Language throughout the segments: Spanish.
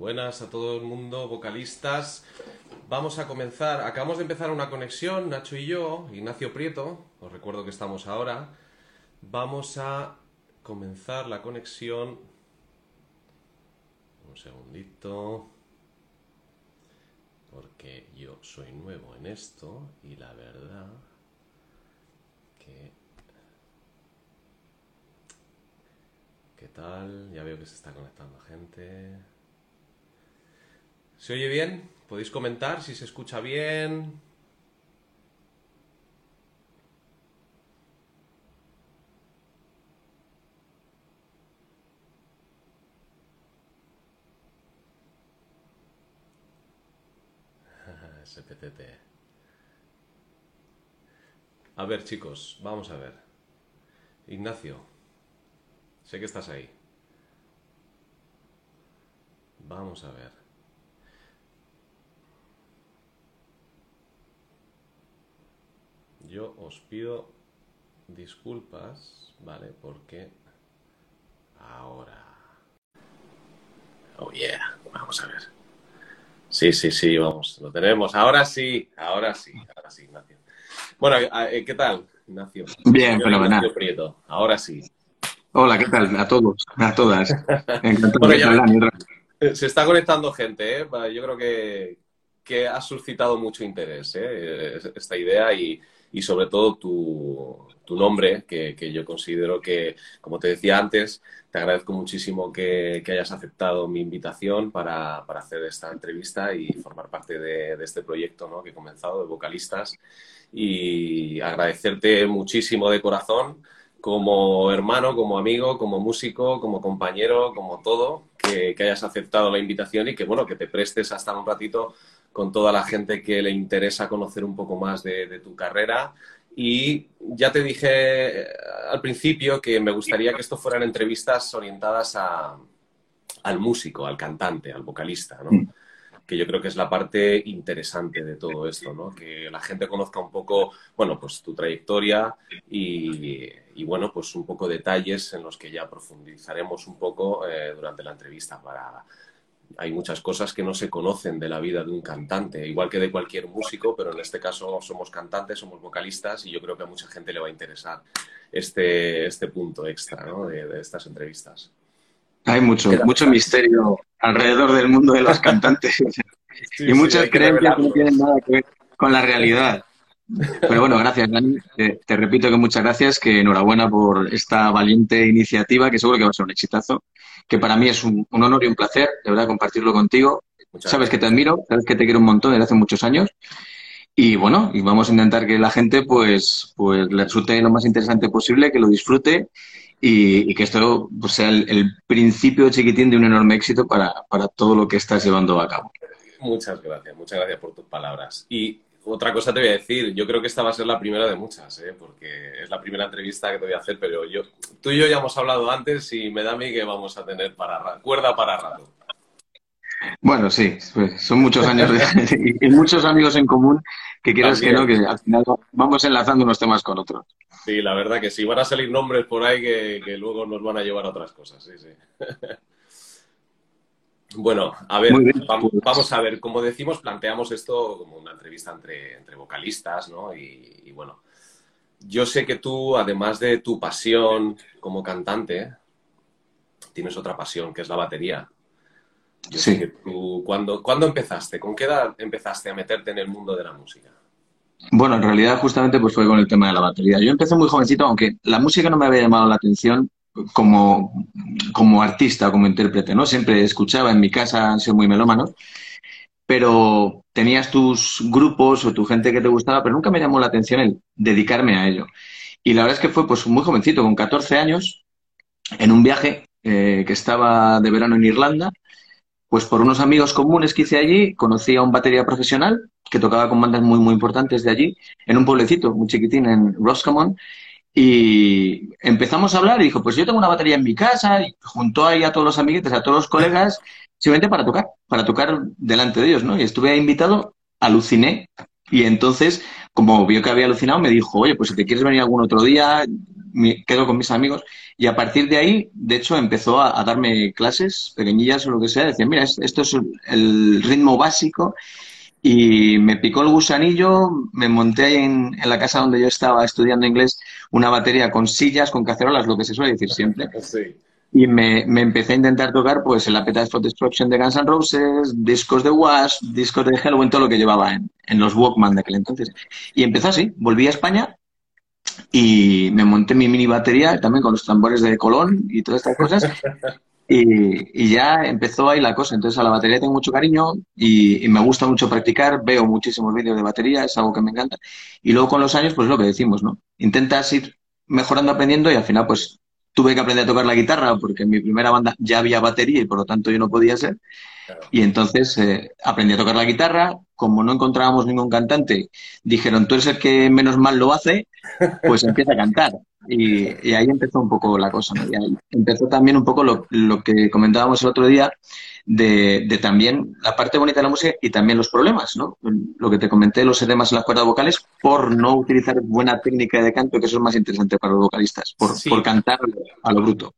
buenas a todo el mundo, vocalistas. Vamos a comenzar. Acabamos de empezar una conexión, Nacho y yo, Ignacio Prieto, os recuerdo que estamos ahora. Vamos a comenzar la conexión. Un segundito. Porque yo soy nuevo en esto y la verdad que... ¿Qué tal? Ya veo que se está conectando gente. ¿Se oye bien? ¿Podéis comentar si se escucha bien? A ver, chicos, vamos a ver. Ignacio, sé que estás ahí. Vamos a ver. Yo os pido disculpas, ¿vale? Porque ahora... Oh, yeah, vamos a ver. Sí, sí, sí, vamos, lo tenemos. Ahora sí, ahora sí, ahora sí, Ignacio. Bueno, eh, ¿qué tal, Ignacio? Bien, fenomenal. Ignacio Prieto, ahora sí. Hola, ¿qué tal? A todos, a todas. Encantado bueno, ya, Se está conectando gente, ¿eh? Yo creo que, que ha suscitado mucho interés ¿eh? esta idea y, y sobre todo tu, tu nombre, que, que, yo considero que, como te decía antes, te agradezco muchísimo que, que hayas aceptado mi invitación para, para, hacer esta entrevista y formar parte de, de este proyecto ¿no? que he comenzado de vocalistas. Y agradecerte muchísimo de corazón como hermano, como amigo, como músico, como compañero, como todo, que, que, hayas aceptado la invitación y que, bueno, que te prestes hasta un ratito con toda la gente que le interesa conocer un poco más de, tu carrera. Y ya te dije eh, al principio que me gustaría que esto fueran entrevistas orientadas al músico, al cantante, al vocalista, ¿no? Mm. que yo creo que es la parte interesante de todo esto, ¿no? Que la gente conozca un poco, bueno, pues tu trayectoria y, y bueno, pues un poco detalles en los que ya profundizaremos un poco eh, durante la entrevista para, hay muchas cosas que no se conocen de la vida de un cantante, igual que de cualquier músico, pero en este caso somos cantantes, somos vocalistas y yo creo que a mucha gente le va a interesar este, este punto extra ¿no? de, estas entrevistas. Hay mucho, mucho misterio alrededor del mundo de los cantantes y muchas creencias que no tienen nada que ver con la realidad. Pero bueno, gracias, Dani. Te, repito que muchas gracias, que enhorabuena por esta valiente iniciativa, que seguro que va a ser un exitazo, que para mí es un, honor y un placer, de verdad, compartirlo contigo. sabes que te admiro, sabes que te quiero un montón desde hace muchos años. Y bueno, y vamos a intentar que la gente pues, pues le resulte lo más interesante posible, que lo disfrute y, que esto pues, sea el, el, principio chiquitín de un enorme éxito para, para todo lo que estás llevando a cabo. Muchas gracias, muchas gracias por tus palabras. Y otra cosa te voy a decir, yo creo que esta va a ser la primera de muchas, ¿eh? porque es la primera entrevista que te voy a hacer, pero yo, tú y yo ya hemos hablado antes y me da a mí que vamos a tener para, cuerda para rato. Bueno, sí, pues, son muchos años de, y muchos amigos en común que quieras que no, que al final vamos enlazando unos temas con otros. Sí, la verdad que sí, van a salir nombres por ahí que, que luego nos van a llevar a otras cosas, sí, sí. Bueno, a ver, pues. vamos, a ver, como decimos, planteamos esto como una entrevista entre, entre vocalistas, ¿no? Y, bueno, yo sé que tú, además de tu pasión como cantante, tienes otra pasión, que es la batería. Yo sí. sé que tú, ¿cuándo, ¿cuándo empezaste? ¿Con qué edad empezaste a meterte en el mundo de la música? Bueno, en realidad justamente pues fue con el tema de la batería. Yo empecé muy jovencito, aunque la música no me había llamado la atención, como, como artista, como intérprete, ¿no? Siempre escuchaba en mi casa, han muy melómanos, pero tenías tus grupos o tu gente que te gustaba, pero nunca me llamó la atención el dedicarme a ello. Y la verdad es que fue pues muy jovencito, con 14 años, en un viaje eh, que estaba de verano en Irlanda, pues por unos amigos comunes que hice allí, conocí a un batería profesional que tocaba con bandas muy, muy importantes de allí, en un pueblecito muy chiquitín en Roscommon, y empezamos a hablar y dijo, pues yo tengo una batería en mi casa, y juntó ahí a todos los amiguetes, a todos los colegas, simplemente para tocar, para tocar delante de ellos, ¿no? Y estuve invitado, aluciné, y entonces, como vio que había alucinado, me dijo, oye, pues si te quieres venir algún otro día, quedo con mis amigos y a partir de ahí, de hecho, empezó a, darme clases pequeñillas o lo que sea. Decía, mira, esto es el ritmo básico y me picó el gusanillo, me monté ahí en, la casa donde yo estaba estudiando inglés una batería con sillas, con cacerolas, lo que se suele decir siempre. Y me, me, empecé a intentar tocar pues el Appetite for Destruction de Guns N' Roses, discos de Wasp, discos de Halloween, todo lo que llevaba en, en los Walkman de aquel entonces. Y empezó así, volví a España y me monté mi mini batería también con los tambores de Colón y todas estas cosas. Y, ya empezó ahí la cosa. Entonces a la batería tengo mucho cariño y, me gusta mucho practicar. Veo muchísimos vídeos de batería, es algo que me encanta. Y luego con los años, pues lo que decimos, ¿no? Intentas ir mejorando, aprendiendo y al final, pues tuve que aprender a tocar la guitarra porque en mi primera banda ya había batería y por lo tanto yo no podía ser. Y entonces eh, aprendí a tocar la guitarra. Como no encontrábamos ningún cantante, dijeron, tú eres el que menos mal lo hace, pues empieza a cantar. Y, ahí empezó un poco la cosa. Y ahí empezó también un poco lo, que comentábamos el otro día de, también la parte bonita de la música y también los problemas, ¿no? Lo que te comenté, los edemas en las cuerdas vocales, por no utilizar buena técnica de canto, que eso es más interesante para los vocalistas, por, por cantar a lo bruto.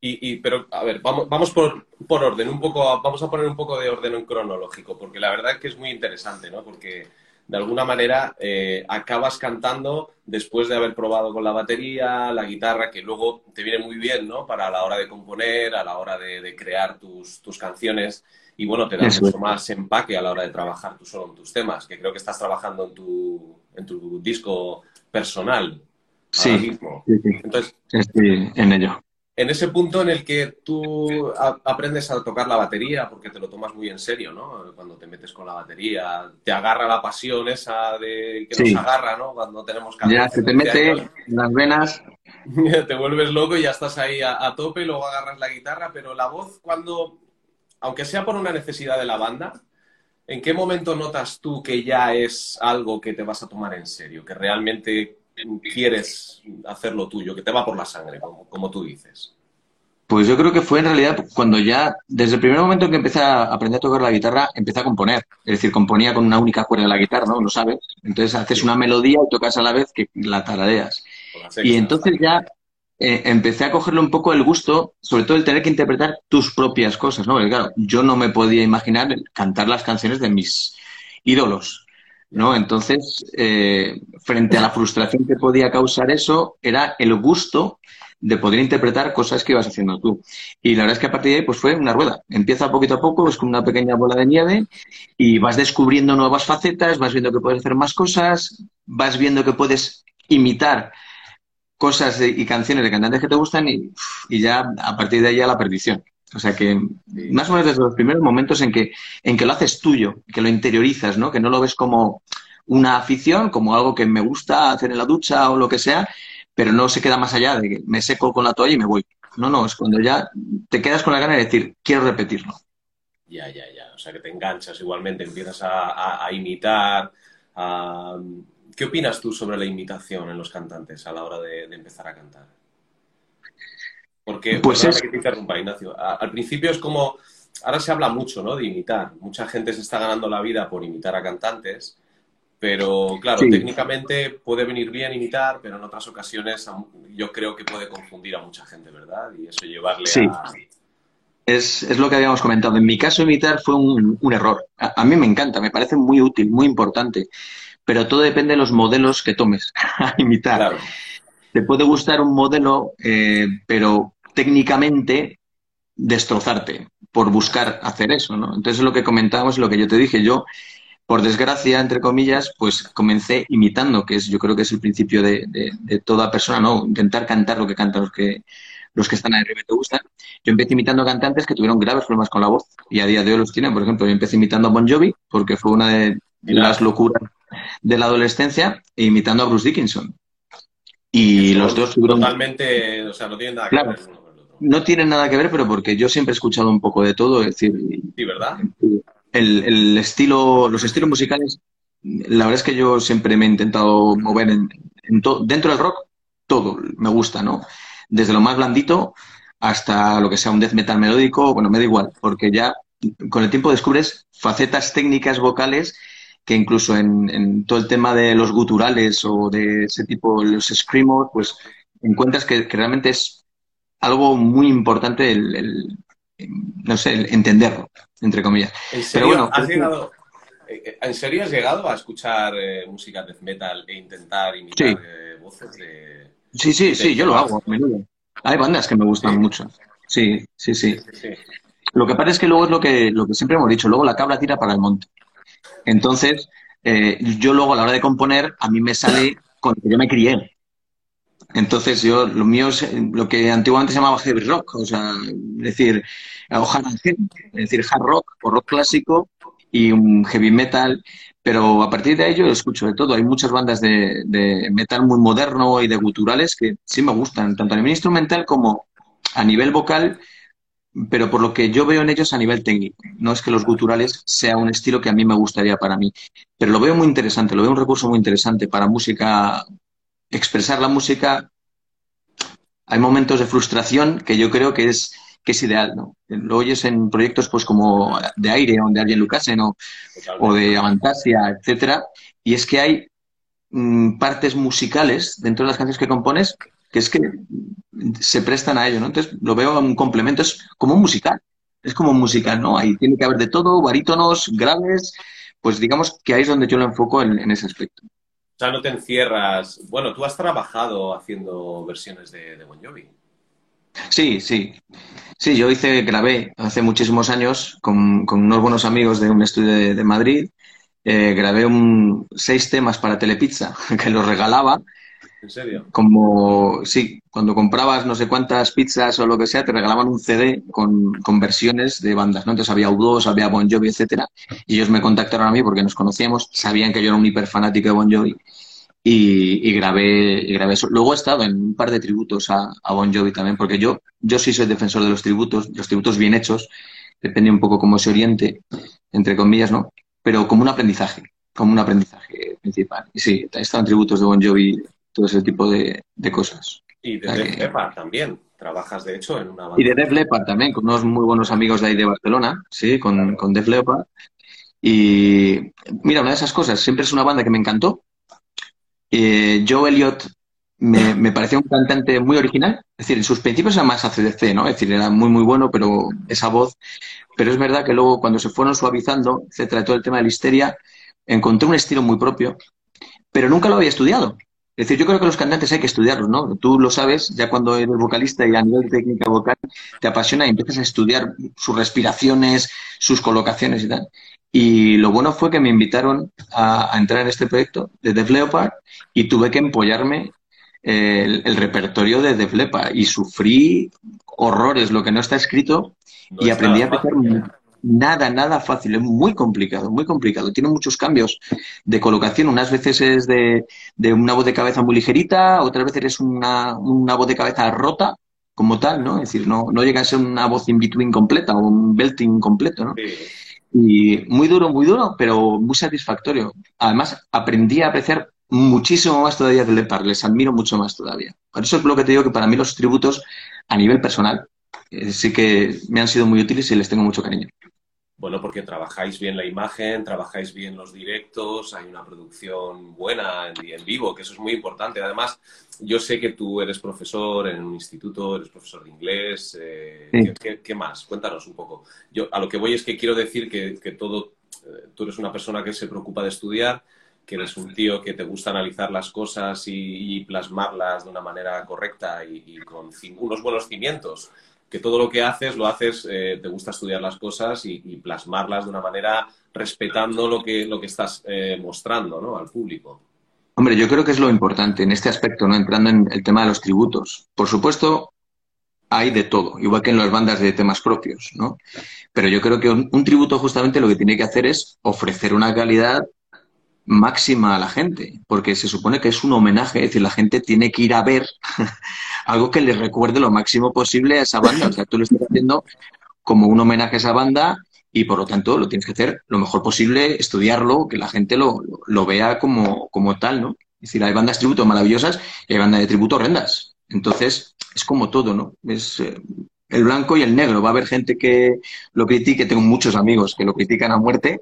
Y, pero, a ver, vamos, vamos por, por, orden, un poco, vamos a poner un poco de orden en cronológico, porque la verdad es que es muy interesante, ¿no? Porque de alguna manera eh, acabas cantando después de haber probado con la batería, la guitarra, que luego te viene muy bien, ¿no? Para la hora de componer, a la hora de, crear tus, tus, canciones y bueno, te da mucho más empaque a la hora de trabajar tú solo en tus temas, que creo que estás trabajando en tu, en tu disco personal. Sí, mismo. sí, sí. Entonces, estoy en ello en ese punto en el que tú aprendes a tocar la batería, porque te lo tomas muy en serio, ¿no? Cuando te metes con la batería, te agarra la pasión esa de que nos agarra, ¿no? Cuando tenemos Ya se te mete en las venas. te vuelves loco y ya estás ahí a, a, tope, luego agarras la guitarra, pero la voz cuando, aunque sea por una necesidad de la banda, ¿en qué momento notas tú que ya es algo que te vas a tomar en serio, que realmente quieres hacerlo tuyo, que te va por la sangre, como, tú dices? Pues yo creo que fue en realidad cuando ya, desde el primer momento en que empecé a aprender a tocar la guitarra, empecé a componer. Es decir, componía con una única cuerda de la guitarra, ¿no? Lo sabes. Entonces haces una melodía y tocas a la vez que la taradeas. Y entonces ya eh, empecé a cogerle un poco el gusto, sobre todo el tener que interpretar tus propias cosas, ¿no? Porque claro, yo no me podía imaginar cantar las canciones de mis ídolos. ¿No? Entonces, eh, frente a la frustración que podía causar eso, era el gusto de poder interpretar cosas que ibas haciendo tú. Y la verdad es que a partir de ahí, pues fue una rueda. Empieza poquito a poco, es como una pequeña bola de nieve y vas descubriendo nuevas facetas, vas viendo que puedes hacer más cosas, vas viendo que puedes imitar cosas y canciones de cantantes que te gustan y, y ya a partir de ahí a la perdición. O sea que más o menos desde los primeros momentos en que, en que lo haces tuyo, que lo interiorizas, ¿no? Que no lo ves como una afición, como algo que me gusta hacer en la ducha o lo que sea, pero no se queda más allá de que me seco con la toalla y me voy. No, no, es cuando ya te quedas con la gana de decir, quiero repetirlo. Ya, ya, ya. O sea que te enganchas igualmente, empiezas a, imitar. ¿Qué opinas tú sobre la imitación en los cantantes a la hora de empezar a cantar? Porque, pues es... que te interrumpa, Ignacio. al principio es como, ahora se habla mucho, ¿no? De imitar. Mucha gente se está ganando la vida por imitar a cantantes, pero claro, técnicamente puede venir bien imitar, pero en otras ocasiones yo creo que puede confundir a mucha gente, ¿verdad? Y eso llevarle a... Es, es, lo que habíamos comentado. En mi caso, imitar fue un, error. A, a, mí me encanta, me parece muy útil, muy importante, pero todo depende de los modelos que tomes a imitar. Claro. Te puede gustar un modelo, eh, pero técnicamente destrozarte por buscar hacer eso, ¿no? Entonces lo que comentábamos, lo que yo te dije, yo, por desgracia, entre comillas, pues comencé imitando, que es, yo creo que es el principio de, toda persona, ¿no? Intentar cantar lo que cantan los que, los que están arriba y te gustan. Yo empecé imitando cantantes que tuvieron graves problemas con la voz y a día de hoy los tienen. Por ejemplo, yo empecé imitando a Bon Jovi porque fue una de las locuras de la adolescencia e imitando a Bruce Dickinson. Y los dos tuvieron... Totalmente, o sea, no tienen nada que ver no tiene nada que ver, pero porque yo siempre he escuchado un poco de todo, es decir, sí, ¿verdad? El, estilo, los estilos musicales, la verdad es que yo siempre me he intentado mover en, dentro del rock, todo me gusta, ¿no? Desde lo más blandito hasta lo que sea un death metal melódico, bueno, me da igual, porque ya con el tiempo descubres facetas técnicas vocales que incluso en, en todo el tema de los guturales o de ese tipo, los screamos, pues encuentras que, realmente es algo muy importante el, no sé, entenderlo, entre comillas. ¿En serio, has llegado, eh, ¿En serio has llegado a escuchar eh, música death metal e intentar imitar eh, voces de... Sí, sí, sí, yo lo hago a menudo. Hay bandas que me gustan mucho. Sí, sí, sí, Lo que pasa es que luego es lo que, lo que siempre hemos dicho, luego la cabra tira para el monte. Entonces, yo luego a la hora de componer, a mí me sale con lo que yo me crié. Entonces, yo, lo mío es lo que antiguamente se llamaba heavy rock, o sea, es decir, o hard, es decir, hard rock o rock clásico y un heavy metal, pero a partir de yo escucho de todo. Hay muchas bandas de, de metal muy moderno y de guturales que sí me gustan, tanto a nivel instrumental como a nivel vocal, pero por lo que yo veo en ellos a nivel técnico. No es que los guturales sea un estilo que a mí me gustaría para mí, pero lo veo muy interesante, lo veo un recurso muy interesante para música, expresar la música. Hay momentos de frustración que yo creo que es que es ideal, ¿no? Lo oyes en proyectos pues como de Aire o de Arjen Lucasen o, o de Avantasia, etcétera, y es que hay mm, partes musicales dentro de las canciones que compones que es que se prestan a ello, ¿no? Entonces lo veo un complemento, es como un musical, es como un musical, ¿no? Ahí tiene que haber de todo, barítonos, graves, pues digamos que ahí es donde yo lo enfoco en, ese aspecto. O sea, no te encierras. Bueno, tú has trabajado haciendo versiones de, de Bon Jovi. Sí, sí. Sí, yo hice, grabé hace muchísimos años con, unos buenos amigos de un estudio de, Madrid. Eh, grabé un, seis temas para Telepizza que los regalaba. ¿En serio? Como, sí, cuando comprabas no sé cuántas pizzas o lo que sea, te regalaban un CD con, con versiones de bandas, ¿no? Entonces había U2, había Bon Jovi, etcétera. Y ellos me contactaron a mí porque nos conocíamos, sabían que yo era un hiperfanático de Bon Jovi y, grabé, y grabé eso. Luego he estado en un par de tributos a, Bon Jovi también, porque yo, yo sí soy defensor de los tributos, los tributos bien hechos, depende un poco cómo se oriente, entre comillas, ¿no? Pero como un aprendizaje, como un aprendizaje principal. Y sí, he estado en tributos de Bon Jovi, todo ese tipo de, cosas. Y de Def Leppard también. Trabajas, de hecho, en una banda. Y de Def Leppard también, con unos muy buenos amigos de ahí de Barcelona, sí, con, con Def Leppard. Y mira, una de esas cosas, siempre es una banda que me encantó, eh, Joe Elliott me, me, pareció un cantante muy original. Es decir, en sus principios era más ACDC, ¿no? Es decir, era muy, muy bueno, pero esa voz. Pero es verdad que luego, cuando se fueron suavizando, etcétera, todo el tema de la histeria, encontré un estilo muy propio, pero nunca lo había estudiado. Es decir, yo creo que los cantantes hay que estudiarlos, ¿no? Tú lo sabes, ya cuando eres vocalista y a nivel de técnica vocal te apasiona y empiezas a estudiar sus respiraciones, sus colocaciones y tal. Y lo bueno fue que me invitaron a, entrar en este proyecto de Def Leppard y tuve que empollarme el, repertorio de Def Leppard y sufrí horrores, lo que no está escrito y aprendí a empezar nada, nada fácil, es muy complicado, muy complicado. Tiene muchos cambios de colocación, unas veces es de, de una voz de cabeza muy ligerita, otras veces es una, una voz de cabeza rota como tal, ¿no? Es decir, no, no llega a ser una voz in between completa o un belting completo, ¿no? Y muy duro, muy duro, pero muy satisfactorio. Además, aprendí a apreciar muchísimo más todavía de Lepar, les admiro mucho más todavía. Por eso es lo que te digo que para mí los tributos a nivel personal eh, sí que me han sido muy útiles y les tengo mucho cariño. Bueno, porque trabajáis bien la imagen, trabajáis bien los directos, hay una producción buena en, vivo, que eso es muy importante. Además, yo sé que tú eres profesor en un instituto, eres profesor de inglés. Eh, ¿qué, más? Cuéntanos un poco. Yo a lo que voy es que quiero decir que, todo, eh, tú eres una persona que se preocupa de estudiar, que eres un tío que te gusta analizar las cosas y, plasmarlas de una manera correcta y, y con unos buenos cimientos que todo lo que haces lo haces, eh, te gusta estudiar las cosas y, plasmarlas de una manera respetando lo que, lo que estás eh, mostrando ¿no? al público. Hombre, yo creo que es lo importante en este aspecto, ¿no? entrando en el tema de los tributos. Por supuesto, hay de todo, igual que en las bandas de temas propios, ¿no? Pero yo creo que un tributo justamente lo que tiene que hacer es ofrecer una calidad máxima a la gente, porque se supone que es un homenaje, es decir, la gente tiene que ir a ver algo que le recuerde lo máximo posible a esa banda. O sea, tú lo estás haciendo como un homenaje a esa banda y por lo tanto lo tienes que hacer lo mejor posible, estudiarlo, que la gente lo, lo vea como, como tal, ¿no? Es decir, hay bandas tributo maravillosas y hay bandas de tributo horrendas. Entonces, es como todo, ¿no? Es eh, el blanco y el negro. Va a haber gente que lo critique, tengo muchos amigos que lo critican a muerte,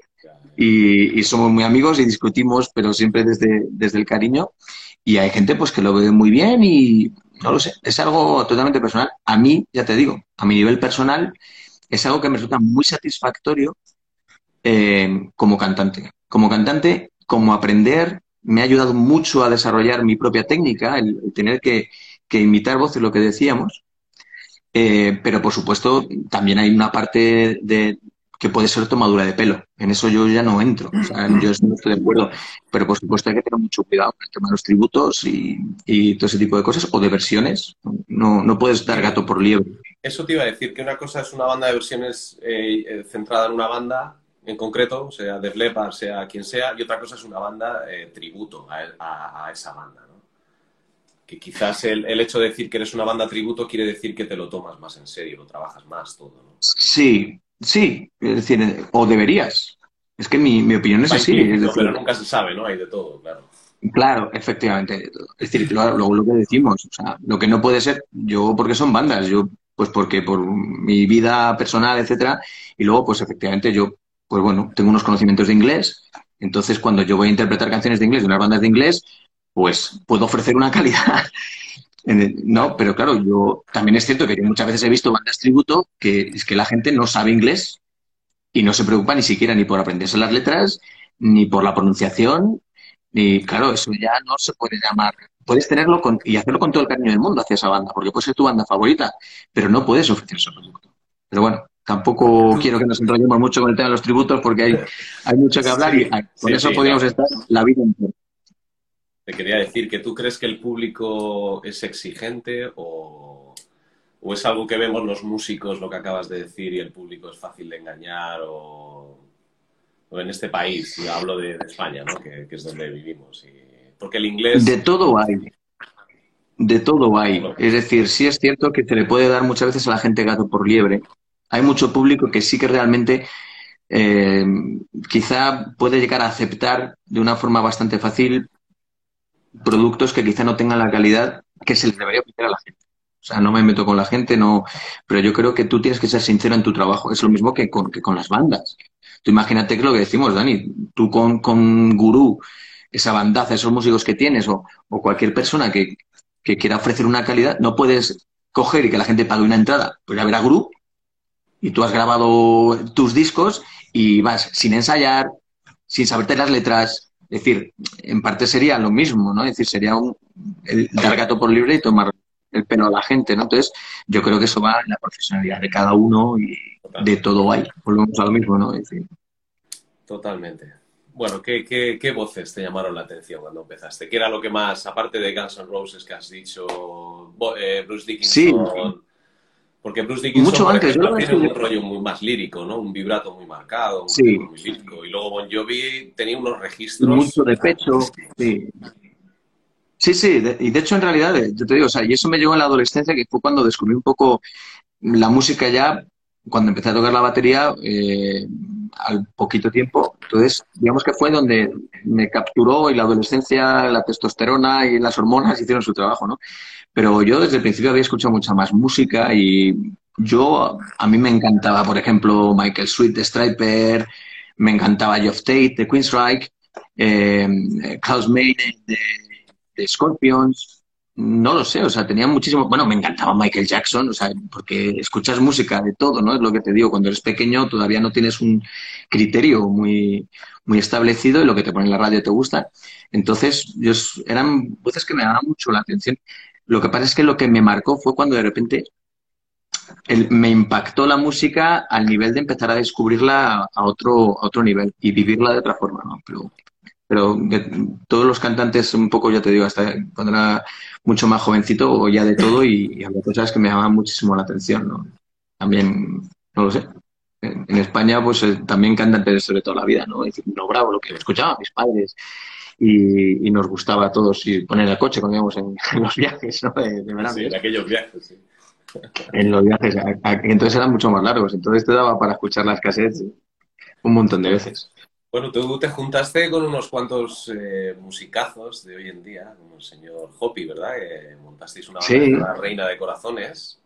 y, somos muy amigos y discutimos, pero siempre desde, desde el cariño. Y hay gente pues que lo ve muy bien y, no lo sé, es algo totalmente personal. A mí, ya te digo, a mi nivel personal, es algo que me resulta muy satisfactorio eh, como cantante. Como cantante, como aprender, me ha ayudado mucho a desarrollar mi propia técnica, el, tener que, imitar voces, lo que decíamos. Eh, pero, por supuesto, también hay una parte de, que puede ser tomadura de pelo. En eso yo ya no entro. O sea, yo no estoy de acuerdo. Pero por supuesto hay que tener mucho cuidado con el tema de los tributos y, todo ese tipo de cosas, o de versiones. No, no puedes dar gato por liebre. Eso te iba a decir, que una cosa es una banda de versiones eh, eh, centrada en una banda en concreto, sea de Leppard, sea quien sea, y otra cosa es una banda eh, tributo a, esa banda. ¿no? Que quizás el, el, hecho de decir que eres una banda tributo quiere decir que te lo tomas más en serio, lo trabajas más todo. ¿no? Sí, Sí, es decir, o deberías. Es que mi, opinión es así. pero nunca se sabe, ¿no? Hay de todo, claro. Claro, efectivamente. Es decir, luego lo que decimos, o sea, lo que no puede ser, yo porque son bandas, yo pues porque por mi vida personal, etcétera, y luego pues efectivamente yo, pues bueno, tengo unos conocimientos de inglés, entonces cuando yo voy a interpretar canciones de inglés de unas bandas de inglés, pues puedo ofrecer una calidad no, pero claro, yo también es cierto que yo muchas veces he visto bandas tributo que es que la gente no sabe inglés y no se preocupa ni siquiera ni por aprenderse las letras, ni por la pronunciación, ni claro, eso ya no se puede llamar. Puedes tenerlo con, y hacerlo con todo el cariño del mundo hacia esa banda, porque puede ser tu banda favorita, pero no puedes ofrecer ese producto. Pero bueno, tampoco quiero que nos enrollemos mucho con el tema de los tributos porque hay, hay mucho que hablar y con eso podríamos estar la vida entera. Te quería decir que tú crees que el público es exigente o, es algo que vemos los músicos, lo que acabas de decir, y el público es fácil de engañar o, en este país, yo hablo de, España, ¿no? que, es donde vivimos. porque el inglés... De todo hay. De todo hay. Es decir, sí es cierto que se le puede dar muchas veces a la gente gato por liebre. Hay mucho público que sí que realmente eh, quizá puede llegar a aceptar de una forma bastante fácil productos que quizá no tengan la calidad que se les debería ofrecer a la gente. O sea, no me meto con la gente, no, pero yo creo que tú tienes que ser sincero en tu trabajo. Es lo mismo que con, que con las bandas. Tú imagínate que lo que decimos, Dani, tú con, con Gurú, esa bandaza, esos músicos que tienes, o, o cualquier persona que, que, quiera ofrecer una calidad, no puedes coger y que la gente pague una entrada, pues a ver a Gurú, y tú has grabado tus discos y vas sin ensayar, sin saberte las letras, es decir, en parte sería lo mismo, ¿no? Es decir, sería un, el, dar gato por libre y tomar el pelo a la gente, ¿no? Entonces, yo creo que eso va en la profesionalidad de cada uno y de todo hay. Volvemos a lo mismo, ¿no? Es decir, Totalmente. Bueno, ¿qué, ¿qué, voces te llamaron la atención cuando empezaste? ¿Qué era lo que más, aparte de Guns N' Roses que has dicho, eh, Bruce Dickinson, porque Bruce Dickinson Mucho antes, tiene un rollo muy más lírico, ¿no? Un vibrato muy marcado, un sí. muy lírico. Y luego Bon Jovi tenía unos registros... Mucho de pecho, sí. Sí, sí, y de hecho en realidad, eh, yo te digo, o sea, y eso me llegó en la adolescencia, que fue cuando descubrí un poco la música ya, cuando empecé a tocar la batería, eh, al poquito tiempo. Entonces, digamos que fue donde me capturó y la adolescencia, la testosterona y las hormonas hicieron su trabajo, ¿no? Pero yo desde el principio había escuchado mucha más música y yo, a mí me encantaba, por ejemplo, Michael Sweet de Striper, me encantaba Geoff Tate de Queensryche, eh, Klaus de, de, Scorpions, no lo sé, o sea, tenía muchísimo, bueno, me encantaba Michael Jackson, o sea, porque escuchas música de todo, ¿no? Es lo que te digo, cuando eres pequeño todavía no tienes un criterio muy, muy establecido y lo que te pone en la radio te gusta. Entonces, yo, eran voces que me daban mucho la atención. Lo que pasa es que lo que me marcó fue cuando de repente me impactó la música al nivel de empezar a descubrirla a otro, a otro nivel y vivirla de otra forma, ¿no? Pero, pero todos los cantantes, un poco, ya te digo, hasta cuando era mucho más jovencito, o ya de todo, y, había cosas que me llamaban muchísimo la atención, ¿no? También, no lo sé. En, España, pues eh, también cantantes sobre toda la vida, ¿no? Es decir, no bravo, lo que escuchaban mis padres, y, nos gustaba a todos y poner el coche cuando íbamos en, los viajes, ¿no? De, verano. Sí, en aquellos viajes, sí. En los viajes, entonces eran mucho más largos, entonces te daba para escuchar las cassettes un montón de veces. Bueno, tú te juntaste con unos cuantos eh, musicazos de hoy en día, como el señor Hopi, ¿verdad? Que montasteis una banda Reina de Corazones.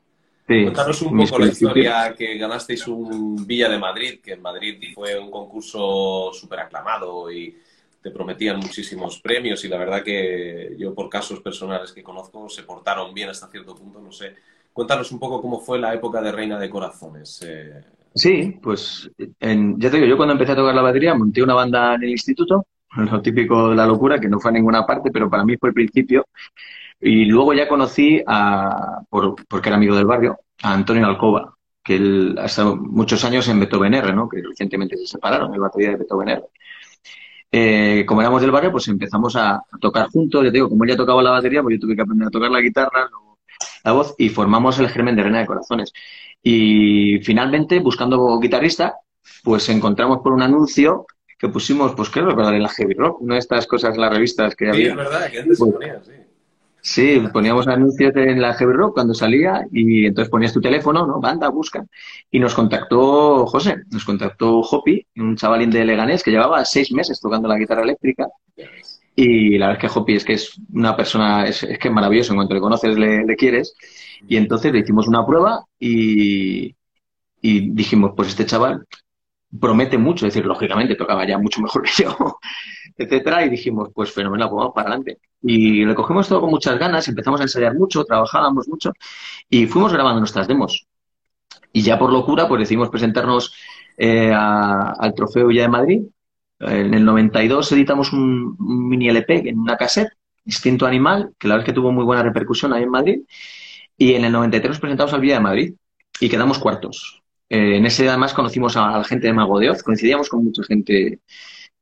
Sí. Cuéntanos un poco la historia que ganasteis un Villa de Madrid, que en Madrid fue un concurso súper aclamado y te prometían muchísimos premios y la verdad que yo por casos personales que conozco se portaron bien hasta cierto punto, no sé. Cuéntanos un poco cómo fue la época de Reina de Corazones. Eh. Sí, pues ya te digo, yo cuando empecé a tocar la batería monté una banda en el instituto, lo típico de la locura, que no fue a ninguna parte, pero para mí fue el principio. Y luego ya conocí a, porque era amigo del barrio, a Antonio Alcoba, que él ha estado muchos años en Beethoven R, ¿no? que recientemente se separaron, el batería de Beethoven R. Eh, como éramos del barrio, pues empezamos a, tocar juntos. Yo te digo, como él ya tocaba la batería, pues yo tuve que aprender a tocar la guitarra, la voz, y formamos el germen de Reina de Corazones. Y finalmente, buscando guitarrista, pues encontramos por un anuncio que pusimos, pues creo que en la Heavy Rock, una de estas cosas en las revistas que había. Sí, es verdad, que antes se pues ponía, sí. Sí, poníamos anuncios en la Heavy Rock cuando salía y entonces ponías tu teléfono, ¿no? Banda, busca. Y nos contactó José, nos contactó Hopi, un chavalín de Leganés que llevaba seis meses tocando la guitarra eléctrica. Y la verdad es que Hopi es que es una persona, es, que es maravilloso, en cuanto le conoces le, quieres. Y entonces le hicimos una prueba y, y dijimos, pues este chaval promete mucho, es decir, lógicamente tocaba ya mucho mejor que etcétera, y dijimos, pues fenomenal, pues vamos para adelante. Y le cogimos todo con muchas ganas, empezamos a ensayar mucho, trabajábamos mucho y fuimos grabando nuestras demos. Y ya por locura, pues decidimos presentarnos eh, al Trofeo Villa de Madrid. En el 92 editamos un, mini LP en una cassette, Instinto Animal, que la verdad es que tuvo muy buena repercusión ahí en Madrid. Y en el 93 nos presentamos al Villa de Madrid y quedamos cuartos. Eh, en ese además conocimos a, la gente de Mago de Oz, coincidíamos con mucha gente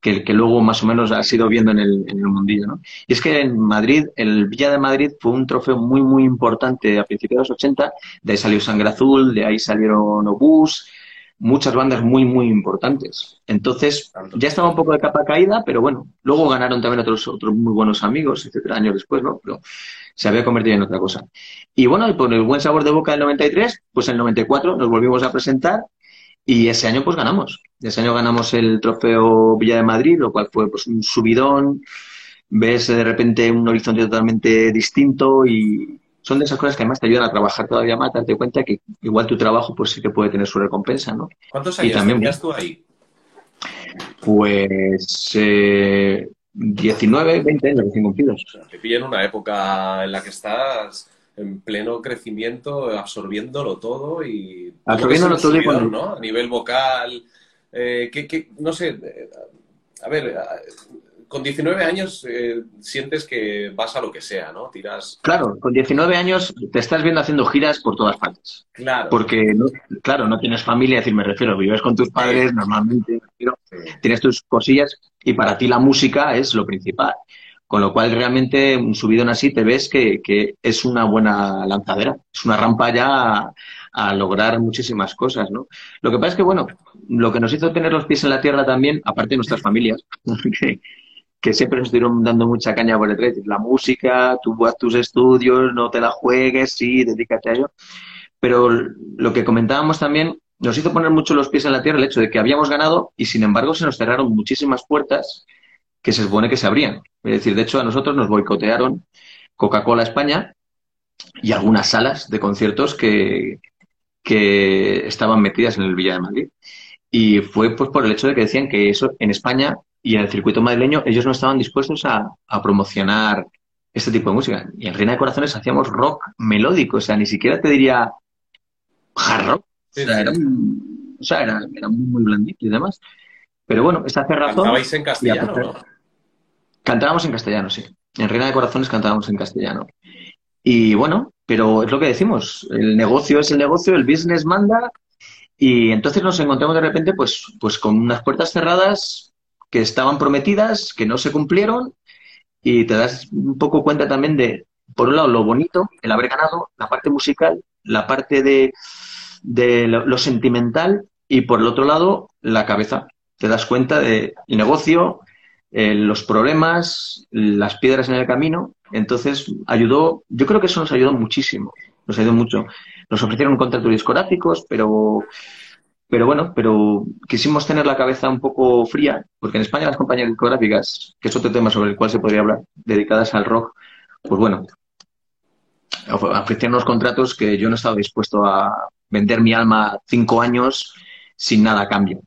que, que luego más o menos ha sido viendo en el, en el mundillo. ¿no? Y es que en Madrid, el Villa de Madrid fue un trofeo muy, muy importante a principios de los 80. De ahí salió Sangre Azul, de ahí salieron Obús, muchas bandas muy, muy importantes. Entonces, ya estaba un poco de capa caída, pero bueno, luego ganaron también otros, otros muy buenos amigos, etcétera, años después, ¿no? Pero se había convertido en otra cosa. Y bueno, por el buen sabor de boca del 93, pues el 94 nos volvimos a presentar y ese año pues ganamos. Ese año ganamos el trofeo Villa de Madrid, lo cual fue pues un subidón. Ves de repente un horizonte totalmente distinto y son de esas cosas que además te ayudan a trabajar todavía más, darte cuenta que igual tu trabajo pues sí que puede tener su recompensa, ¿no? ¿Cuántos años también, tenías tú ahí? Pues eh, 19, 20 años recién cumplidos. Te pilla en una época en la que estás en pleno crecimiento, absorbiéndolo todo y... Absorbiéndolo todo y ¿no? A nivel vocal, eh, que, no sé, eh, a ver, con 19 años eh, sientes que vas a lo que sea, ¿no? Tiras... Claro, con 19 años te estás viendo haciendo giras por todas partes. Claro. Porque, claro, no tienes familia, es decir, me refiero, vives con tus padres normalmente, tienes tus cosillas y para ti la música es lo principal. Con lo cual, realmente, un subidón así te ves que, es una buena lanzadera, es una rampa ya a, lograr muchísimas cosas, ¿no? Lo que pasa es que, bueno, lo que nos hizo tener los pies en la tierra también, aparte de nuestras familias, que, siempre nos estuvieron dando mucha caña por detrás, la música, tú haz tus estudios, no te la juegues, sí, dedícate a ello. Pero lo que comentábamos también nos hizo poner mucho los pies en la tierra el hecho de que habíamos ganado y sin embargo se nos cerraron muchísimas puertas que se supone que se abrían. Es decir, de hecho, a nosotros nos boicotearon Coca-Cola España y algunas salas de conciertos que, que estaban metidas en el Villa de Madrid. Y fue pues por el hecho de que decían que eso en España y en el circuito madrileño ellos no estaban dispuestos a, promocionar este tipo de música. Y en Reina de Corazones hacíamos rock melódico, o sea, ni siquiera te diría hard rock. o sea, era, o sea, era, era muy blandito y demás. Pero bueno, esta cerrazón... ¿Cantabais en castellano, ¿no? Cantábamos en castellano, sí. En Reina de Corazones cantábamos en castellano. Y bueno, pero es lo que decimos, el negocio es el negocio, el business manda, y entonces nos encontramos de repente pues, pues con unas puertas cerradas que estaban prometidas, que no se cumplieron, y te das un poco cuenta también de, por un lado, lo bonito, el haber ganado, la parte musical, la parte de, de lo sentimental, y por el otro lado, la cabeza, te das cuenta del negocio, eh, los problemas, las piedras en el camino. Entonces, ayudó, yo creo que eso nos ayudó muchísimo, nos ayudó mucho. Nos ofrecieron contratos discográficos, pero, pero bueno, pero quisimos tener la cabeza un poco fría, porque en España las compañías discográficas, que es otro tema sobre el cual se podría hablar, dedicadas al rock, pues bueno, ofrecieron unos contratos que yo no estaba dispuesto a vender mi alma cinco años sin nada a cambio.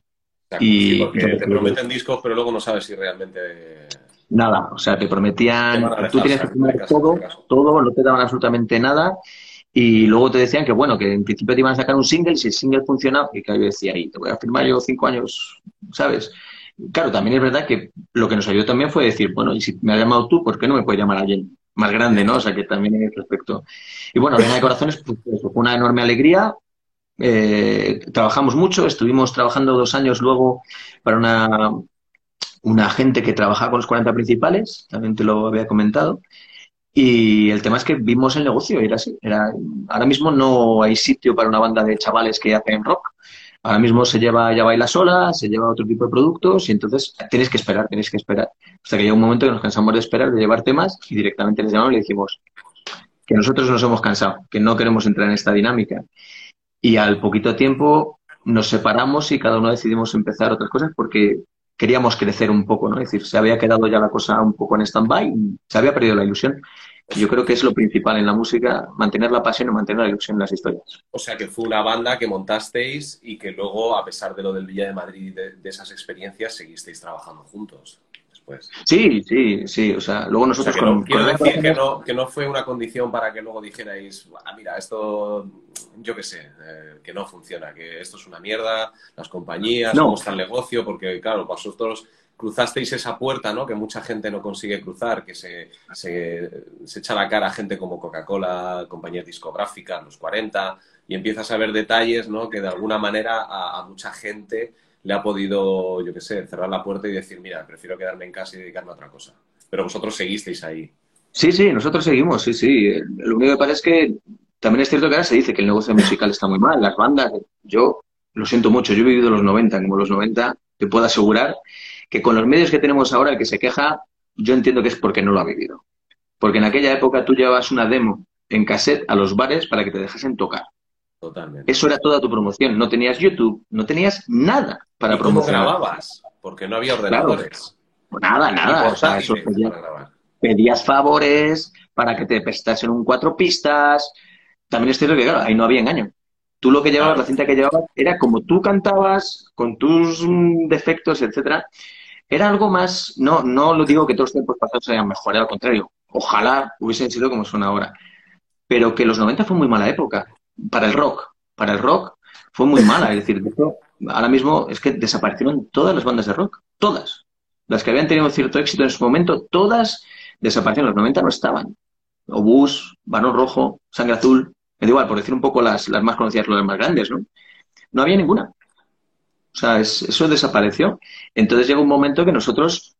Y porque te prometen discos, pero luego no sabes si realmente... Nada, o sea, te prometían, tú tienes que firmar todo, todo, no te daban absolutamente nada y luego te decían que, bueno, que en principio te iban a sacar un single, si el single funcionaba, y claro, yo decía, ahí, te voy a firmar yo cinco años, ¿sabes? Claro, también es verdad que lo que nos ayudó también fue decir, bueno, y si me has llamado tú, ¿por qué no me puedes llamar alguien más grande, no? O sea, que también en ese aspecto. Y bueno, Reina de Corazones pues, fue una enorme alegría. Eh, trabajamos mucho, estuvimos trabajando dos años luego para una, una que trabajaba con los 40 principales, también te lo había comentado. Y el tema es que vimos el negocio, era así. Era, ahora mismo no hay sitio para una banda de chavales que hacen rock. Ahora mismo se lleva ya baila sola, se lleva otro tipo de productos y entonces tienes que esperar, tienes que esperar. Hasta que llega un momento que nos cansamos de esperar, de llevar temas y directamente les llamamos y le decimos que nosotros nos hemos cansado, que no queremos entrar en esta dinámica. Y al poquito tiempo nos separamos y cada uno decidimos empezar otras cosas porque queríamos crecer un poco, ¿no? Es decir, se había quedado ya la cosa un poco en stand-by, se había perdido la ilusión. Yo creo que es lo principal en la música, mantener la pasión y mantener la ilusión en las historias. O sea, que fue una banda que montasteis y que luego, a pesar de lo del Villa de Madrid y de esas experiencias, seguisteis trabajando juntos. Sí, sí, sí. O sea, luego nosotros que no, quiero decir que no, que no fue una condición para que luego dijerais, ah, mira, esto, yo qué sé, eh, que no funciona, que esto es una mierda, las compañías, cómo está el negocio, porque claro, vosotros cruzasteis esa puerta, ¿no? Que mucha gente no consigue cruzar, que se, se, echa la cara a gente como Coca-Cola, compañías discográficas, los 40, y empiezas a ver detalles, ¿no? Que de alguna manera a mucha gente le ha podido, yo qué sé, cerrar la puerta y decir, mira, prefiero quedarme en casa y dedicarme a otra cosa. Pero vosotros seguisteis ahí. Sí, sí, nosotros seguimos, sí, sí. Lo único que pasa es que también es cierto que ahora se dice que el negocio musical está muy mal, las bandas, yo lo siento mucho, yo he vivido los 90, como los 90, te puedo asegurar que con los medios que tenemos ahora, el que se queja, yo entiendo que es porque no lo ha vivido. Porque en aquella época tú llevabas una demo en cassette a los bares para que te dejasen tocar. Totalmente. Eso era toda tu promoción. No tenías YouTube, no tenías nada para promocionar. ¿Cómo grababas? Porque no había ordenadores. Nada, nada. O sea, eso pedías, favores para que te prestasen un cuatro pistas. También es cierto que, claro, ahí no había engaño. Tú lo que llevabas, la cinta que llevabas, era como tú cantabas, con tus mm, defectos, etcétera. Era algo más, no, no lo digo que todos los tiempos pasados sean mejores, al contrario. Ojalá hubiesen sido como son ahora. Pero que los 90 fue muy mala época para el rock. Para el rock fue muy mala. Es decir, ahora mismo es que desaparecieron todas las bandas de rock. Todas. Las que habían tenido cierto éxito en su momento, todas desaparecieron. Los 90 no estaban. Obús, Barón Rojo, Sangre Azul. Me da igual, por decir un poco las, las más conocidas, las más grandes, ¿no? No había ninguna. O sea, eso desapareció. Entonces llegó un momento que nosotros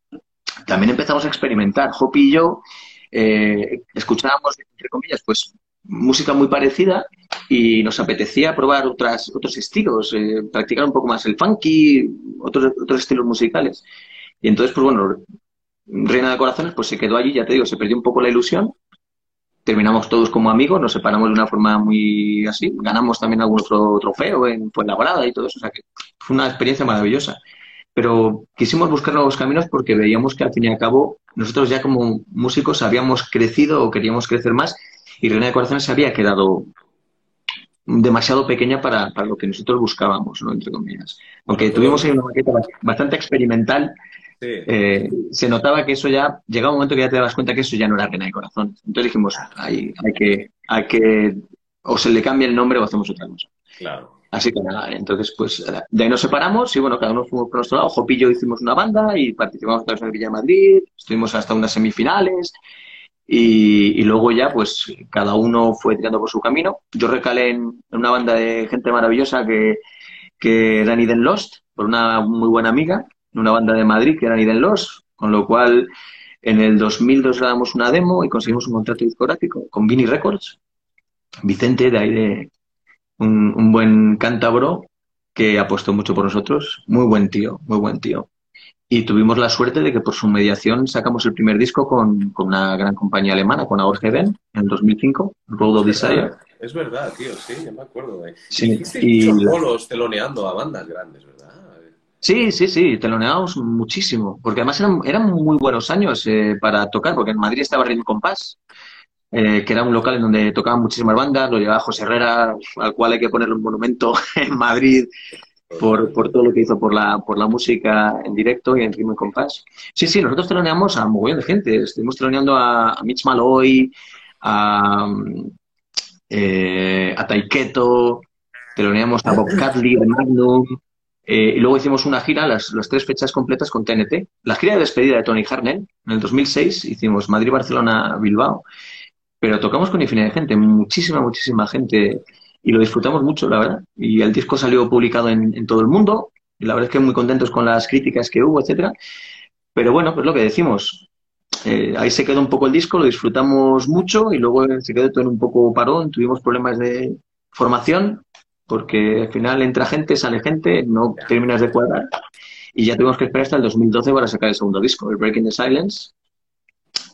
también empezamos a experimentar. Hopi y yo eh, escuchábamos, entre comillas, pues música muy parecida y nos apetecía probar otras, otros estilos, eh, practicar un poco más el funky, otros, otros estilos musicales. Y entonces, pues bueno, Reina de Corazones pues se quedó allí, ya te digo, se perdió un poco la ilusión. Terminamos todos como amigos, nos separamos de una forma muy así. Ganamos también algún otro trofeo en Fuenlabrada y todo eso. O sea que fue una experiencia maravillosa. Pero quisimos buscar nuevos caminos porque veíamos que al fin y al cabo nosotros ya como músicos habíamos crecido o queríamos crecer más y Reina de Corazones se había quedado demasiado pequeña para, lo que nosotros buscábamos, ¿no? Entre comillas. Aunque tuvimos ahí una maqueta bastante experimental, eh, se notaba que eso ya, llegaba un momento que ya te dabas cuenta que eso ya no era Reina de Corazones. Entonces dijimos, hay, hay, que, hay que, o se le cambia el nombre o hacemos otra cosa. Claro. Así que nada, entonces pues de ahí nos separamos y bueno, cada uno fuimos por nuestro lado. Jopillo hicimos una banda y participamos en la Villa de Madrid, estuvimos hasta unas semifinales y, luego ya, pues cada uno fue tirando por su camino. Yo recalé en, una banda de gente maravillosa que, que era Niden Lost, por una muy buena amiga, en una banda de Madrid que era Niden Lost, con lo cual en el 2002 grabamos una demo y conseguimos un contrato discográfico con Vini Records. Vicente, de ahí de un, un buen cántabro que apostó mucho por nosotros. Muy buen tío, muy buen tío. Y tuvimos la suerte de que por su mediación sacamos el primer disco con, con una gran compañía alemana, con Ben, en 2005, Road of Desire. Es verdad, tío, sí, me acuerdo. De... Sí, y muchos bolos teloneando a bandas grandes, ¿verdad? Sí, sí, sí, teloneamos muchísimo, porque además eran, eran muy buenos años eh, para tocar, porque en Madrid estaba Ritmo Compás, eh, que era un local en donde tocaban muchísimas bandas, lo llevaba José Herrera, al cual hay que ponerle un monumento en Madrid por, todo lo que hizo por la, por la música en directo y en ritmo y compás. Sí, sí, nosotros teloneamos a un mogollón de gente. Estuvimos teloneando a, a Mitch Malloy, a, eh, a Taiketo, teloneamos a Bob Catley de Magnum, eh, y luego hicimos una gira, las, las, tres fechas completas con TNT. La gira de despedida de Tony Harnell, en el 2006 hicimos Madrid, Barcelona, Bilbao, pero tocamos con infinidad de gente, muchísima, muchísima gente, y lo disfrutamos mucho, la verdad. Y el disco salió publicado en, todo el mundo, y la verdad es que muy contentos con las críticas que hubo, etcétera. Pero bueno, pues lo que decimos, eh, ahí se quedó un poco el disco, lo disfrutamos mucho y luego se quedó todo en un poco parón, tuvimos problemas de formación porque al final entra gente, sale gente, no terminas de cuadrar y ya tuvimos que esperar hasta el 2012 para sacar el segundo disco, el Breaking the Silence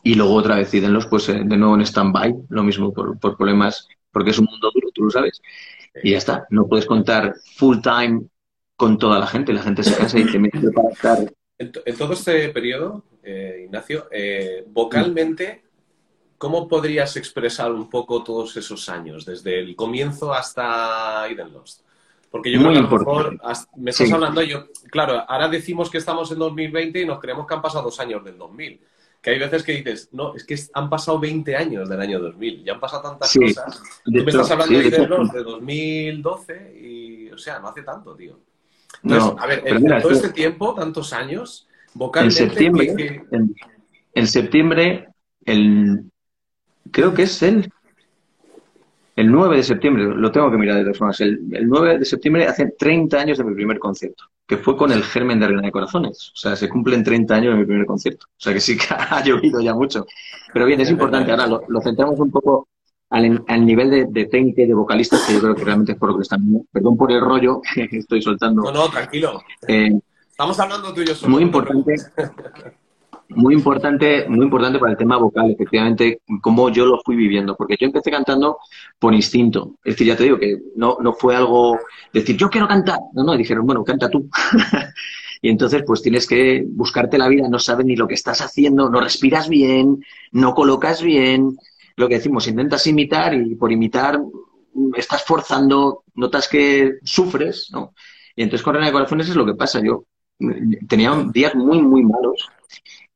y luego otra vez los pues eh, de nuevo en stand-by, lo mismo por, por problemas, porque es un mundo duro, tú lo sabes. Y ya está, no puedes contar full time con toda la gente, la gente se cansa y te mete para estar en, todo este periodo, eh, Ignacio, eh, vocalmente, ¿cómo podrías expresar un poco todos esos años, desde el comienzo hasta Eden Lost? Porque yo creo que a lo mejor me estás hablando yo, claro, ahora decimos que estamos en 2020 y nos creemos que han pasado dos años del 2000. Que hay veces que dices, no, es que han pasado 20 años del año 2000, ya han pasado tantas cosas. Tú me estás hablando de Eden Lost de 2012 y, o sea, no hace tanto, tío no, a ver, en todo este tiempo, tantos años, vocalmente... En septiembre, en, septiembre el, creo que es el, el 9 de septiembre, lo tengo que mirar de todas formas, el, 9 de septiembre hace 30 años de mi primer concierto, que fue con el germen de Reina de Corazones. O sea, se cumplen 30 años de mi primer concierto. O sea, que sí que ha llovido ya mucho. Pero bien, es importante. Ahora lo centramos un poco al, nivel de, de, técnica y de vocalistas, que yo creo que realmente es por lo que están. Perdón por el rollo que estoy soltando. No, no, tranquilo. Eh, Estamos hablando tú y yo solo. Muy importante. Muy importante, muy importante para el tema vocal, efectivamente, cómo yo lo fui viviendo, porque yo empecé cantando por instinto. Es decir, ya te digo que no, no fue algo decir, yo quiero cantar. No, no, dijeron, bueno, canta tú. y entonces, pues tienes que buscarte la vida, no sabes ni lo que estás haciendo, no respiras bien, no colocas bien, lo que decimos, intentas imitar y por imitar estás forzando, notas que sufres, ¿no? Y entonces con Reina de Corazones es lo que pasa. Yo tenía días muy, muy malos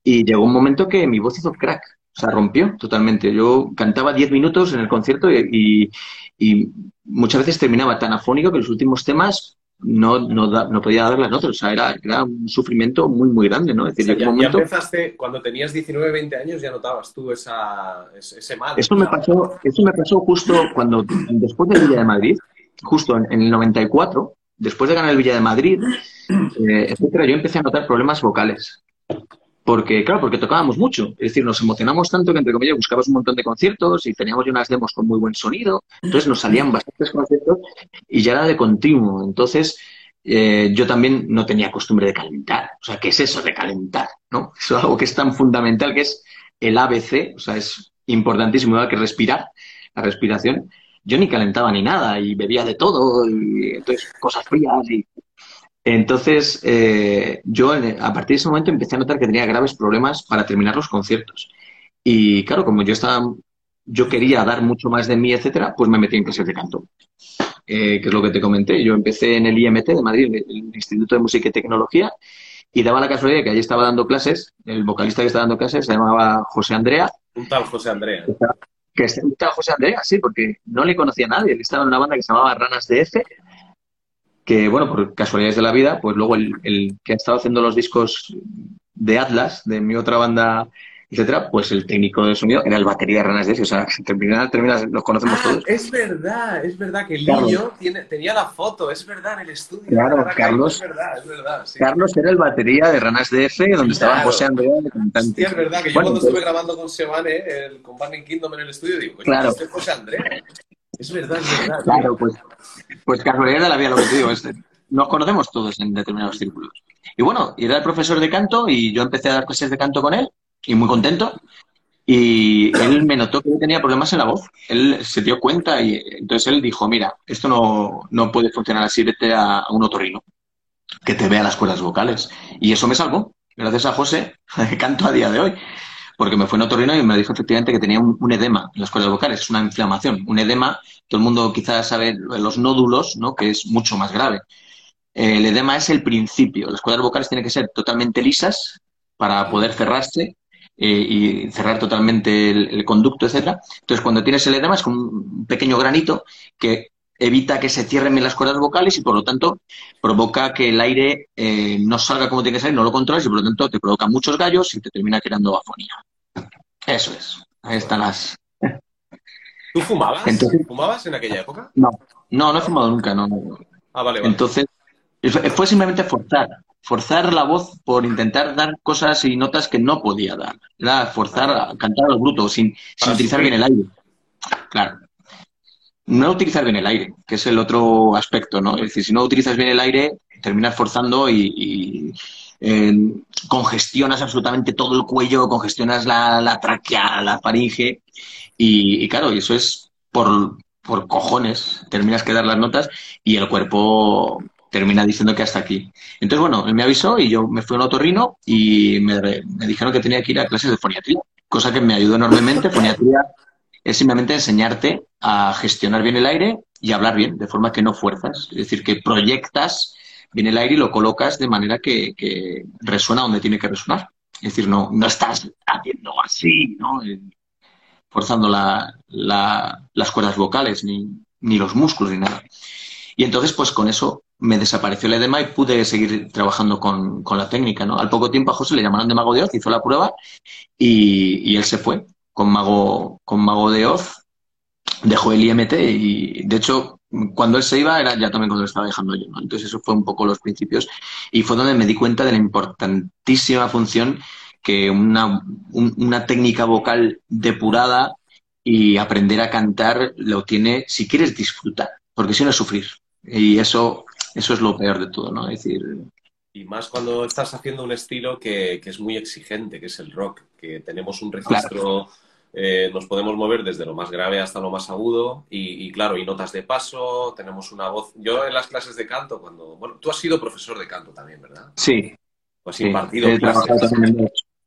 y llegó un momento que mi voz hizo crack, o sea, rompió totalmente. Yo cantaba 10 minutos en el concierto y, y, muchas veces terminaba tan afónico que los últimos temas no, no, no podía dar las notas. O sea, era, era un sufrimiento muy, muy grande, ¿no? Es decir, ya, empezaste, cuando tenías 19, 20 años, ya notabas tú esa, ese mal. Eso me, pasó, eso me pasó justo cuando, después del Villa de Madrid, justo en, el 94, después de ganar el Villa de Madrid, eh, etcétera, yo empecé a notar problemas vocales. Porque, claro, porque tocábamos mucho. Es decir, nos emocionamos tanto que, entre comillas, buscabas un montón de conciertos y teníamos unas demos con muy buen sonido. Entonces nos salían bastantes conciertos y ya era de continuo. Entonces, eh, yo también no tenía costumbre de calentar. O sea, ¿qué es eso de calentar? ¿No? Eso es algo que es tan fundamental que es el ABC. O sea, es importantísimo, igual que respirar, la respiración. Yo ni calentaba ni nada y bebía de todo y entonces cosas frías y entonces, eh, yo a partir de ese momento empecé a notar que tenía graves problemas para terminar los conciertos. Y claro, como yo estaba, yo quería dar mucho más de mí, etcétera, pues me metí en clases de canto, eh, que es lo que te comenté. Yo empecé en el IMT de Madrid, el Instituto de Música y Tecnología, y daba la casualidad que allí estaba dando clases, el vocalista que estaba dando clases se llamaba José Andrea. Un tal José Andrea. Que, un tal José Andrea, sí, porque no le conocía a nadie. Él estaba en una banda que se llamaba Ranas de F, que, bueno, por casualidades de la vida, pues luego el, el, que ha estado haciendo los discos de Atlas, de mi otra banda, etcétera, pues el técnico de sonido era el batería de Ranas de o sea, termina, termina, los conocemos ah, todos. Es verdad, es verdad que el niño tiene, tenía la foto, es verdad, en el estudio. Claro, Carlos, es verdad, es verdad, Carlos era el batería de Ranas de F, donde estaban José Andrea de cantante. Sí, es verdad, que yo cuando estuve pues grabando con Sebane, el, con Barney Kingdom en el estudio, digo, claro. este es José Andrea. Es verdad, es verdad. Claro, pues, pues casualidad de lo que te digo. Este, nos conocemos todos en determinados círculos. Y bueno, era el profesor de canto y yo empecé a dar clases de canto con él y muy contento. Y él me notó que tenía problemas en la voz. Él se dio cuenta y entonces él dijo, mira, esto no, no puede funcionar así, vete a, un otorrino que te vea las cuerdas vocales. Y eso me salvó. Gracias a José, canto a día de hoy porque me fue en otorrino y me dijo efectivamente que tenía un, edema en las cuerdas vocales, es una inflamación. Un edema, todo el mundo quizás sabe los nódulos, ¿no? que es mucho más grave. el edema es el principio. Las cuerdas vocales tienen que ser totalmente lisas para poder cerrarse eh, y cerrar totalmente el, conducto, etcétera. Entonces, cuando tienes el edema es como un pequeño granito que evita que se cierren bien las cuerdas vocales y por lo tanto provoca que el aire eh, no salga como tiene que salir, no lo controles y por lo tanto te provoca muchos gallos y te termina creando afonía. Eso es. Ahí están las. ¿Tú fumabas? ¿Fumabas en aquella época? No, no, no he fumado nunca, no. Ah, vale, vale. Entonces, fue simplemente forzar, forzar la voz por intentar dar cosas y notas que no podía dar. Era forzar a cantar a lo bruto, sin, utilizar bien el aire. Claro. No utilizar bien el aire, que es el otro aspecto, ¿no? Es decir, si no utilizas bien el aire, terminas forzando y, congestionas absolutamente todo el cuello, congestionas la, la tráquea, la faringe, y, y, claro, eso es por, por cojones, terminas que dar las notas y el cuerpo termina diciendo que hasta aquí. Entonces, bueno, él me avisó y yo me fui a un otorrino y me, dijeron que tenía que ir a clases de foniatría, cosa que me ayudó enormemente. Foniatría es simplemente enseñarte a gestionar bien el aire y hablar bien, de forma que no fuerzas. Es decir, que proyectas bien el aire y lo colocas de manera que, resuena donde tiene que resonar. Es decir, no, no estás haciendo así, ¿no? Eh, forzando las cuerdas vocales, ni, ni los músculos, ni nada. Y entonces, pues con eso me desapareció el edema y pude seguir trabajando con, la técnica, ¿no? Al poco tiempo a José le llamaron de Mago de Oz, hizo la prueba y, él se fue con Mago, con Mago de Oz, dejó el IMT y, de hecho, cuando él se iba era ya también cuando lo estaba dejando yo. Entonces eso fue un poco los principios y fue donde me di cuenta de la importantísima función que una, una técnica vocal depurada y aprender a cantar lo tiene si quieres disfrutar, porque si no es sufrir. Y eso eso es lo peor de todo, ¿no? Es decir... Y más cuando estás haciendo un estilo que, es muy exigente, que es el rock, que tenemos un registro, eh, nos podemos mover desde lo más grave hasta lo más agudo y, claro, y notas de paso, tenemos una voz. Yo en las clases de canto, cuando... Bueno, tú has sido profesor de canto también, ¿verdad? Sí. Pues impartido clases.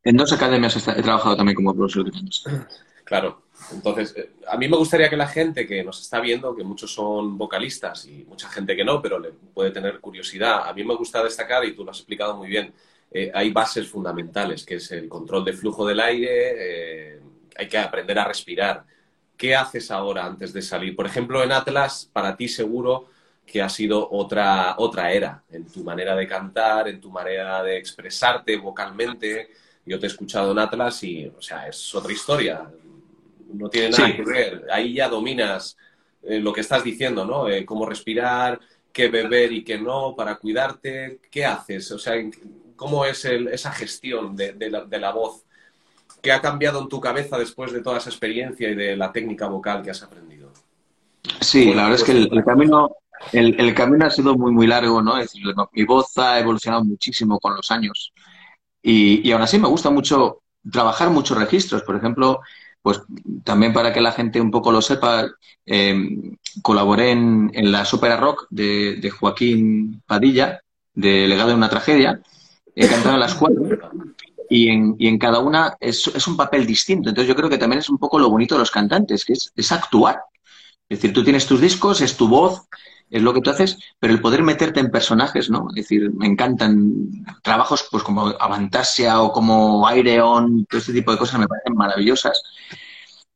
en dos academias he trabajado también como profesor de canto. Claro, entonces, eh, a mí me gustaría que la gente que nos está viendo, que muchos son vocalistas y mucha gente que no, pero le puede tener curiosidad, a mí me gusta destacar, y tú lo has explicado muy bien, eh, hay bases fundamentales, que es el control de flujo del aire, eh, hay que aprender a respirar. ¿Qué haces ahora antes de salir? Por ejemplo, en Atlas, para ti seguro que ha sido otra, otra era en tu manera de cantar, en tu manera de expresarte vocalmente. Yo te he escuchado en Atlas y, o sea, es otra historia no tiene nada que ver. Ahí ya dominas eh, lo que estás diciendo, ¿no? Eh, cómo respirar, qué beber y qué no para cuidarte. ¿Qué haces? O sea, ¿cómo es esa gestión de, la, voz? ¿Qué ha cambiado en tu cabeza después de toda esa experiencia y de la técnica vocal que has aprendido? Sí, la verdad es que el, camino, el, camino ha sido muy, muy largo, ¿no? Es decir, mi voz ha evolucionado muchísimo con los años. Y, y aún así me gusta mucho trabajar muchos registros. Por ejemplo, pues también para que la gente un poco lo sepa, eh, colaboré en, la ópera rock de, Joaquín Padilla, de Legado de una tragedia, he cantado las cuatro y en, y en cada una es, un papel distinto. Entonces yo creo que también es un poco lo bonito de los cantantes, que es, actuar. Es decir, tú tienes tus discos, es tu voz, es lo que tú haces, pero el poder meterte en personajes, ¿no? Es decir, me encantan trabajos pues como Avantasia o como Aireon, todo este tipo de cosas me parecen maravillosas.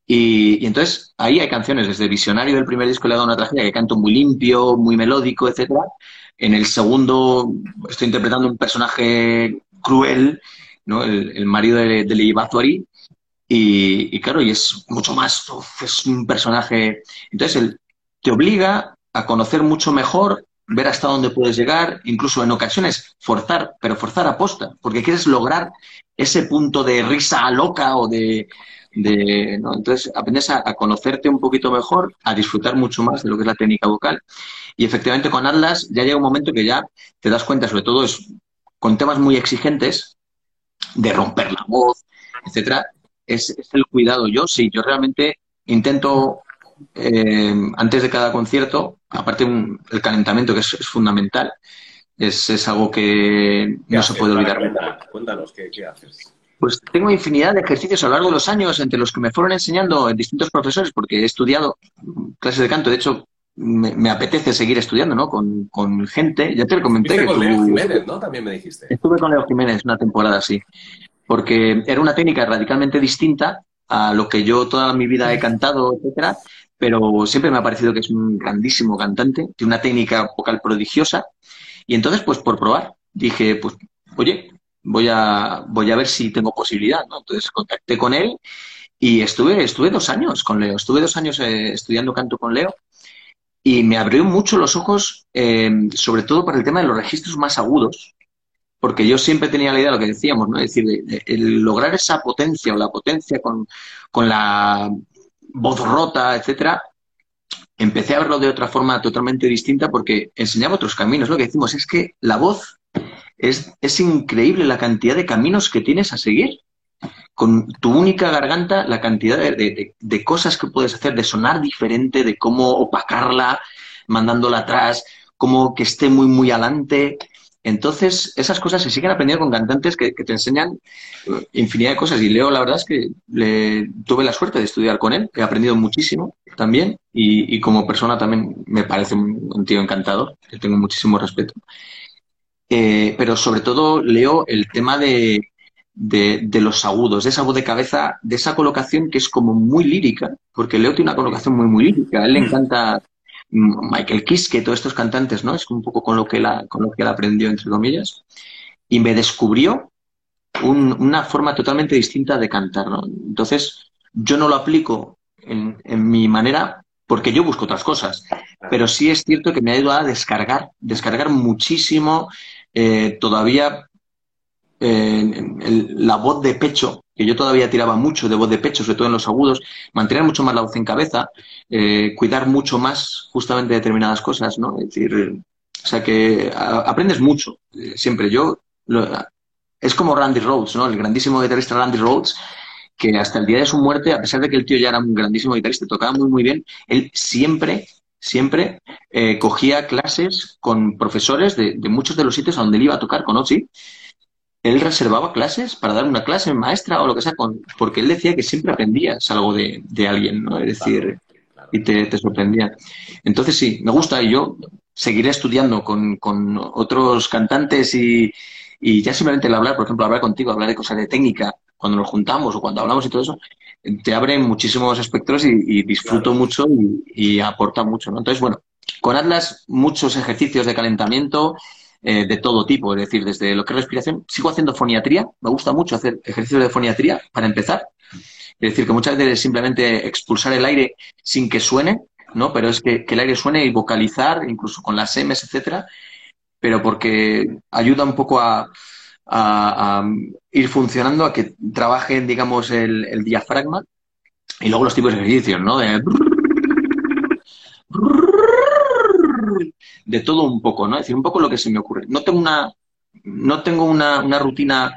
Y, entonces ahí hay canciones, desde Visionario del primer disco le he dado una tragedia que canto muy limpio, muy melódico, etcétera. En el segundo estoy interpretando un personaje cruel, ¿no? el, marido de, de Lei y, claro, y es mucho más, es un personaje. Entonces él te obliga a conocer mucho mejor, ver hasta dónde puedes llegar, incluso en ocasiones forzar, pero forzar a posta, porque quieres lograr ese punto de risa loca o de, de, ¿no? Entonces aprendes a, conocerte un poquito mejor, a disfrutar mucho más de lo que es la técnica vocal. Y efectivamente con Atlas ya llega un momento que ya te das cuenta, sobre todo es con temas muy exigentes, de romper la voz, etcétera, es, el cuidado. Yo sí, yo realmente intento eh, antes de cada concierto, aparte el calentamiento que es, fundamental, es, es, algo que no se puede olvidar. Cuéntanos, ¿qué, ¿qué haces? Pues tengo infinidad de ejercicios a lo largo de los años entre los que me fueron enseñando distintos profesores, porque he estudiado clases de canto. De hecho, me, apetece seguir estudiando, ¿no? Con, con gente. Ya te lo comenté. Que con Leo Jiménez, ¿no? También me dijiste. Estuve con Leo Jiménez una temporada, sí. Porque era una técnica radicalmente distinta a lo que yo toda mi vida he cantado, etcétera, pero siempre me ha parecido que es un grandísimo cantante, tiene una técnica vocal prodigiosa. Y entonces, pues por probar, dije, pues, oye, voy a, voy a ver si tengo posibilidad. Entonces contacté con él y estuve, estuve dos años con Leo, estuve dos años eh, estudiando canto con Leo y me abrió mucho los ojos, eh, sobre todo para el tema de los registros más agudos, porque yo siempre tenía la idea de lo que decíamos, ¿no? Es decir, el lograr esa potencia o la potencia con, con la voz rota, etcétera, empecé a verlo de otra forma totalmente distinta porque enseñaba otros caminos. Lo que decimos es que la voz es, es increíble la cantidad de caminos que tienes a seguir. Con tu única garganta, la cantidad de, de, cosas que puedes hacer, de sonar diferente, de cómo opacarla, mandándola atrás, cómo que esté muy, muy adelante. Entonces, esas cosas se siguen aprendiendo con cantantes que, te enseñan eh, infinidad de cosas. Y Leo, la verdad es que le, tuve la suerte de estudiar con él. He aprendido muchísimo también. Y, como persona también me parece un, tío encantador. Le tengo muchísimo respeto. Eh, pero sobre todo leo el tema de, de, los agudos, de esa voz de cabeza, de esa colocación que es como muy lírica, porque Leo tiene una colocación muy, muy lírica. A él le encanta Michael Kiske, todos estos cantantes, ¿no? Es un poco con lo que él, con lo que él aprendió, entre comillas, y me descubrió una forma totalmente distinta de cantar, ¿no? Entonces, yo no lo aplico en, mi manera porque yo busco otras cosas, pero sí es cierto que me ha ayudado a descargar, descargar muchísimo eh, todavía la voz de pecho, que yo todavía tiraba mucho de voz de pecho, sobre todo en los agudos, mantener mucho más la voz en cabeza, eh, cuidar mucho más justamente determinadas cosas, ¿no? Es decir, o sea que aprendes mucho, eh, siempre. Yo, es como Randy Rhodes, ¿no? El grandísimo guitarrista Randy Rhodes, que hasta el día de su muerte, a pesar de que el tío ya era un grandísimo guitarrista, tocaba muy, muy bien, él siempre siempre eh, cogía clases con profesores de, muchos de los sitios a donde él iba a tocar con Ozzy él reservaba clases para dar una clase maestra o lo que sea, con, porque él decía que siempre aprendías algo de, alguien, ¿no? Es decir, y te, sorprendía. Entonces sí, me gusta y yo seguiré estudiando con, otros cantantes y, ya simplemente el hablar, por ejemplo, hablar contigo, hablar de cosas de técnica, cuando nos juntamos o cuando hablamos y todo eso, te abre muchísimos espectros y, disfruto mucho y, y, aporta mucho, ¿no? Entonces, bueno, con Atlas muchos ejercicios de calentamiento, eh, de todo tipo, es decir, desde lo que es respiración, sigo haciendo foniatría, me gusta mucho hacer ejercicios de foniatría para empezar, es decir, que muchas veces es simplemente expulsar el aire sin que suene, ¿no? Pero es que, el aire suene y vocalizar, incluso con las M's, etcétera, pero porque ayuda un poco a, ir funcionando, a que trabaje, digamos, el, el diafragma y luego los tipos de ejercicios, ¿no? De de todo un poco, ¿no? Es decir, un poco lo que se me ocurre. No tengo una, no tengo una, rutina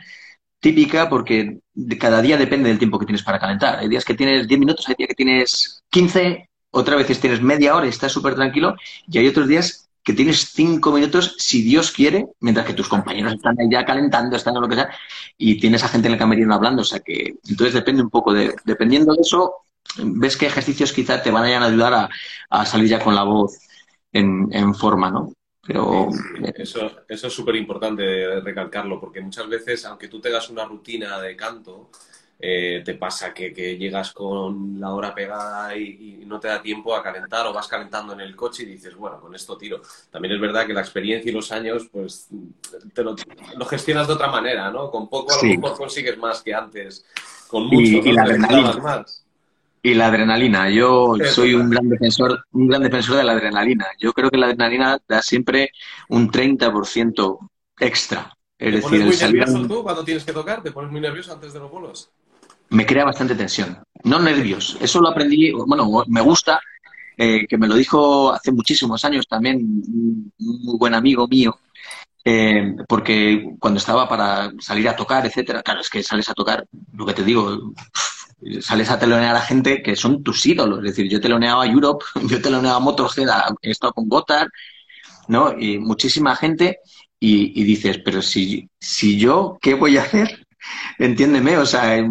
típica porque cada día depende del tiempo que tienes para calentar. Hay días que tienes 10 minutos, hay días que tienes 15, otras veces tienes media hora y estás súper tranquilo, y hay otros días que tienes 5 minutos, si Dios quiere, mientras que tus compañeros están ahí ya calentando, están en lo que sea, y tienes a gente en el camerino hablando. O sea que, entonces depende un poco de, dependiendo de eso, ves qué ejercicios quizá te van a ayudar a salir ya con la voz en, forma, ¿no? Pero... Eso, eso es súper importante recalcarlo, porque muchas veces, aunque tú tengas una rutina de canto, eh, te pasa que, llegas con la hora pegada y, no te da tiempo a calentar o vas calentando en el coche y dices, bueno, con esto tiro. También es verdad que la experiencia y los años, pues te lo, gestionas de otra manera, ¿no? Con poco a lo mejor consigues más que antes, con mucho, y, la más. Y la adrenalina. Yo soy un gran defensor, un gran defensor de la adrenalina. Yo creo que la adrenalina da siempre un 30% extra. Es ¿Te decir, pones muy nervioso tú cuando tienes que tocar? ¿Te pones muy nervioso antes de los bolos? Me crea bastante tensión. No nervios. Eso lo aprendí, bueno, me gusta, eh, que me lo dijo hace muchísimos años también un muy buen amigo mío, eh, porque cuando estaba para salir a tocar, etcétera, claro, es que sales a tocar, lo que te digo, sales a telonear a gente que son tus ídolos. Es decir, yo teloneaba a Europe, yo teloneaba a Motorhead, he estado con Gotthard, ¿no? Y muchísima gente. Y, dices, pero si, si yo, ¿qué voy a hacer? Entiéndeme, o sea,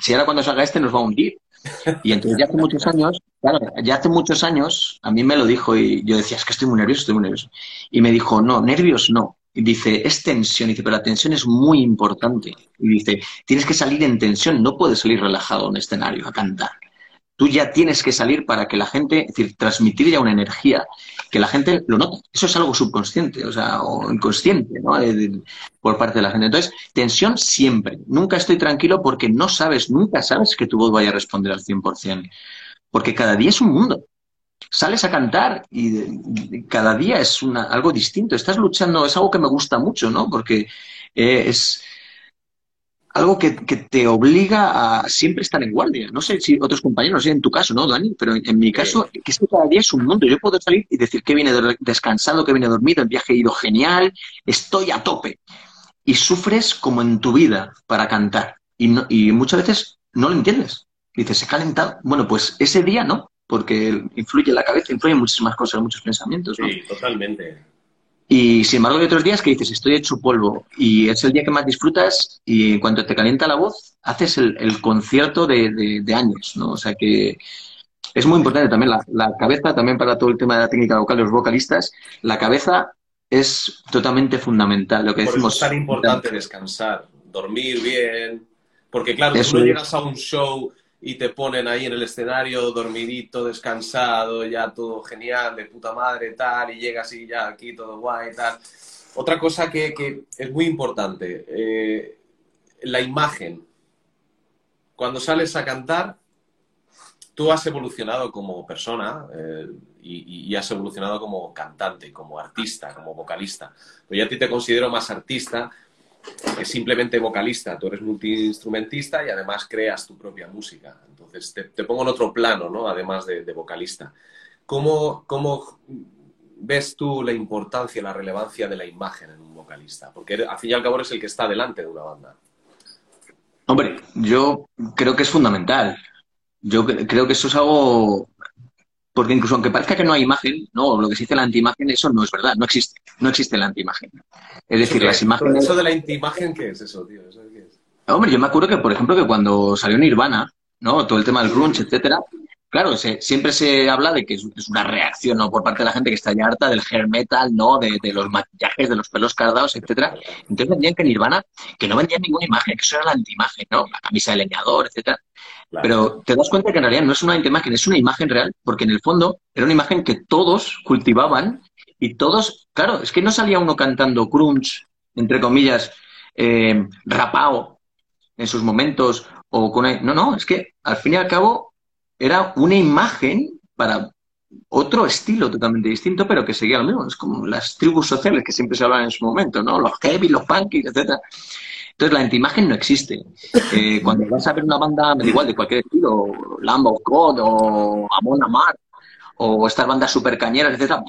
si ahora cuando salga este nos va a hundir. Y entonces ya hace muchos años, claro, ya hace muchos años, a mí me lo dijo y yo decía, es que estoy muy nervioso, estoy muy nervioso. Y me dijo, no, nervios no. Dice, es tensión. Dice, pero la tensión es muy importante. Y dice, tienes que salir en tensión, no puedes salir relajado a un escenario a cantar tú ya tienes que salir para que la gente, es decir, transmitir ya una energía que la gente lo note. Eso es algo subconsciente, o sea, o inconsciente, ¿no? por parte de la gente. Entonces, tensión siempre. Nunca estoy tranquilo porque no sabes, nunca sabes que tu voz vaya a responder al 100%. Porque cada día es un mundo. Sales a cantar y cada día es una, algo distinto. Estás luchando, es algo que me gusta mucho, ¿no? Porque eh, es, algo que, te obliga a siempre estar en guardia. No sé si otros compañeros, no en tu caso, ¿no, Dani? Pero en, mi caso, que es que cada día es un mundo. Yo puedo salir y decir que viene descansado, que viene dormido, el viaje ha ido genial, estoy a tope. Y sufres como en tu vida para cantar. Y, y muchas veces no lo entiendes. Dices, se ha calentado. Bueno, pues ese día no, porque influye en la cabeza, influye en muchísimas cosas, muchos pensamientos. Sí, totalmente. Y sin embargo hay otros días que dices, estoy hecho polvo y es el día que más disfrutas y cuando te calienta la voz haces el, concierto de, años, ¿no? O sea que es muy importante también la, cabeza, también para todo el tema de la técnica vocal de los vocalistas, la cabeza es totalmente fundamental. Lo que Por decimos, es tan importante descansar, dormir bien, porque claro, tú no llegas a un show y te ponen ahí en el escenario dormidito, descansado, ya todo genial, de puta madre, tal, y llegas y ya aquí todo guay, tal. Otra cosa que, que es muy importante, eh, la imagen. Cuando sales a cantar, tú has evolucionado como persona eh, y, has evolucionado como cantante, como artista, como vocalista. Pero yo a ti te considero más artista es simplemente vocalista, tú eres multiinstrumentista y además creas tu propia música. Entonces, te, pongo en otro plano, ¿no? Además de, vocalista. ¿Cómo, ¿Cómo, ves tú la importancia, la relevancia de la imagen en un vocalista? Porque al fin y al cabo eres el que está delante de una banda. Hombre, yo creo que es fundamental. Yo creo que eso es algo porque incluso aunque parezca que no hay imagen, no, lo que se dice la antiimagen, eso no es verdad, no existe, no existe la antiimagen. Es decir, las imágenes... ¿Eso de la antiimagen qué es eso, tío? Hombre, yo me acuerdo que, por ejemplo, que cuando salió Nirvana, ¿no? Todo el tema del grunge, etcétera, claro, siempre se habla de que es, una reacción, ¿no? Por parte de la gente que está ya harta del hair metal, ¿no? De, los maquillajes, de los pelos cardados, etcétera. Entonces vendían que Nirvana, que no vendían ninguna imagen, que eso era la antiimagen, ¿no? La camisa de leñador, etcétera. Pero te das cuenta que en realidad no es una imagen, es una imagen real, porque en el fondo era una imagen que todos cultivaban y todos, claro, es que no salía uno cantando crunch, entre comillas, eh, rapao en sus momentos, o con... No, no, es que al fin y al cabo era una imagen para otro estilo totalmente distinto, pero que seguía lo mismo. Es como las tribus sociales que siempre se hablan en su momento, ¿no? Los heavy, los punky, etcétera. Entonces, la antiimagen no existe. Eh, cuando vas a ver una banda, me igual, de cualquier estilo, Lambo God o Amon Amar, o estas bandas super cañeras, etcétera,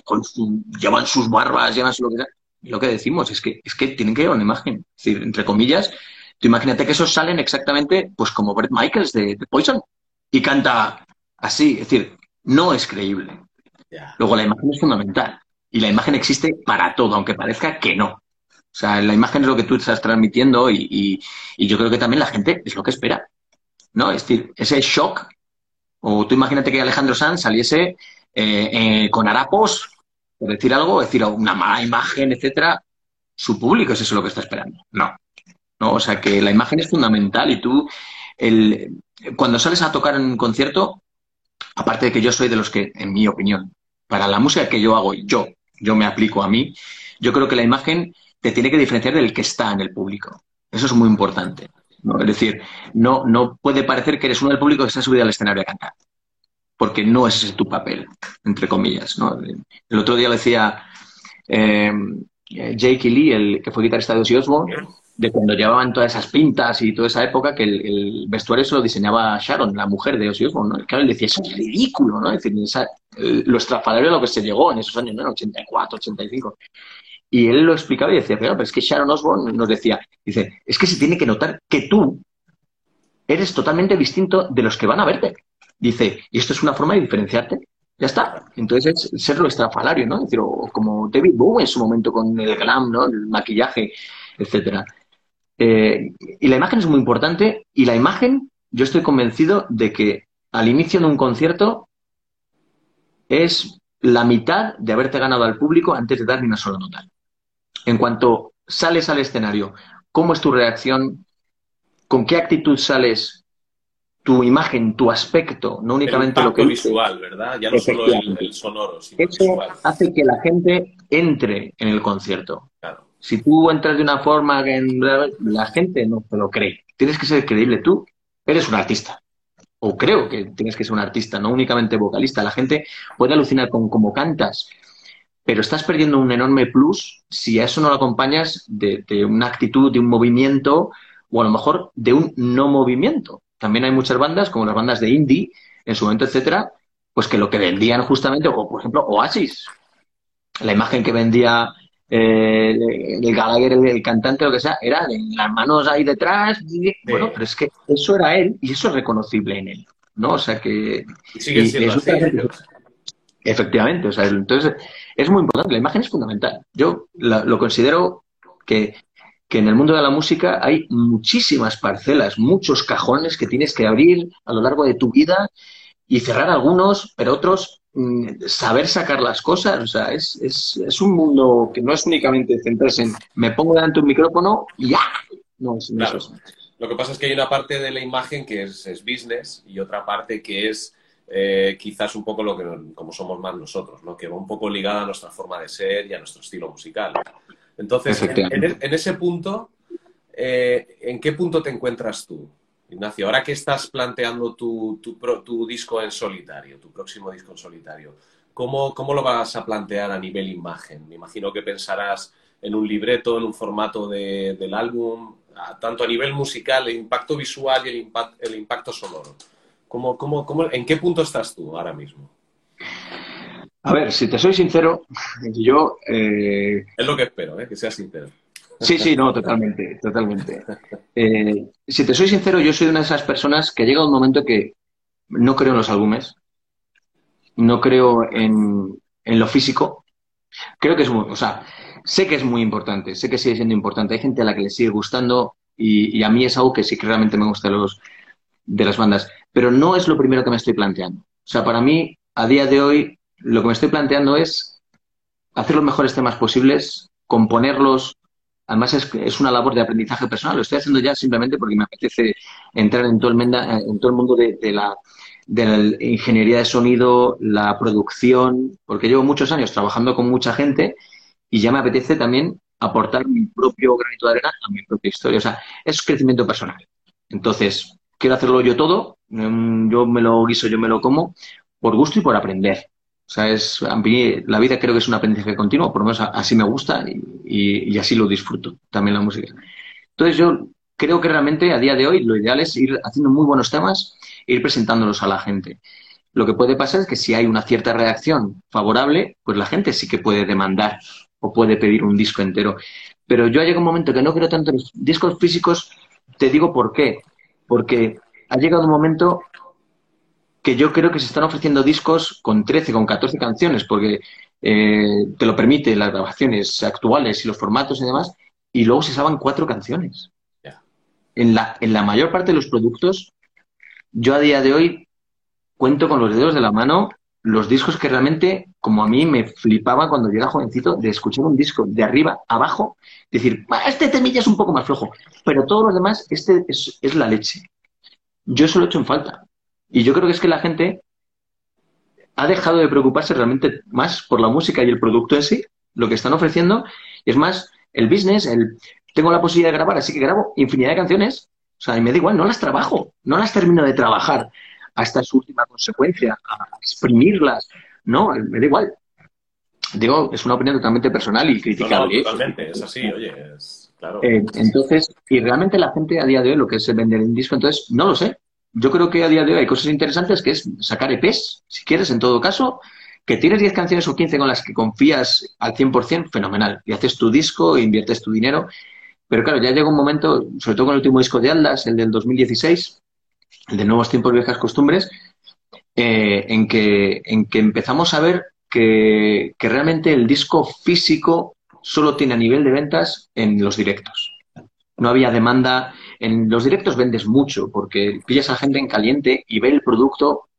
llevan sus barbas, llevan su lo que sea. lo que decimos es que, es que tienen que llevar una imagen. Es decir, entre comillas, tú imagínate que esos salen exactamente pues como Brett Michaels de, Poison y canta así. Es decir, no es creíble. Luego, la imagen es fundamental. Y la imagen existe para todo, aunque parezca que no. O sea, la imagen es lo que tú estás transmitiendo y, yo creo que también la gente es lo que espera. ¿No? Es decir, ese shock. O tú imagínate que Alejandro Sanz saliese eh, eh, con harapos, por decir algo, decir una mala imagen, etcétera. Su público es eso lo que está esperando. No. No, o sea que la imagen es fundamental y tú, el, cuando sales a tocar en un concierto, aparte de que yo soy de los que, en mi opinión, para la música que yo hago, yo, yo me aplico a mí, yo creo que la imagen te tiene que diferenciar del que está en el público. Eso es muy importante. ¿no? Es decir, no, no puede parecer que eres uno del público que está subido al escenario a cantar, porque no es tu papel, entre comillas. ¿no? El otro día decía eh, Jake Lee, el que fue guitarrista de Ozzy Osbourne, de cuando llevaban todas esas pintas y toda esa época, que el, vestuario se lo diseñaba Sharon, la mujer de Ozzy Osbourne. ¿no? Claro, él decía, eso es ridículo, ¿no? Es decir, esa, lo estrafalario a lo que se llegó en esos años, ¿no? 84, 85. Y él lo explicaba y decía, pero, es que Sharon Osbourne nos decía, dice, es que se tiene que notar que tú eres totalmente distinto de los que van a verte. Dice, y esto es una forma de diferenciarte. Ya está. Entonces es ser lo estrafalario, ¿no? Es decir, o como David Bowie en su momento con el glam, ¿no? El maquillaje, etcétera. Eh, y la imagen es muy importante y la imagen, yo estoy convencido de que al inicio de un concierto es la mitad de haberte ganado al público antes de dar ni una sola nota. En cuanto sales al escenario, ¿cómo es tu reacción? ¿Con qué actitud sales? Tu imagen, tu aspecto, no únicamente lo que visual, ¿verdad? Ya no solo el, sonoro, sino Eso visual. hace que la gente entre en el concierto. Claro. Si tú entras de una forma que la gente no te lo cree. Tienes que ser creíble. Tú eres un artista o creo que tienes que ser un artista, no únicamente vocalista. La gente puede alucinar con cómo cantas, pero estás perdiendo un enorme plus si a eso no lo acompañas de, una actitud, de un movimiento, o a lo mejor de un no movimiento. También hay muchas bandas, como las bandas de indie, en su momento, etcétera, pues que lo que vendían justamente, o por ejemplo, Oasis, la imagen que vendía eh, el Gallagher, el, cantante, lo que sea, era de las manos ahí detrás. Bueno, pero es que eso era él y eso es reconocible en él, ¿no? O sea que. sigue siendo así, Efectivamente, o sea, entonces es muy importante, la imagen es fundamental. Yo lo considero que, que en el mundo de la música hay muchísimas parcelas, muchos cajones que tienes que abrir a lo largo de tu vida y cerrar algunos, pero otros Mm, saber sacar las cosas. O sea, es, es, es, un mundo que no es únicamente centrarse en me pongo delante de un micrófono y ya. No, es, Lo que pasa es que hay una parte de la imagen que es, es business y otra parte que es eh, quizás un poco lo que como somos más nosotros, ¿no? que va un poco ligada a nuestra forma de ser y a nuestro estilo musical. Entonces, en, en, ese punto, eh, ¿en qué punto te encuentras tú? Ignacio, ahora que estás planteando tu, tu, disco en solitario, tu próximo disco en solitario, ¿cómo, ¿cómo, lo vas a plantear a nivel imagen? Me imagino que pensarás en un libreto, en un formato de, del álbum, tanto a nivel musical, el impacto visual y el, impact, el impacto sonoro. ¿Cómo, cómo, cómo, ¿En qué punto estás tú ahora mismo? A ver, si te soy sincero, yo... Eh, es lo que espero, ¿eh? que seas sincero. Sí, sí, no, totalmente, totalmente. Eh, si te soy sincero, yo soy una de esas personas que llega un momento que no creo en los álbumes, no creo en, lo físico. Creo que es muy, o sea, sé que es muy importante, sé que sigue siendo importante. Hay gente a la que le sigue gustando y, a mí es algo que sí que realmente me gusta los, de las bandas, pero no es lo primero que me estoy planteando. O sea, para mí, a día de hoy, lo que me estoy planteando es hacer los mejores temas posibles, componerlos Además, es, es una labor de aprendizaje personal. Lo estoy haciendo ya simplemente porque me apetece entrar en todo el, en todo el mundo de, la, de la ingeniería de sonido, la producción, porque llevo muchos años trabajando con mucha gente y ya me apetece también aportar mi propio granito de arena a mi propia historia. O sea, es crecimiento personal. Entonces, quiero hacerlo yo todo, mm, yo me lo guiso, yo me lo como, por gusto y por aprender. O sea, es, a mí la vida creo que es un aprendizaje continuo, por lo menos así me gusta y, así lo disfruto, también la música. Entonces yo creo que realmente a día de hoy lo ideal es ir haciendo muy buenos temas e ir presentándolos a la gente. Lo que puede pasar es que si hay una cierta reacción favorable, pues la gente sí que puede demandar o puede pedir un disco entero. Pero yo llegado un momento que no creo tanto los discos físicos, te digo por qué. Porque ha llegado un momento que yo creo que se están ofreciendo discos con 13, con 14 canciones, porque eh, te lo permite las grabaciones actuales y los formatos y demás, y luego se saben cuatro canciones. En, la, en la mayor parte de los productos, yo a día de hoy cuento con los dedos de la mano los discos que realmente, como a mí me flipaba cuando yo era jovencito, de escuchar un disco de arriba abajo, decir, este temilla es un poco más flojo, pero todos los demás, este es, es la leche. Yo eso lo he hecho en falta. Y yo creo que es que la gente ha dejado de preocuparse realmente más por la música y el producto en sí, lo que están ofreciendo, y es más el business, el tengo la posibilidad de grabar, así que grabo infinidad de canciones, o sea, y me da igual, no las trabajo, no las termino de trabajar hasta su última consecuencia, a exprimirlas, no, me da igual. Digo, es una opinión totalmente personal y criticable. ¿eh? totalmente, es así, oye, es claro. Eh, entonces, y realmente la gente a día de hoy lo que es vender en disco, entonces, no lo sé, yo creo que a día de hoy hay cosas interesantes que es sacar EPs, si quieres, en todo caso, que tienes 10 canciones o 15 con las que confías al 100%, fenomenal. Y haces tu disco, e inviertes tu dinero. Pero claro, ya llega un momento, sobre todo con el último disco de Aldas, el del 2016, el de Nuevos Tiempos, Viejas Costumbres, eh, en, que, en que empezamos a ver que, que realmente el disco físico solo tiene a nivel de ventas en los directos. No había demanda En los directos vendes mucho porque pillas a la gente en caliente y ve el producto,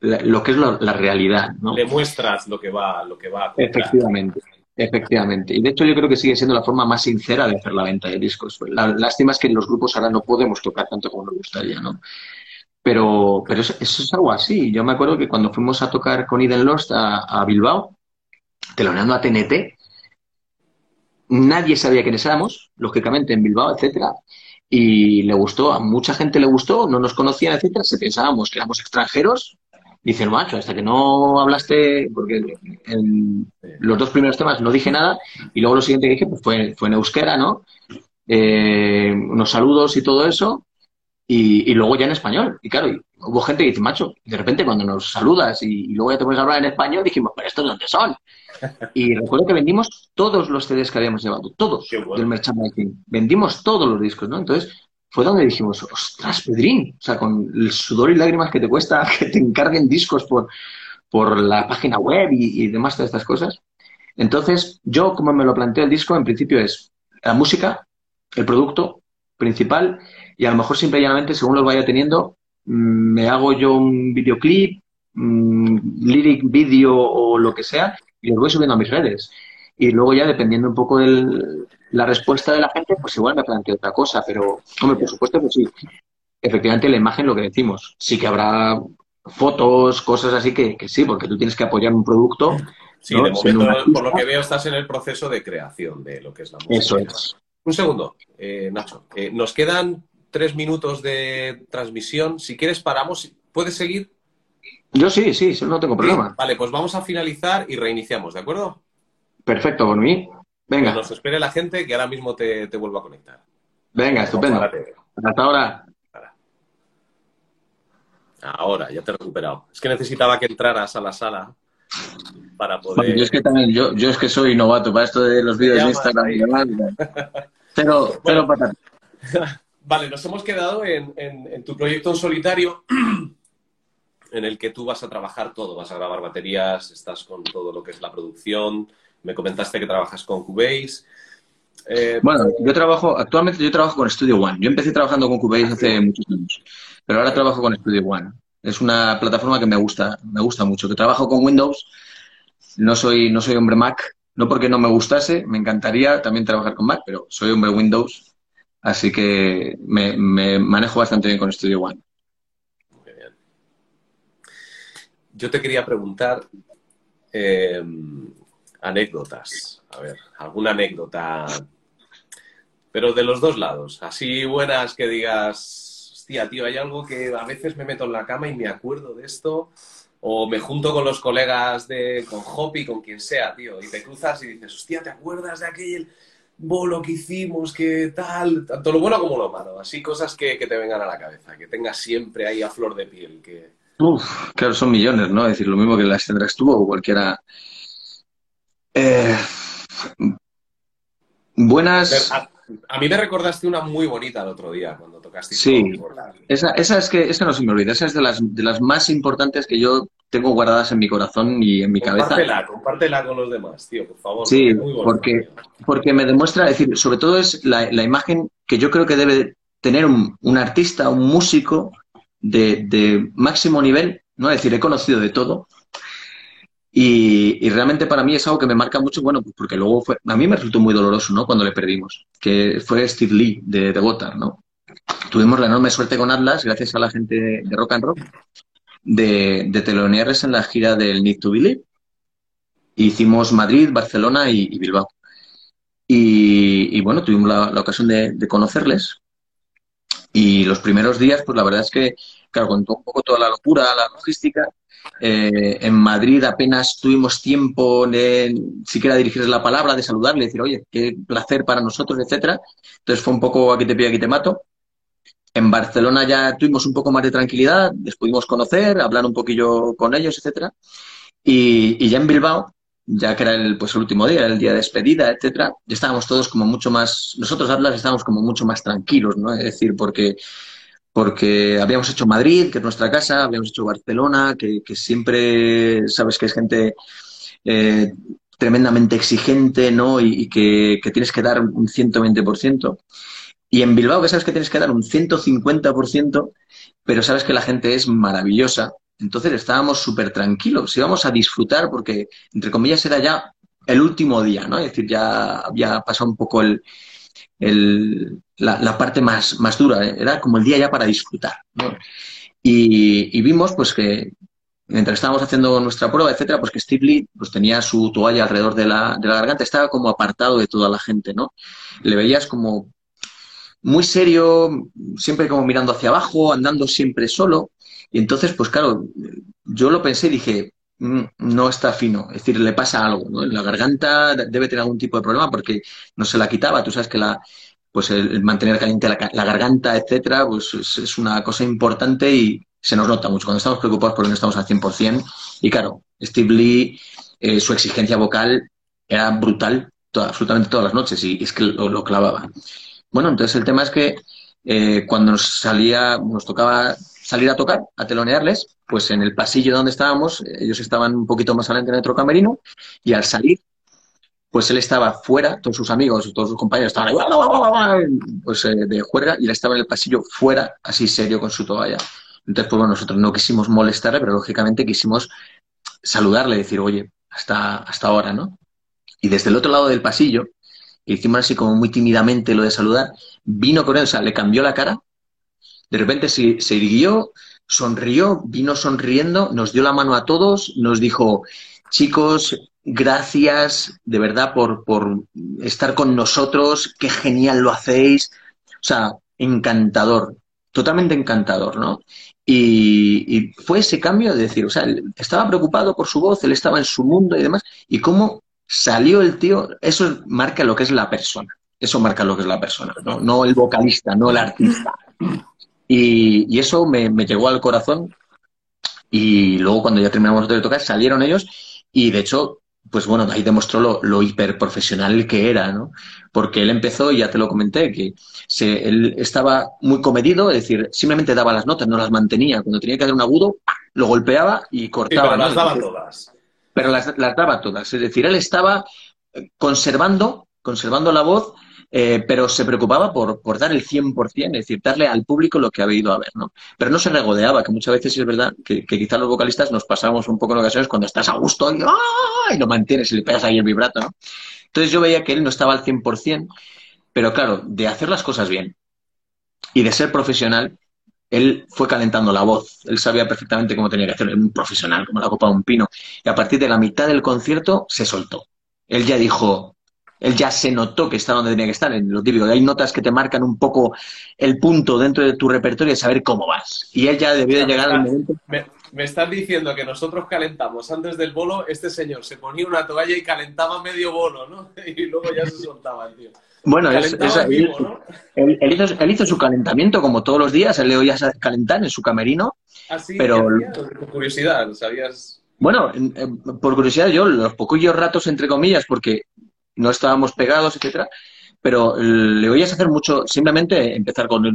lo que es la, realidad. ¿no? Le muestras lo que va, lo que va a comprar. Efectivamente. Efectivamente. Y de hecho yo creo que sigue siendo la forma más sincera de hacer la venta de discos. La lástima es que en los grupos ahora no podemos tocar tanto como nos gustaría, ¿no? Pero, pero eso, es algo así. Yo me acuerdo que cuando fuimos a tocar con Eden Lost a, a Bilbao, teloneando a TNT, nadie sabía quiénes éramos, lógicamente en Bilbao, etcétera, y le gustó, a mucha gente le gustó, no nos conocían, etcétera, se pensábamos que éramos extranjeros, dicen, macho, hasta que no hablaste, porque en los dos primeros temas no dije nada, y luego lo siguiente que dije pues fue, fue en euskera, ¿no? Eh, unos saludos y todo eso, y, luego ya en español. Y claro, hubo gente que dice, macho, de repente cuando nos saludas y, luego ya te pones a hablar en español, dijimos, pero estos dónde son. Y recuerdo que vendimos todos los CDs que habíamos llevado, todos del merchandising. Vendimos todos los discos, ¿no? Entonces fue donde dijimos, ostras, Pedrín, o sea, con el sudor y lágrimas que te cuesta que te encarguen discos por, por la página web y, y demás de estas cosas. Entonces, yo como me lo planteo el disco, en principio es la música, el producto principal y a lo mejor simple y llanamente, según los vaya teniendo, mm, me hago yo un videoclip, mm, lyric video o lo que sea, y los voy subiendo a mis redes. Y luego ya, dependiendo un poco de la respuesta de la gente, pues igual me planteo otra cosa. Pero, hombre, por supuesto que sí. Efectivamente, la imagen, lo que decimos, sí que habrá fotos, cosas así que, sí, porque tú tienes que apoyar un producto. Sí, de momento, por lo que veo, estás en el proceso de creación de lo que es la música. Eso es. Un segundo, eh, Nacho. Eh, nos quedan tres minutos de transmisión. Si quieres, paramos. ¿Puedes seguir? Yo sí, sí, no tengo problema. Vale, pues vamos a finalizar y reiniciamos, ¿de acuerdo? Perfecto, por mí. Venga. Que nos espere la gente que ahora mismo te, vuelvo a conectar. Venga, estupendo. Hasta ahora. Ahora, ya te he recuperado. Es que necesitaba que entraras a la sala para poder. yo es que también, yo, es que soy novato para esto de los vídeos de Instagram Pero, pero para. Vale, nos hemos quedado en, tu proyecto en solitario, en el que tú vas a trabajar todo, vas a grabar baterías, estás con todo lo que es la producción, me comentaste que trabajas con Cubase. Eh, bueno, yo trabajo, actualmente yo trabajo con Studio One. Yo empecé trabajando con Cubase hace muchos años, pero ahora trabajo con Studio One. Es una plataforma que me gusta, me gusta mucho. Que trabajo con Windows, no soy, no soy hombre Mac, no porque no me gustase, me encantaría también trabajar con Mac, pero soy hombre Windows Así que me, manejo bastante bien con Studio One. Muy bien. Yo te quería preguntar eh, anécdotas. A ver, alguna anécdota, pero de los dos lados. Así buenas que digas, hostia, tío, hay algo que a veces me meto en la cama y me acuerdo de esto. O me junto con los colegas de, con Hopi, con quien sea, tío, y te cruzas y dices, hostia, ¿te acuerdas de aquel bolo que hicimos, que tal, tanto lo bueno como lo malo, así cosas que, te vengan a la cabeza, que tengas siempre ahí a flor de piel. Que... Uf, claro, son millones, ¿no? Es decir, lo mismo que las tendrás tú o cualquiera. Eh, buenas. A, mí me recordaste una muy bonita el otro día cuando tocaste. Sí, esa, esa es que esa no se me olvida, esa es de las, de las más importantes que yo tengo guardadas en mi corazón y en mi cabeza. Compártela con los demás, tío, por favor. Sí, porque, porque me demuestra, es decir, sobre todo es la, imagen que yo creo que debe tener un, artista, un músico de, máximo nivel, ¿no? Es decir, he conocido de todo. Y, realmente para mí es algo que me marca mucho, bueno, pues porque luego fue, a mí me resultó muy doloroso, ¿no? Cuando le perdimos, que fue Steve Lee de, de ¿no? Tuvimos la enorme suerte con Atlas, gracias a la gente de Rock and Roll, de, de en la gira del Need to Believe. Hicimos Madrid, Barcelona y, Bilbao. Y, bueno, tuvimos la, ocasión de, conocerles. Y los primeros días, pues la verdad es que, claro, con un poco toda la locura, la logística, eh, en Madrid apenas tuvimos tiempo de siquiera dirigirles la palabra, de saludarle, decir, oye, qué placer para nosotros, etcétera. Entonces fue un poco aquí te pido, aquí te mato. En Barcelona ya tuvimos un poco más de tranquilidad, les pudimos conocer, hablar un poquillo con ellos, etcétera. Y, ya en Bilbao, ya que era el, pues el último día, el día de despedida, etcétera, ya estábamos todos como mucho más, nosotros Atlas estábamos como mucho más tranquilos, ¿no? Es decir, porque, porque habíamos hecho Madrid, que es nuestra casa, habíamos hecho Barcelona, que, siempre sabes que es gente eh, tremendamente exigente, ¿no? Y, que, que, tienes que dar un 120%. Y en Bilbao, que sabes que tienes que dar un 150%, pero sabes que la gente es maravillosa. Entonces estábamos súper tranquilos, íbamos a disfrutar porque, entre comillas, era ya el último día, ¿no? Es decir, ya había pasado un poco el, la, parte más, más dura, ¿eh? era como el día ya para disfrutar. Y, vimos, pues, que mientras estábamos haciendo nuestra prueba, etcétera, pues que Steve pues, tenía su toalla alrededor de la, de la garganta, estaba como apartado de toda la gente, ¿no? Le veías como muy serio, siempre como mirando hacia abajo, andando siempre solo. Y entonces, pues claro, yo lo pensé y dije, mm, no está fino, es decir, le pasa algo, ¿no? En la garganta debe tener algún tipo de problema porque no se la quitaba, tú sabes que la, pues el, mantener caliente la, garganta, etcétera, pues es, una cosa importante y se nos nota mucho cuando estamos preocupados porque no estamos al 100%. Y claro, Steve Lee, eh, su exigencia vocal era brutal absolutamente todas las noches y, es que lo clavaba. Bueno, entonces el tema es que eh, cuando nos salía, nos tocaba salir a tocar, a telonearles, pues en el pasillo donde estábamos, ellos estaban un poquito más adelante en otro camerino, y al salir, pues él estaba fuera, todos sus amigos, todos sus compañeros estaban ahí, pues eh, de juerga, y él estaba en el pasillo fuera, así serio con su toalla. Entonces, pues bueno, nosotros no quisimos molestarle, pero lógicamente quisimos saludarle, decir, oye, hasta, hasta ahora, ¿no? Y desde el otro lado del pasillo, hicimos así como muy tímidamente lo de saludar, vino con él, o sea, le cambió la cara, de repente se, se irguió, sonrió, vino sonriendo, nos dio la mano a todos, nos dijo, chicos, gracias de verdad por, por estar con nosotros, qué genial lo hacéis, o sea, encantador, totalmente encantador, ¿no? Y, y, fue ese cambio de decir, o sea, estaba preocupado por su voz, él estaba en su mundo y demás, y cómo salió el tío, eso marca lo que es la persona. Eso marca lo que es la persona, no, el vocalista, no el artista. Y, eso me, llegó al corazón. Y luego, cuando ya terminamos de tocar, salieron ellos. Y de hecho, pues bueno, ahí demostró lo, lo hiperprofesional que era, ¿no? Porque él empezó, y ya te lo comenté, que se, él estaba muy comedido, es decir, simplemente daba las notas, no las mantenía. Cuando tenía que hacer un agudo, lo golpeaba y cortaba. las daba todas pero las, daba todas. Es decir, él estaba conservando, conservando la voz, eh, pero se preocupaba por, por dar el 100%, es decir, darle al público lo que había ido a ver, ¿no? Pero no se regodeaba, que muchas veces es verdad que, que quizás los vocalistas nos pasamos un poco en ocasiones cuando estás a gusto y, ¡ah! y lo mantienes y le pegas ahí el vibrato, ¿no? Entonces yo veía que él no estaba al 100%, pero claro, de hacer las cosas bien y de ser profesional, él fue calentando la voz, él sabía perfectamente cómo tenía que hacerlo, un profesional, como la copa de un pino. Y a partir de la mitad del concierto se soltó. Él ya dijo, él ya se notó que estaba donde tenía que estar, en lo típico. Hay notas que te marcan un poco el punto dentro de tu repertorio y saber cómo vas. Y él ya debió de llegar al momento. Me, me estás diciendo que nosotros calentamos antes del bolo, este señor se ponía una toalla y calentaba medio bolo, ¿no? Y luego ya se soltaba el tío. Bueno, es, él, hizo, su calentamiento como todos los días, él le oía calentar en su camerino. Así, ah, pero... por curiosidad, ¿sabías? Bueno, por curiosidad yo, los poquillos ratos, entre comillas, porque no estábamos pegados, etcétera, pero le oías hacer mucho, simplemente empezar con el...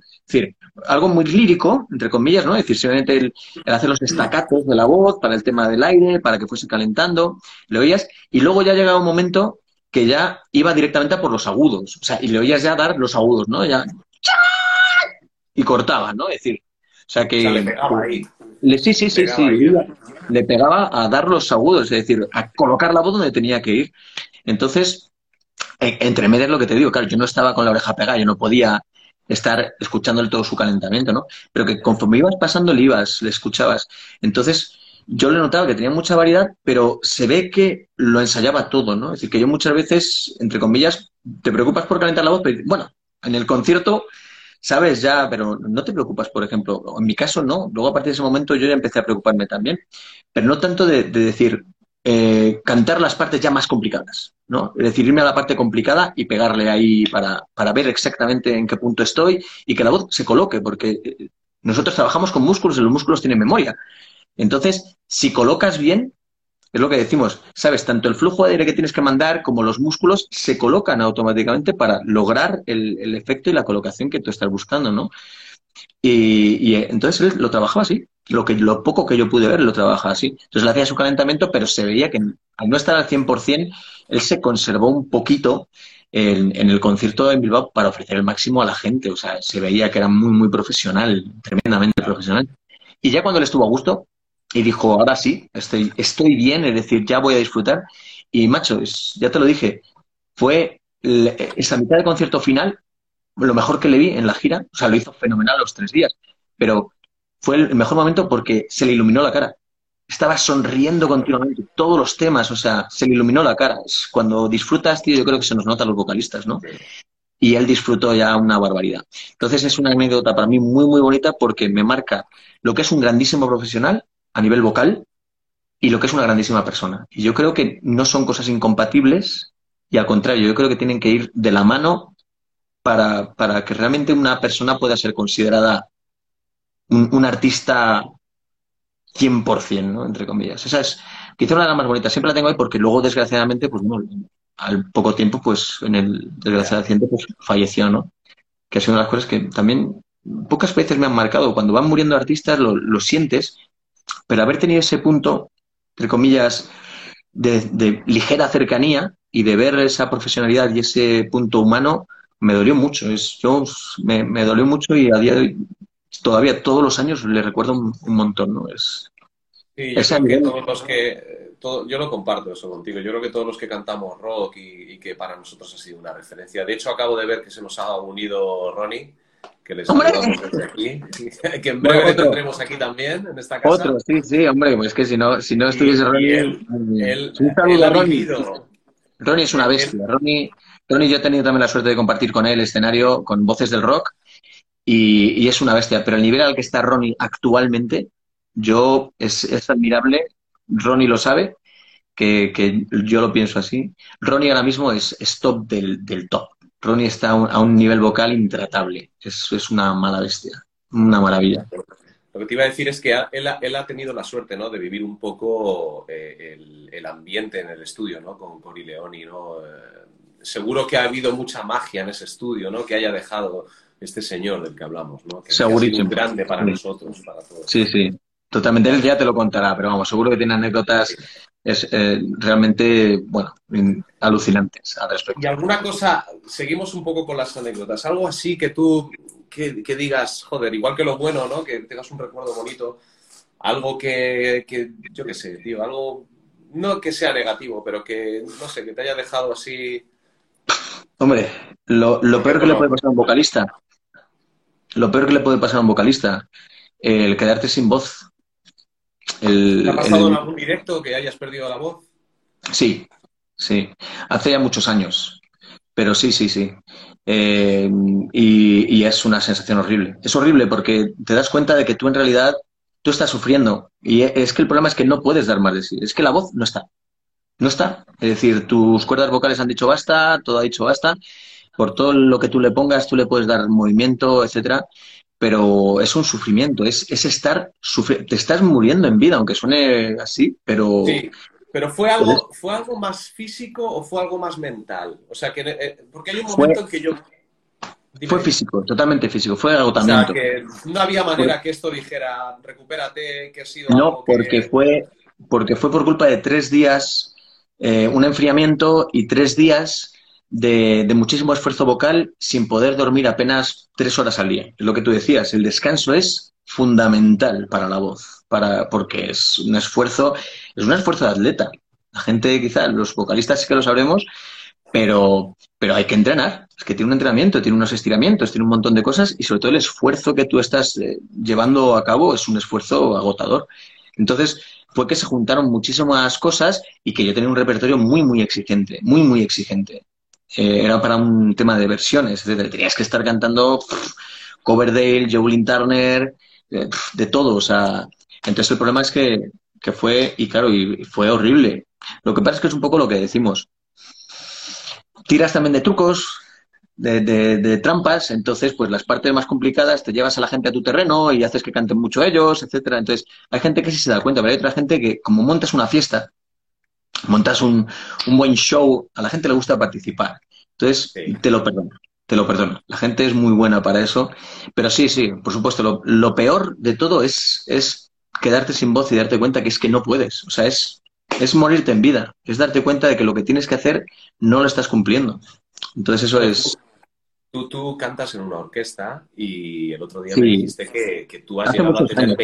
Es decir, algo muy lírico, entre comillas, ¿no? Es decir, simplemente el, hacer los estacatos de la voz para el tema del aire, para que fuese calentando, le oías, y luego ya llegaba un momento que ya iba directamente a por los agudos, o sea, y le oías ya dar los agudos, ¿no? Ya, y cortaba, ¿no? Es decir, o sea que... pegaba ahí. Sí, sí, sí, sí. Le pegaba a dar los agudos, es decir, a colocar la voz donde tenía que ir. Entonces, entre medias lo que te digo, claro, yo no estaba con la oreja pegada, yo no podía estar escuchándole todo su calentamiento, ¿no? Pero que conforme ibas pasando le ibas, le escuchabas. Entonces, yo le notaba que tenía mucha variedad, pero se ve que lo ensayaba todo, ¿no? Es decir, que yo muchas veces, entre comillas, te preocupas por calentar la voz, pero bueno, en el concierto, sabes ya, pero no te preocupas, por ejemplo. En mi caso, no. Luego, a partir de ese momento, yo ya empecé a preocuparme también. Pero no tanto de, de decir, eh, cantar las partes ya más complicadas, ¿no? Es decir, irme a la parte complicada y pegarle ahí para, para ver exactamente en qué punto estoy y que la voz se coloque, porque eh, nosotros trabajamos con músculos y los músculos tienen memoria. Entonces, si colocas bien, es lo que decimos, sabes, tanto el flujo de aire que tienes que mandar como los músculos se colocan automáticamente para lograr el, efecto y la colocación que tú estás buscando, ¿no? Y, y entonces él lo trabajaba así lo, que, lo poco que yo pude ver lo trabaja así. Entonces le hacía su calentamiento, pero se veía que al no estar al 100%, él se conservó un poquito en, el concierto en Bilbao para ofrecer el máximo a la gente. O sea, se veía que era muy, muy profesional, tremendamente profesional. Y ya cuando le estuvo a gusto y dijo, ahora sí, estoy, estoy bien, es decir, ya voy a disfrutar. Y macho, ya te lo dije, fue esa mitad de concierto final lo mejor que le vi en la gira. O sea, lo hizo fenomenal los tres días. Pero fue el mejor momento porque se le iluminó la cara estaba sonriendo continuamente, todos los temas, o sea, se le iluminó la cara. Cuando disfrutas, tío, yo creo que se nos nota a los vocalistas, ¿no? Y él disfrutó ya una barbaridad. Entonces es una anécdota para mí muy, muy bonita porque me marca lo que es un grandísimo profesional a nivel vocal y lo que es una grandísima persona. Y yo creo que no son cosas incompatibles y al contrario, yo creo que tienen que ir de la mano para, para que realmente una persona pueda ser considerada un, un artista 100%, ¿no? Entre comillas. Esa es quizá una de las más bonitas. Siempre la tengo ahí porque luego, desgraciadamente, pues al poco tiempo, pues en el desgraciadamente, pues falleció, ¿no? Que ha sido una de las cosas que también pocas veces me han marcado. Cuando van muriendo artistas lo, sientes, pero haber tenido ese punto, entre comillas, de, ligera cercanía y de ver esa profesionalidad y ese punto humano, me dolió mucho. Es, yo me, me dolió mucho y a día de hoy todavía todos los años le recuerdo un, montón, ¿no? Es, sí, yo que todos los que... yo lo comparto eso contigo. Yo creo que todos los que cantamos rock y, que para nosotros ha sido una referencia. De hecho, acabo de ver que se nos ha unido Ronnie, que les saludamos desde aquí, que en breve tendremos aquí también, en esta casa. Otro, sí, sí, hombre, pues es que si no, si no estuviese Ronnie... Él, él, Ronnie. Ronnie es una bestia. Ronnie, Ronnie, yo he tenido también la suerte de compartir con él escenario con voces del rock y, es una bestia. Pero el nivel al que está Ronnie actualmente, yo es, admirable. Ronnie lo sabe, que, yo lo pienso así. Ronnie ahora mismo es, top del, top. Ronnie está a un, nivel vocal intratable. Es, es, una mala bestia, una maravilla. Lo que te iba a decir es que él, ha, tenido la suerte ¿no? de vivir un poco eh, el, ambiente en el estudio ¿no? con Cori Leoni. ¿no? Eh, seguro que ha habido mucha magia en ese estudio ¿no? que haya dejado este señor del que hablamos, ¿no? Que Segurísimo. grande para nosotros, para todos. Sí, sí. Totalmente, él ya te lo contará, pero vamos, seguro que tiene anécdotas es, eh, realmente, bueno, alucinantes al respecto. Y alguna cosa, seguimos un poco con las anécdotas, algo así que tú, que, digas, joder, igual que lo bueno, ¿no? Que tengas un recuerdo bonito, algo que, que yo qué sé, tío, algo, no que sea negativo, pero que, no sé, que te haya dejado así... Hombre, lo, lo peor que le puede pasar a un vocalista lo peor que le puede pasar a un vocalista, el quedarte sin voz. El, ¿Te ha pasado en algún directo que hayas perdido la voz? Sí, sí. Hace ya muchos años. Pero sí, sí, sí. Eh, y, es una sensación horrible. Es horrible porque te das cuenta de que tú en realidad tú estás sufriendo. Y es que el problema es que no puedes dar más de sí. Es que la voz no está. No está. Es decir, tus cuerdas vocales han dicho basta, todo ha dicho basta por todo lo que tú le pongas, tú le puedes dar movimiento, etcétera, pero es un sufrimiento, es, es estar, te estás muriendo en vida, aunque suene así, pero... Sí, pero ¿fue algo, ¿fue algo más físico o fue algo más mental? O sea, que, eh, porque hay un momento en que yo... Fue físico, totalmente físico, fue agotamiento. O sea, que no había manera que esto dijera, recupérate, que ha sido No, porque, fue, porque fue por culpa de tres días, eh, un enfriamiento y tres días de, muchísimo esfuerzo vocal sin poder dormir apenas tres horas al día. Es lo que tú decías, el descanso es fundamental para la voz, para, porque es un esfuerzo, es un esfuerzo de atleta. La gente, quizá, los vocalistas sí que lo sabremos, pero, pero hay que entrenar. Es que tiene un entrenamiento, tiene unos estiramientos, tiene un montón de cosas y sobre todo el esfuerzo que tú estás eh, llevando a cabo es un esfuerzo agotador. Entonces, fue que se juntaron muchísimas cosas y que yo tenía un repertorio muy, muy exigente, muy, muy exigente. Eh, era para un tema de versiones, tenías que estar cantando Coverdale, Jolene Turner, eh, de todo, o sea, entonces el problema es que, fue, y claro, y, fue horrible. Lo que pasa es que es un poco lo que decimos. Tiras también de trucos, de, de, trampas, entonces pues las partes más complicadas te llevas a la gente a tu terreno y haces que canten mucho ellos, etcétera. Entonces hay gente que sí se da cuenta, pero hay otra gente que como montas una fiesta montas un, buen show, a la gente le gusta participar. Entonces, te lo perdono, te lo perdono. La gente es muy buena para eso. Pero sí, sí, por supuesto, lo, peor de todo es, es quedarte sin voz y darte cuenta que es que no puedes. O sea, es, es morirte en vida. Es darte cuenta de que lo que tienes que hacer no lo estás cumpliendo. Entonces eso es... Tú, tú cantas en una orquesta y el otro día me dijiste que, tú has llegado a tener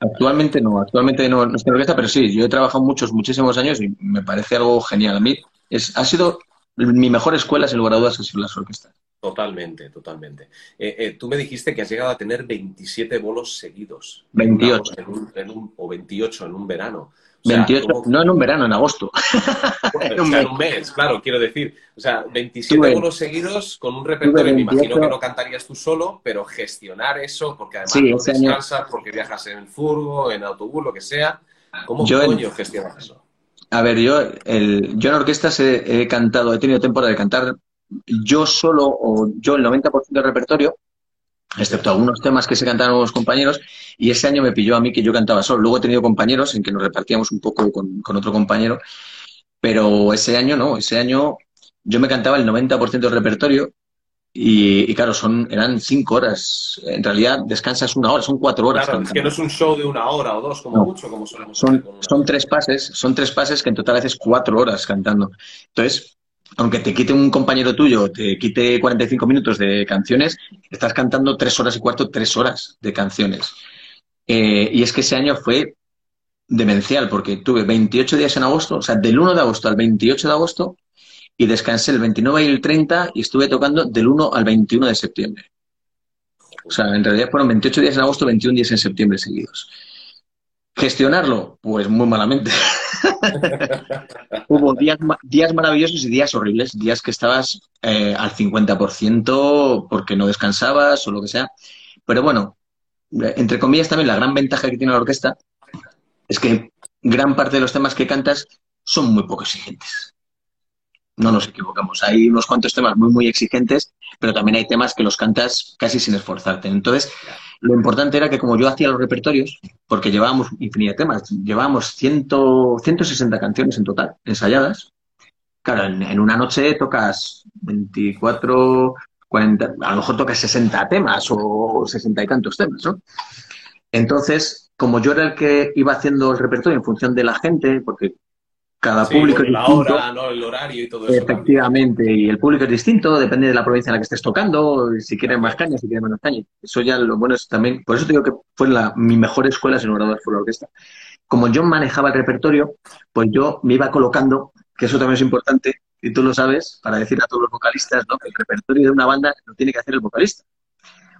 Actualmente no, actualmente no, no estoy en orquesta, pero sí, yo he trabajado muchos, muchísimos años y me parece algo genial. A mí es, ha sido mi mejor escuela, sin lugar a dudas, ha sido las orquestas. Totalmente, totalmente. Eh, eh, tú me dijiste que has llegado a tener 27 bolos seguidos. 28. o 28 en un verano. 28, no en un verano, en agosto. en, un mes, claro, quiero decir. O sea, 27 bolos seguidos con un repertorio, me imagino que no cantarías tú solo, pero gestionar eso, porque además no descansas, porque viajas en el furgo, en autobús, lo que sea. ¿Cómo coño gestionas eso? A ver, yo, el, yo en orquestas he, cantado, he tenido temporada de cantar yo solo o yo el 90% del repertorio, excepto algunos temas que se cantaban los compañeros, y ese año me pilló a mí que yo cantaba solo. Luego he tenido compañeros en que nos repartíamos un poco con, con otro compañero, pero ese año no, ese año yo me cantaba el 90% del repertorio y, claro, son, eran cinco horas. En realidad descansas una hora, son cuatro horas. Claro, es que no es un show de una hora o dos, como mucho, como solemos son, son tres pases, son tres pases que en total haces cuatro horas cantando. Entonces, aunque te quite un compañero tuyo, te quite 45 minutos de canciones, estás cantando tres horas y cuarto, tres horas de canciones. Eh, y es que ese año fue demencial, porque tuve 28 días en agosto, o sea, del 1 de agosto al 28 de agosto, y descansé el 29 y el 30 y estuve tocando del 1 al 21 de septiembre. O sea, en realidad fueron 28 días en agosto, 21 días en septiembre seguidos. Gestionarlo, pues muy malamente. Hubo días, días, maravillosos y días horribles, días que estabas eh, al 50% porque no descansabas o lo que sea. Pero bueno, entre comillas también la gran ventaja que tiene la orquesta es que gran parte de los temas que cantas son muy poco exigentes no nos equivocamos. Hay unos cuantos temas muy, muy exigentes, pero también hay temas que los cantas casi sin esforzarte. Entonces, lo importante era que como yo hacía los repertorios, porque llevábamos infinidad de temas, llevábamos 100, 160 canciones en total, ensayadas. Claro, en, una noche tocas 24, 40, a lo mejor tocas 60 temas o 60 y tantos temas, ¿no? Entonces, como yo era el que iba haciendo el repertorio en función de la gente, porque cada público es la distinto. hora, ¿no? el horario y todo eso. Efectivamente, y el público es distinto, depende de la provincia en la que estés tocando, si quieren más caña, si quieren menos caña. Eso ya lo bueno es también, por eso te digo que fue la, mi mejor escuela sin lugar fue la orquesta. Como yo manejaba el repertorio, pues yo me iba colocando, que eso también es importante, y tú lo sabes, para decir a todos los vocalistas, ¿no? que el repertorio de una banda lo tiene que hacer el vocalista.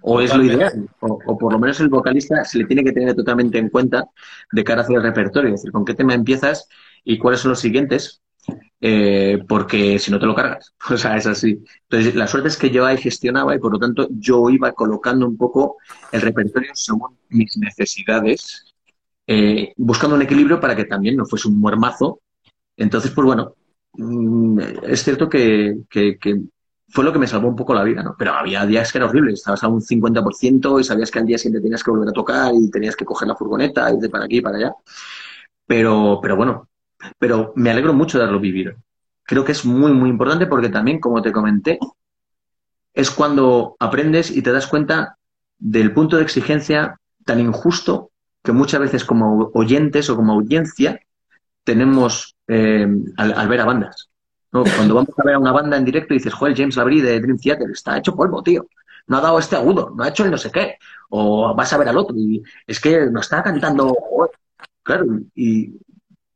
O es lo ideal, o, o, por lo menos el vocalista se le tiene que tener totalmente en cuenta de cara hacia el repertorio, es decir, con qué tema empiezas y cuáles son los siguientes, eh, porque si no te lo cargas. O sea, es así. Entonces, la suerte es que yo ahí gestionaba y por lo tanto yo iba colocando un poco el repertorio según mis necesidades, eh, buscando un equilibrio para que también no fuese un muermazo. Entonces, pues bueno, mm, es cierto que, fue lo que me salvó un poco la vida, ¿no? Pero había días que era horrible, estabas a un 50% y sabías que al día siguiente tenías que volver a tocar y tenías que coger la furgoneta, ir de para aquí y para allá. Pero, pero bueno, pero me alegro mucho de haberlo vivido. Creo que es muy, muy importante porque también, como te comenté, es cuando aprendes y te das cuenta del punto de exigencia tan injusto que muchas veces como oyentes o como audiencia tenemos eh, al, ver a bandas. Cuando vamos a ver a una banda en directo y dices, joder, James Labrie de Dream Theater está hecho polvo, tío. No ha dado este agudo, no ha hecho el no sé qué. O vas a ver al otro y es que no está cantando. Claro, y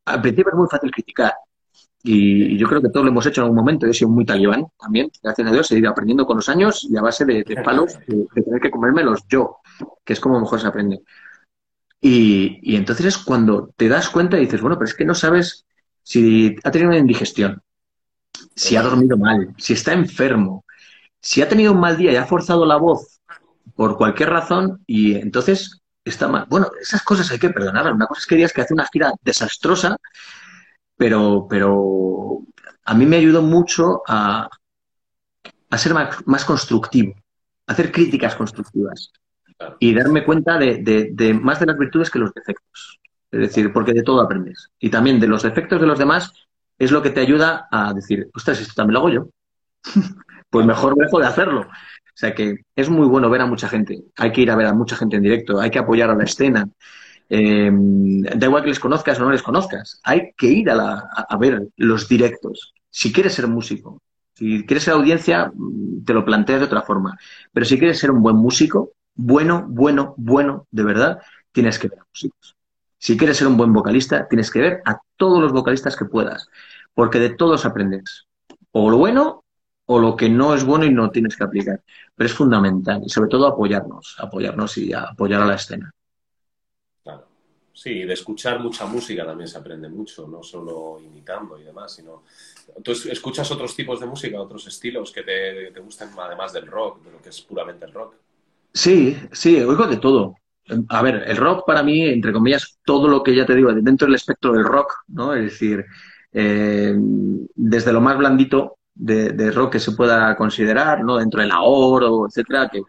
al principio es muy fácil criticar. Y yo creo que todos lo hemos hecho en algún momento. Yo he sido muy talibán también, gracias a Dios. He ido aprendiendo con los años y a base de, palos de, tener que comérmelos yo, que es como mejor se aprende. Y, entonces es cuando te das cuenta y dices, bueno, pero es que no sabes si ha tenido una indigestión, si ha dormido mal, si está enfermo, si ha tenido un mal día y ha forzado la voz por cualquier razón y entonces está mal. Bueno, esas cosas hay que perdonarlas. Una cosa es que digas que hace una gira desastrosa, pero, pero a mí me ayudó mucho a, a ser más, constructivo, a hacer críticas constructivas y darme cuenta de, de, más de las virtudes que los defectos. Es decir, porque de todo aprendes. Y también de los defectos de los demás es lo que te ayuda a decir, ostras, esto también lo hago yo. pues mejor dejo de hacerlo. O sea que es muy bueno ver a mucha gente. Hay que ir a ver a mucha gente en directo, hay que apoyar a la escena. Eh, da igual que les conozcas o no les conozcas. Hay que ir a, ver los directos. Si quieres ser músico, Si quieres ser audiencia, te lo planteas de otra forma. Pero si quieres ser un buen músico, bueno, bueno, bueno, de verdad, tienes que ver a músicos. Si quieres ser un buen vocalista, tienes que ver a todos los vocalistas que puedas, porque de todos aprendes. O lo bueno o lo que no es bueno y no tienes que aplicar. Pero es fundamental y sobre todo apoyarnos, apoyarnos y apoyar a la escena. Claro. Sí, de escuchar mucha música también se aprende mucho, no solo imitando y demás, sino... ¿Tú escuchas otros tipos de música, otros estilos que te, te gustan además del rock, de lo que es puramente el rock? Sí, sí, oigo de todo. A ver, el rock para mí, entre comillas, todo lo que ya te digo, dentro del espectro del rock, ¿no? Es decir, eh, desde lo más blandito de, rock que se pueda considerar, ¿no? Dentro del ahorro, etcétera, que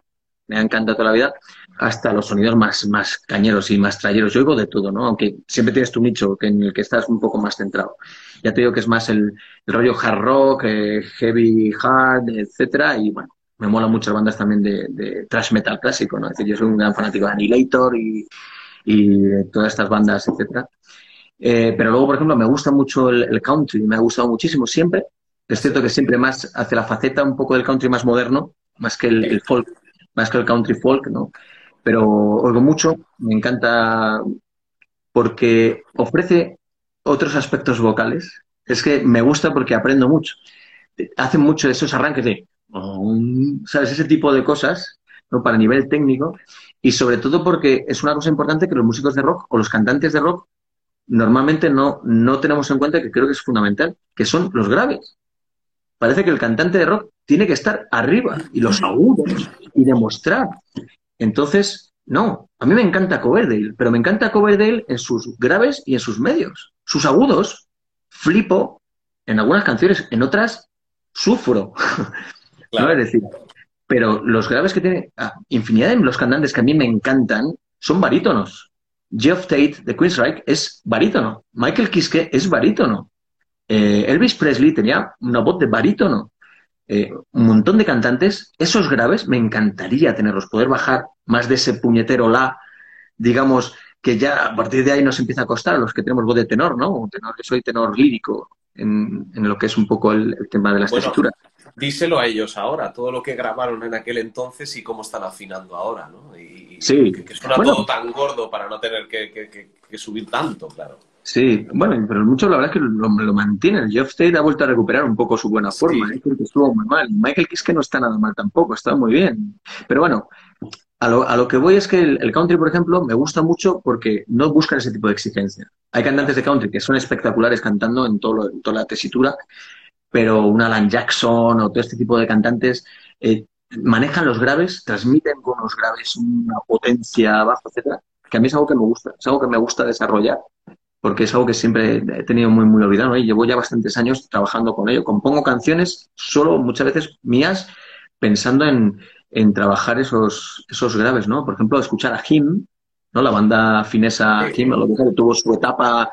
me ha encantado toda la vida, hasta los sonidos más, más cañeros y más trayeros. Yo oigo de todo, ¿no? Aunque siempre tienes tu nicho en el que estás un poco más centrado. Ya te digo que es más el, rollo hard rock, eh, heavy hard, etcétera, y bueno, me mola muchas bandas también de, de thrash metal clásico, ¿no? Es decir, yo soy un gran fanático de Annihilator y, y de todas estas bandas, etcétera. Eh, pero luego, por ejemplo, me gusta mucho el, country, me ha gustado muchísimo siempre. Es cierto que siempre más hace la faceta un poco del country más moderno, más que el, folk, más que el country folk, ¿no? Pero oigo mucho, me encanta porque ofrece otros aspectos vocales. Es que me gusta porque aprendo mucho. Hacen mucho esos arranques de, ¿sabes? Ese tipo de cosas, ¿no? Para nivel técnico. Y sobre todo porque es una cosa importante que los músicos de rock o los cantantes de rock normalmente no, no tenemos en cuenta que creo que es fundamental, que son los graves. Parece que el cantante de rock tiene que estar arriba y los agudos y demostrar. Entonces, no, a mí me encanta Coverdale, pero me encanta Coverdale en sus graves y en sus medios. Sus agudos, flipo en algunas canciones, en otras sufro. Claro. Es decir, pero los graves que tiene, ah, infinidad de los cantantes que a mí me encantan son barítonos. Jeff Tate de Queensryche es barítono. Michael Kiske es barítono. Eh, Elvis Presley tenía una voz de barítono. Eh, un montón de cantantes, esos graves me encantaría tenerlos, poder bajar más de ese puñetero la, digamos, que ya a partir de ahí nos empieza a costar a los que tenemos voz de tenor, ¿no? Tenor, soy tenor lírico en, lo que es un poco el, tema de la bueno, Díselo a ellos ahora, todo lo que grabaron en aquel entonces y cómo están afinando ahora, ¿no? Y, sí. Que, suena todo tan gordo para no tener que, subir tanto, claro. Sí, bueno, pero mucho la verdad es que lo, lo mantienen. Jeff Tate ha vuelto a recuperar un poco su buena forma, sí. ¿eh? estuvo muy mal. Michael Kiske no está nada mal tampoco, está muy bien. Pero bueno, a lo, a lo que voy es que el, country, por ejemplo, me gusta mucho porque no buscan ese tipo de exigencia. Hay cantantes de country que son espectaculares cantando en, todo en toda la tesitura, pero un Alan Jackson o todo este tipo de cantantes eh, manejan los graves, transmiten con los graves una potencia bajo, etcétera, que a mí es algo que me gusta, es algo que me gusta desarrollar porque es algo que siempre he tenido muy, muy olvidado y llevo ya bastantes años trabajando con ello. Compongo canciones solo muchas veces mías pensando en, en trabajar esos, esos graves, ¿no? Por ejemplo, escuchar a Him, ¿no? La banda finesa Him, lo que sea, que tuvo su etapa,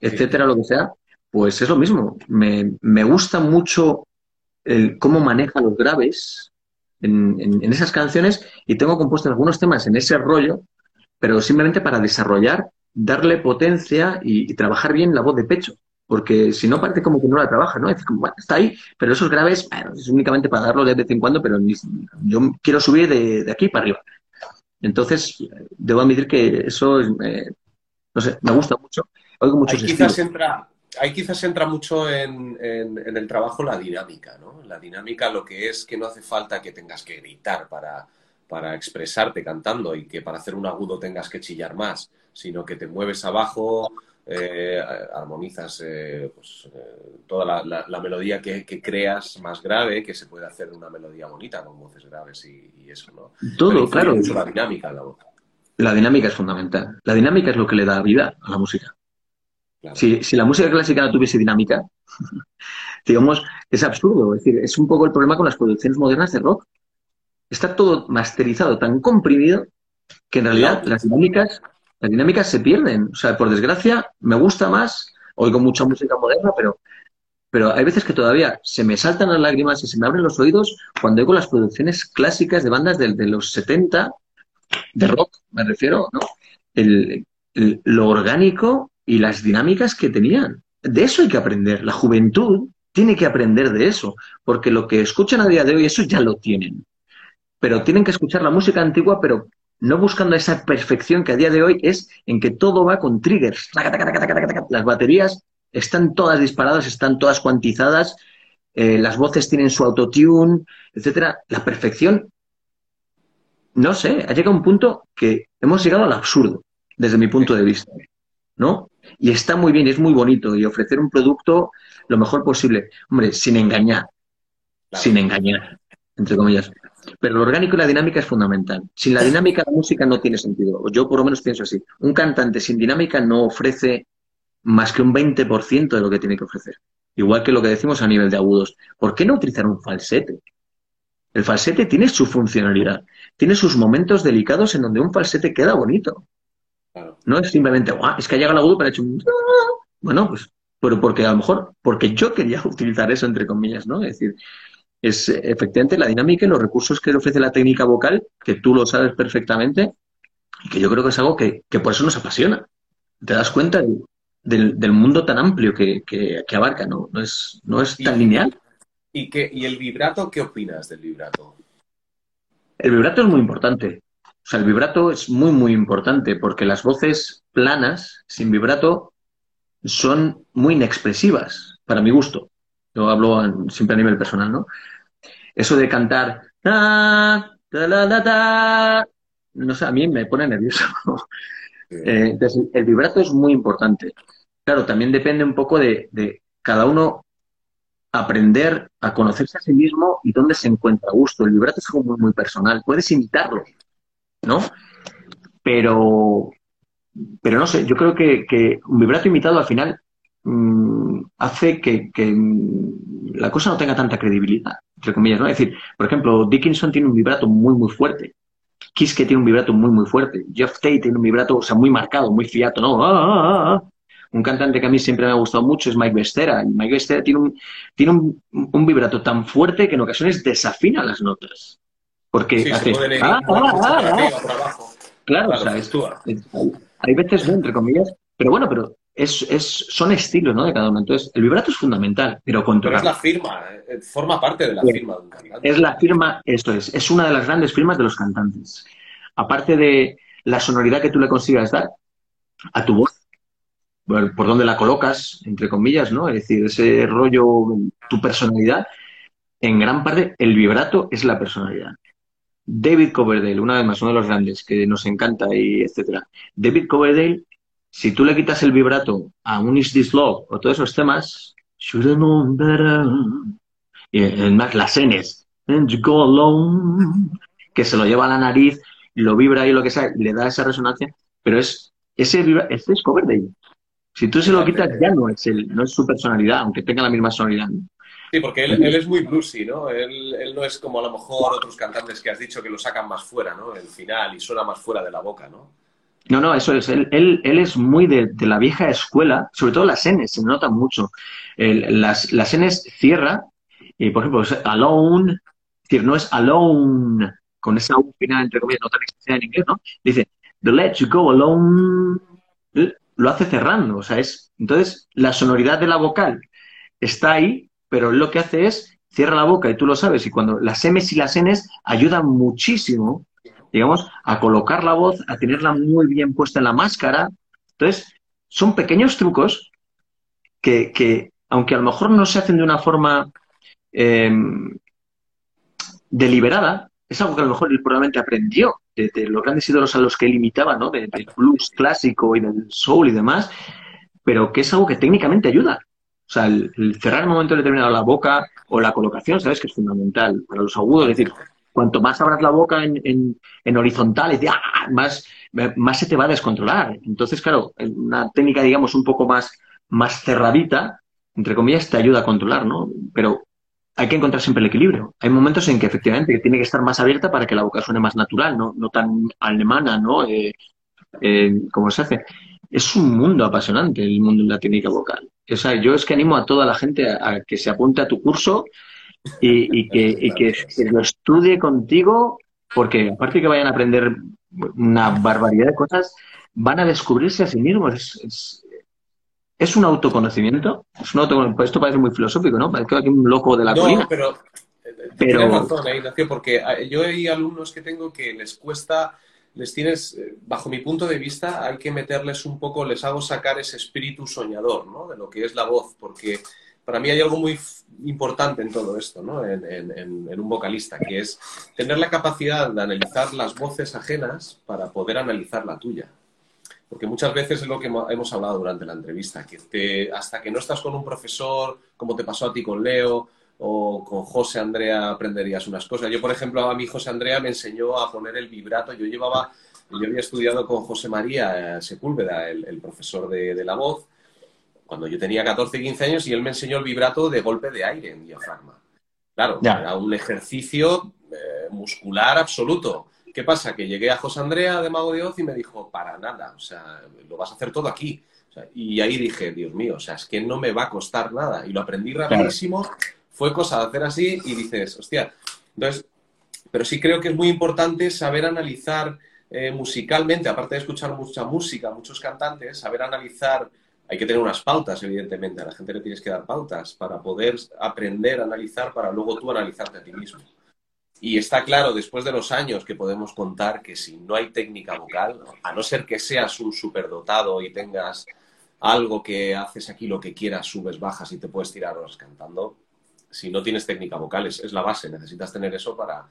etcétera, lo que sea, pues es lo mismo. Me, me gusta mucho el, cómo maneja los graves en, en, esas canciones y tengo compuestos algunos temas en ese rollo, pero simplemente para desarrollar darle potencia y, trabajar bien la voz de pecho. Porque si no, parece como que no la trabaja, ¿no? Es como, bueno, está ahí, pero esos graves, es únicamente para darlo de vez en cuando, pero yo quiero subir de, aquí para arriba. Entonces, debo admitir que eso, es, eh, no sé, me gusta mucho. Oigo muchos ahí quizás entra, ahí quizás entra mucho en, en, el trabajo la dinámica, ¿no? La dinámica lo que es que no hace falta que tengas que gritar para, para expresarte cantando y que para hacer un agudo tengas que chillar más sino que te mueves abajo, eh, armonizas eh, pues, eh, toda la, melodía que, creas más grave, que se puede hacer una melodía bonita con voces graves y, eso, ¿no? Todo, claro. Mucho la dinámica la voz. La dinámica es fundamental. La dinámica es lo que le da vida a la música. Si, si, la música clásica no tuviese dinámica, digamos, es absurdo. Es decir, es un poco el problema con las producciones modernas de rock. Está todo masterizado, tan comprimido, que en realidad las dinámicas las dinámicas se pierden. O sea, por desgracia, me gusta más, oigo mucha música moderna, pero, pero hay veces que todavía se me saltan las lágrimas y se me abren los oídos cuando oigo las producciones clásicas de bandas de, los 70, de rock, me refiero, ¿no? El, lo orgánico y las dinámicas que tenían. De eso hay que aprender. La juventud tiene que aprender de eso, porque lo que escuchan a día de hoy, eso ya lo tienen. Pero tienen que escuchar la música antigua, pero no buscando esa perfección que a día de hoy es en que todo va con triggers. Las baterías están todas disparadas, están todas cuantizadas, eh, las voces tienen su autotune, etcétera. La perfección, no sé, ha llegado a un punto que hemos llegado al absurdo, desde mi punto de vista. ¿No? Y está muy bien, es muy bonito, y ofrecer un producto lo mejor posible. Hombre, sin engañar. Sin engañar, entre comillas. Pero lo orgánico y la dinámica es fundamental. Sin la dinámica, la música no tiene sentido. Yo por lo menos pienso así. Un cantante sin dinámica no ofrece más que un 20% de lo que tiene que ofrecer. Igual que lo que decimos a nivel de agudos. ¿Por qué no utilizar un falsete? El falsete tiene su funcionalidad. Tiene sus momentos delicados en donde un falsete queda bonito. No es simplemente, es que llega el agudo para hecho un... Bueno, pues, pero porque a lo mejor, porque yo quería utilizar eso entre comillas, ¿no? Es decir, es efectivamente la dinámica y los recursos que le ofrece la técnica vocal, que tú lo sabes perfectamente, y que yo creo que es algo que, por eso nos apasiona. Te das cuenta del, mundo tan amplio que, abarca, ¿no? No es, no es tan lineal. ¿Y, que, ¿Y el vibrato? ¿Qué opinas del vibrato? El vibrato es muy importante. O sea, el vibrato es muy, muy importante porque las voces planas, sin vibrato, son muy inexpresivas, para mi gusto. Yo hablo siempre a nivel personal, ¿no? Eso de cantar, no sé, a mí me pone nervioso. Eh, entonces, el vibrato es muy importante. Claro, también depende un poco de, cada uno aprender a conocerse a sí mismo y dónde se encuentra a gusto. El vibrato es algo muy, muy personal. Puedes imitarlo, ¿no? Pero, pero no sé, yo creo que, un vibrato imitado al final mm, hace que, la cosa no tenga tanta credibilidad entre comillas, ¿no? Es decir, por ejemplo, Dickinson tiene un vibrato muy, muy fuerte. Kiske tiene un vibrato muy, muy fuerte. Jeff Tate tiene un vibrato, o sea, muy marcado, muy fiato, ¿no? Ah, ah, ah, un cantante que a mí siempre me ha gustado mucho es Mike Bestera. Y Mike Bestera tiene un, tiene un, vibrato tan fuerte que en ocasiones desafina las notas. Porque hace... Claro, o sea, hay veces, entre comillas, pero bueno, pero es, es, son estilos ¿no? de cada uno. Entonces, el vibrato es fundamental, pero controlar. Pero es la firma, eh, forma parte de la firma de un cantante. Es la firma, esto es, es una de las grandes firmas de los cantantes. Aparte de la sonoridad que tú le consigas dar a tu voz, por, donde la colocas, entre comillas, ¿no? Es decir, ese rollo, tu personalidad, en gran parte el vibrato es la personalidad. David Coverdale, una vez más, uno de los grandes que nos encanta y etcétera. David Coverdale si tú le quitas el vibrato a un Is This Love o todos esos temas. Y además las Ns, and you go alone, que se lo lleva a la nariz, lo vibra y lo que sea, le da esa resonancia, pero es ese, ese es Coverdale. Si tú se lo quitas, ya no es él, no es su personalidad, aunque tenga la misma sonoridad. Sí, porque él, él, es muy bluesy, ¿no? Él, él, no es como a lo mejor otros cantantes que has dicho que lo sacan más fuera, ¿no? El final y suena más fuera de la boca, ¿no? No, no, eso es. Él, él, es muy de, la vieja escuela, sobre todo las N, se nota mucho. las, las N cierra, y por ejemplo, alone, es decir, no es alone, con esa U final, entre comillas, no tan extensa en inglés, ¿no? Dice, the let you go alone, lo hace cerrando, o sea, es. Entonces, la sonoridad de la vocal está ahí, pero lo que hace es cierra la boca y tú lo sabes, y cuando las M's y las N's ayudan muchísimo digamos, a colocar la voz, a tenerla muy bien puesta en la máscara. Entonces, son pequeños trucos que, aunque a lo mejor no se hacen de una forma em, deliberada, es algo que a lo mejor él probablemente aprendió de, los grandes ídolos a los que él imitaba, ¿no? del blues clásico y del soul y demás, pero que es algo que técnicamente ayuda. O sea, el, cerrar en un momento determinado la boca o la colocación, ¿sabes? Que es fundamental para los agudos. Es decir, cuanto más abras la boca en, en, horizontal, ¡ah! más, se te va a descontrolar. Entonces, claro, una técnica, digamos, un poco más, cerradita, entre comillas, te ayuda a controlar, ¿no? Pero hay que encontrar siempre el equilibrio. Hay momentos en que efectivamente tiene que estar más abierta para que la boca suene más natural, no, no tan alemana, ¿no? Eh, eh, como se hace. Es un mundo apasionante el mundo de la técnica vocal. O sea, yo es que animo a toda la gente a que se apunte a tu curso y, que, que, lo estudie contigo, porque aparte que vayan a aprender una barbaridad de cosas, van a descubrirse a sí mismos. ¿Es un autoconocimiento? ¿Es un Esto parece muy filosófico, ¿no? Parece que hay un loco de la no, pero, eh, pero... Tienes razón, eh, Ignacio, porque eh, yo hay alumnos que tengo que les cuesta, les tienes, bajo mi punto de vista, hay que meterles un poco, les hago sacar ese espíritu soñador, ¿no? De lo que es la voz, porque para mí hay algo muy importante en todo esto, ¿no? En, en, un vocalista, que es tener la capacidad de analizar las voces ajenas para poder analizar la tuya. Porque muchas veces es lo que hemos hablado durante la entrevista, que hasta que no estás con un profesor, como te pasó a ti con Leo, o con José Andrea aprenderías unas cosas. Yo, por ejemplo, a mi José Andrea me enseñó a poner el vibrato. Yo llevaba, yo había estudiado con José María Sepúlveda, el, profesor de, la voz, cuando yo tenía 14, 15 años y él me enseñó el vibrato de golpe de aire en diafragma. Claro, era un ejercicio eh, muscular absoluto. ¿Qué pasa? Que llegué a José Andrea de Mago de Oz y me dijo, para nada, o sea, lo vas a hacer todo aquí. y ahí dije, Dios mío, o sea, es que no me va a costar nada. Y lo aprendí rapidísimo, fue cosa de hacer así y dices, hostia. Entonces, pero sí creo que es muy importante saber analizar eh, musicalmente, aparte de escuchar mucha música, muchos cantantes, saber analizar hay que tener unas pautas, evidentemente. A la gente le tienes que dar pautas para poder aprender a analizar, para luego tú analizarte a ti mismo. Y está claro, después de los años, que podemos contar que si no hay técnica vocal, a no ser que seas un superdotado y tengas algo que haces aquí lo que quieras, subes, bajas y te puedes tirar horas cantando, si no tienes técnica vocal, es, la base, necesitas tener eso para...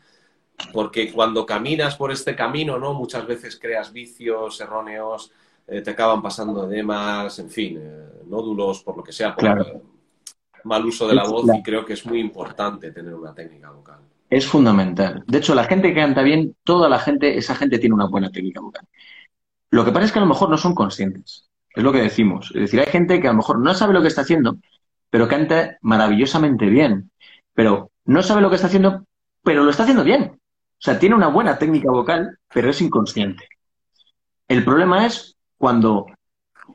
Porque cuando caminas por este camino, ¿no? Muchas veces creas vicios erróneos, eh, te acaban pasando edemas, en fin, eh, nódulos, por lo que sea, por mal uso de la voz, y creo que es muy importante tener una técnica vocal es fundamental. De hecho, la gente que canta bien, toda la gente, esa gente tiene una buena técnica vocal. Lo que pasa es que a lo mejor no son conscientes. Es lo que decimos. Es decir, hay gente que a lo mejor no sabe lo que está haciendo, pero canta maravillosamente bien. Pero no sabe lo que está haciendo, pero lo está haciendo bien. O sea, tiene una buena técnica vocal, pero es inconsciente. El problema es cuando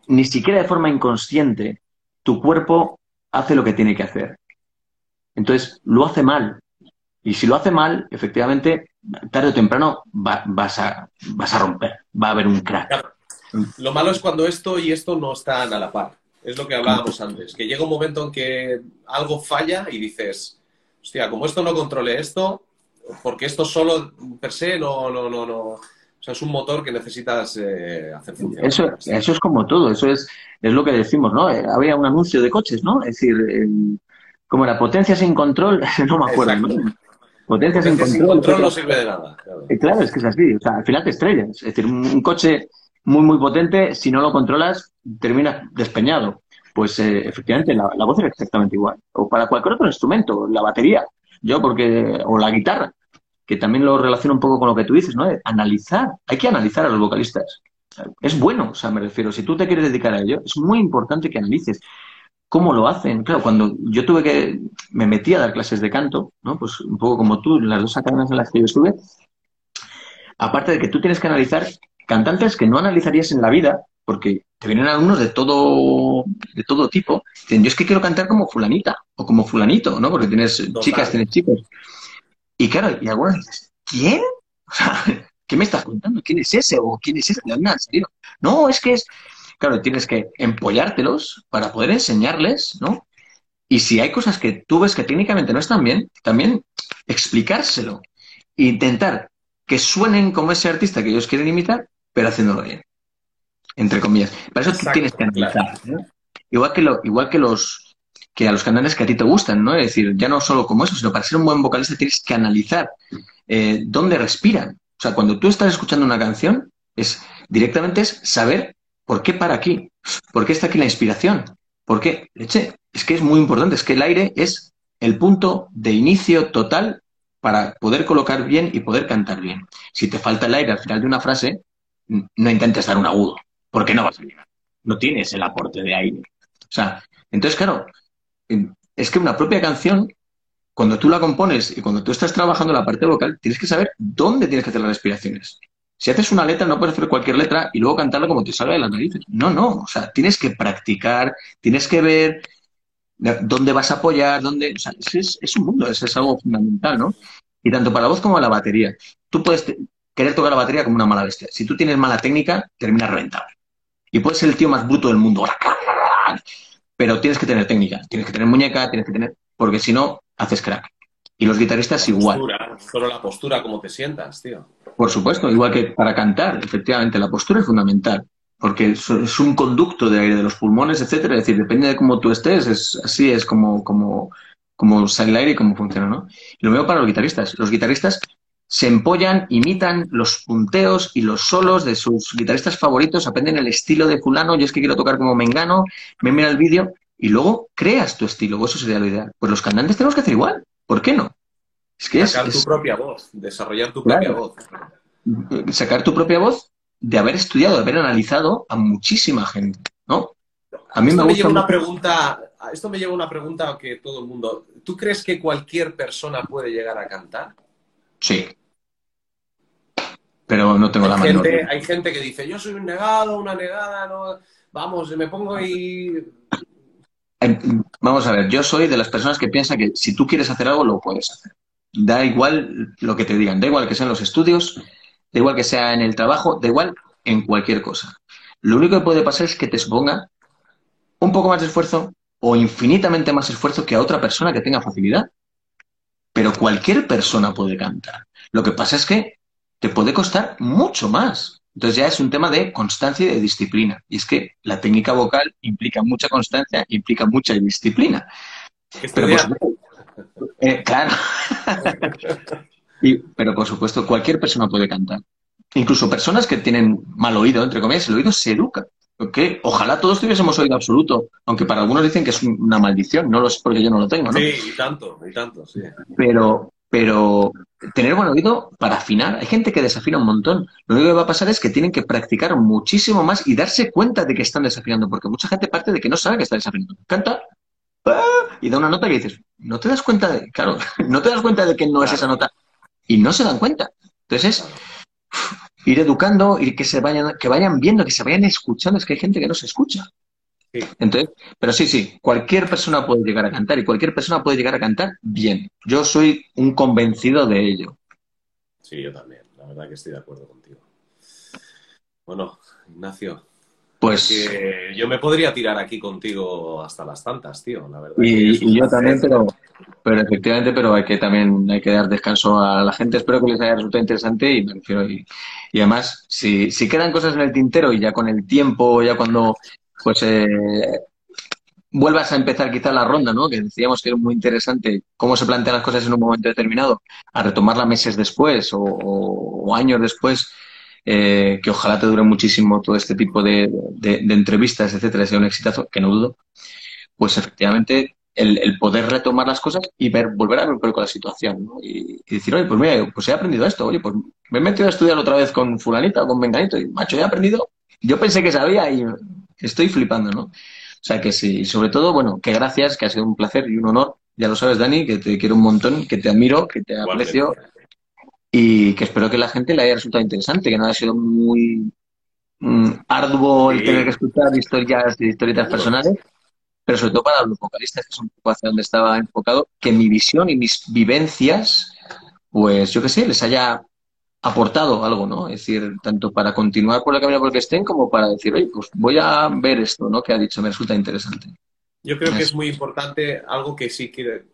ni siquiera de forma inconsciente tu cuerpo hace lo que tiene que hacer. Entonces, lo hace mal. Y si lo hace mal, efectivamente, tarde o temprano vas, a, vas a romper, va a haber un crack. Lo malo es cuando esto y esto no están a la par. Es lo que hablábamos antes, que llega un momento en que algo falla y dices, hostia, como esto no controle esto, porque esto solo per se no, no, no, no. O sea, es un motor que necesitas eh, hacer funcionar. Eso, eso es como todo, eso es, es lo que decimos, ¿no? Eh, había un anuncio de coches, ¿no? Es decir, como la potencia sin control, no me acuerdo, ¿no? Potencia sin control. no sirve de nada. Eh, claro. es que es así. O sea, al final te estrellas. Es decir, un, coche muy, muy potente, si no lo controlas, terminas despeñado. Pues eh, efectivamente, la, voz es exactamente igual. O para cualquier otro instrumento, la batería, yo porque, o la guitarra, que también lo relaciona un poco con lo que tú dices, ¿no? Analizar, hay que analizar a los vocalistas. Es bueno, o sea, me refiero, si tú te quieres dedicar a ello, es muy importante que analices cómo lo hacen. Claro, cuando yo tuve que, me metí a dar clases de canto, ¿no? Pues un poco como tú, las dos academias en las que yo estuve, aparte de que tú tienes que analizar cantantes que no analizarías en la vida, porque te vienen alumnos de todo, de todo tipo. Dicen, yo es que quiero cantar como fulanita o como fulanito, ¿no? Porque tienes chicas, tienes chicos. Y claro, y algunos dices, ¿quién? O sea, ¿qué me estás contando? ¿Quién es ese? ¿O quién es ese? No, es que es, Claro, tienes que empollártelos para poder enseñarles, ¿no? Y si hay cosas que tú ves que técnicamente no están bien, también explicárselo. E intentar que suenen como ese artista que ellos quieren imitar, pero haciéndolo bien. Entre comillas. Para eso tú tienes que analizar. ¿no? Igual que, lo, igual que los que a los cantantes que a ti te gustan, ¿no? Es decir, ya no solo como eso, sino para ser un buen vocalista tienes que analizar eh, dónde respiran. O sea, cuando tú estás escuchando una canción, es directamente es saber ¿Por qué para aquí? ¿Por qué está aquí la inspiración? ¿Por qué? Leche, es que es muy importante, es que el aire es el punto de inicio total para poder colocar bien y poder cantar bien. Si te falta el aire al final de una frase, no intentes dar un agudo, porque no vas a llegar. No tienes el aporte de aire. O sea, entonces, claro, es que una propia canción, cuando tú la compones y cuando tú estás trabajando la parte vocal, tienes que saber dónde tienes que hacer las respiraciones. Si haces una letra, no puedes hacer cualquier letra y luego cantarla como te salga de las narices. No, no. O sea, tienes que practicar, tienes que ver dónde vas a apoyar, dónde. O sea, es, un mundo, es, es algo fundamental, ¿no? Y tanto para la voz como para la batería. Tú puedes querer tocar la batería como una mala bestia. Si tú tienes mala técnica, terminas reventado. Y puedes ser el tío más bruto del mundo. Pero tienes que tener técnica, tienes que tener muñeca, tienes que tener, porque si no, haces crack. Y los guitarristas igual. solo la postura, cómo te sientas, tío. Por supuesto, igual que para cantar, efectivamente, la postura es fundamental, porque es un conducto de aire de los pulmones, etcétera. Es decir, depende de cómo tú estés, es, así es como, como, como sale el aire y cómo funciona, ¿no? Y lo veo para los guitarristas. Los guitarristas se empollan, imitan los punteos y los solos de sus guitarristas favoritos, aprenden el estilo de fulano, yo es que quiero tocar como Mengano, me mira el vídeo y luego creas tu estilo, eso sería lo ideal. Pues los cantantes tenemos que hacer igual. ¿Por qué no? Es que Sacar tu propia voz, desarrollar tu propia voz. Sacar tu propia voz de haber estudiado, de haber analizado a muchísima gente, ¿no? A mí esto me, lleva una pregunta, esto me lleva una pregunta que todo el mundo. ¿Tú crees que cualquier persona puede llegar a cantar? Sí. Pero no tengo la mano. Hay gente que dice, yo soy un negado, una negada, no. Vamos, me pongo ahí Vamos a ver, yo soy de las personas que piensan que si tú quieres hacer algo, lo puedes hacer. Da igual lo que te digan, da igual que sean los estudios, da igual que sea en el trabajo, da igual en cualquier cosa. Lo único que puede pasar es que te suponga un poco más de esfuerzo o infinitamente más esfuerzo que a otra persona que tenga facilidad. Pero cualquier persona puede cantar. Lo que pasa es que te puede costar mucho más. Entonces ya es un tema de constancia y de disciplina. Y es que la técnica vocal implica mucha constancia, implica mucha disciplina. Pero eh, claro. pero por supuesto, cualquier persona puede cantar. Incluso personas que tienen mal oído, entre comillas, el oído se educa. Ojalá todos tuviésemos oído absoluto, aunque para algunos dicen que es una maldición, no lo sé porque yo no lo tengo, ¿no? Sí, y tanto, y tanto, sí. Pero, pero tener buen oído para afinar. Hay gente que desafina un montón. Lo único que va a pasar es que tienen que practicar muchísimo más y darse cuenta de que están desafinando, porque mucha gente parte de que no sabe que está desafinando. Canta ¡ah! y da una nota que dices, no te das cuenta de, claro, no te das cuenta de que no es esa nota y no se dan cuenta. Entonces, ir educando y que se vayan, que vayan viendo, que se vayan escuchando. Es que hay gente que no se escucha. Entonces, pero sí, sí, cualquier persona puede llegar a cantar y cualquier persona puede llegar a cantar bien. Yo soy un convencido de ello. Sí, yo también. La verdad que estoy de acuerdo contigo. Bueno, Ignacio. Pues. yo me podría tirar aquí contigo hasta las tantas, tío, la verdad. Y, yo también, pero, pero efectivamente, pero hay que también hay que dar descanso a la gente. Espero que les haya resultado interesante y me refiero. Y, además, si, si quedan cosas en el tintero y ya con el tiempo, ya cuando pues eh, vuelvas a empezar quizá la ronda, ¿no? Que decíamos que era muy interesante cómo se plantean las cosas en un momento determinado, a retomarla meses después o, años después, eh, que ojalá te dure muchísimo todo este tipo de, entrevistas, etcétera, sea un exitazo, que no dudo, pues efectivamente el, poder retomar las cosas y ver, volver a ver con la situación, ¿no? Y, decir, oye, pues mira, pues he aprendido esto, oye, pues me he metido a estudiar otra vez con fulanita o con menganito y, macho, he aprendido, yo pensé que sabía y estoy flipando, ¿no? O sea que sí, y sobre todo, bueno, que gracias, que ha sido un placer y un honor. Ya lo sabes, Dani, que te quiero un montón, que te admiro, que te aprecio y que espero que la gente le haya resultado interesante, que no haya sido muy mm, arduo el tener que escuchar historias y historietas personales, pero sobre todo para los vocalistas, que es un poco hacia donde estaba enfocado, que mi visión y mis vivencias, pues yo qué sé, les haya aportado algo, ¿no? Es decir, tanto para continuar por el camino por el que estén como para decir, oye, pues voy a ver esto, ¿no? Que ha dicho, me resulta interesante. Yo creo que es muy importante, algo que sí que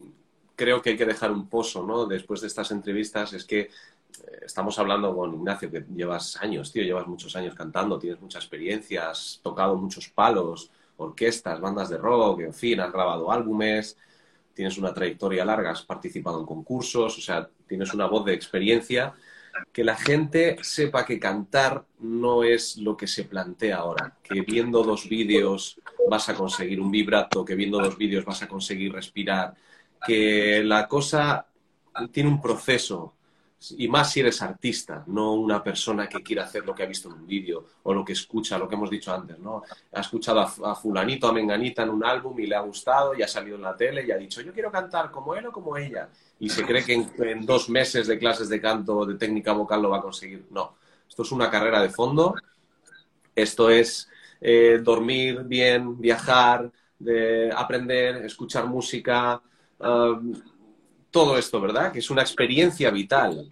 creo que hay que dejar un pozo, ¿no? Después de estas entrevistas, es que eh, estamos hablando con Ignacio, que llevas años, tío, llevas muchos años cantando, tienes mucha experiencia, has tocado muchos palos, orquestas, bandas de rock, en fin, has grabado álbumes, tienes una trayectoria larga, has participado en concursos, o sea, tienes una voz de experiencia. Que la gente sepa que cantar no es lo que se plantea ahora, que viendo dos vídeos vas a conseguir un vibrato, que viendo dos vídeos vas a conseguir respirar, que la cosa tiene un proceso, y más si eres artista, no una persona que quiere hacer lo que ha visto en un vídeo o lo que escucha, lo que hemos dicho antes, ¿no? Ha escuchado a, fulanito, a menganita en un álbum y le ha gustado y ha salido en la tele y ha dicho, yo quiero cantar como él o como ella. Y se cree que en, dos meses de clases de canto, de técnica vocal lo va a conseguir. No, esto es una carrera de fondo, esto es eh, dormir bien, viajar, de aprender, escuchar música, um, todo esto, ¿verdad? Que es una experiencia vital.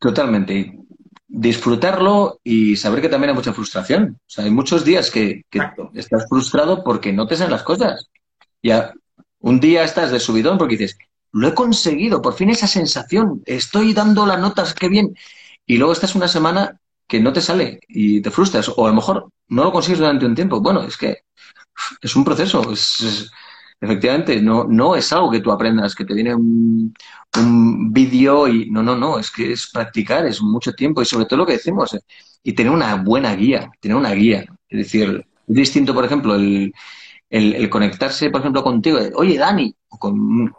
Totalmente. disfrutarlo y saber que también hay mucha frustración. O sea, hay muchos días que, estás frustrado porque no te salen las cosas. Ya un día estás de subidón porque dices, lo he conseguido, por fin esa sensación, estoy dando las notas, qué bien. Y luego estás una semana que no te sale y te frustras, o a lo mejor no lo consigues durante un tiempo. Bueno, es que es un proceso, es, efectivamente, no, no es algo que tú aprendas, que te viene un, un vídeo y no, no, no, es que es practicar, es mucho tiempo y sobre todo lo que decimos, eh, y tener una buena guía, tener una guía. Es decir, es distinto, por ejemplo, el, el, conectarse, por ejemplo, contigo, oye, Dani, con,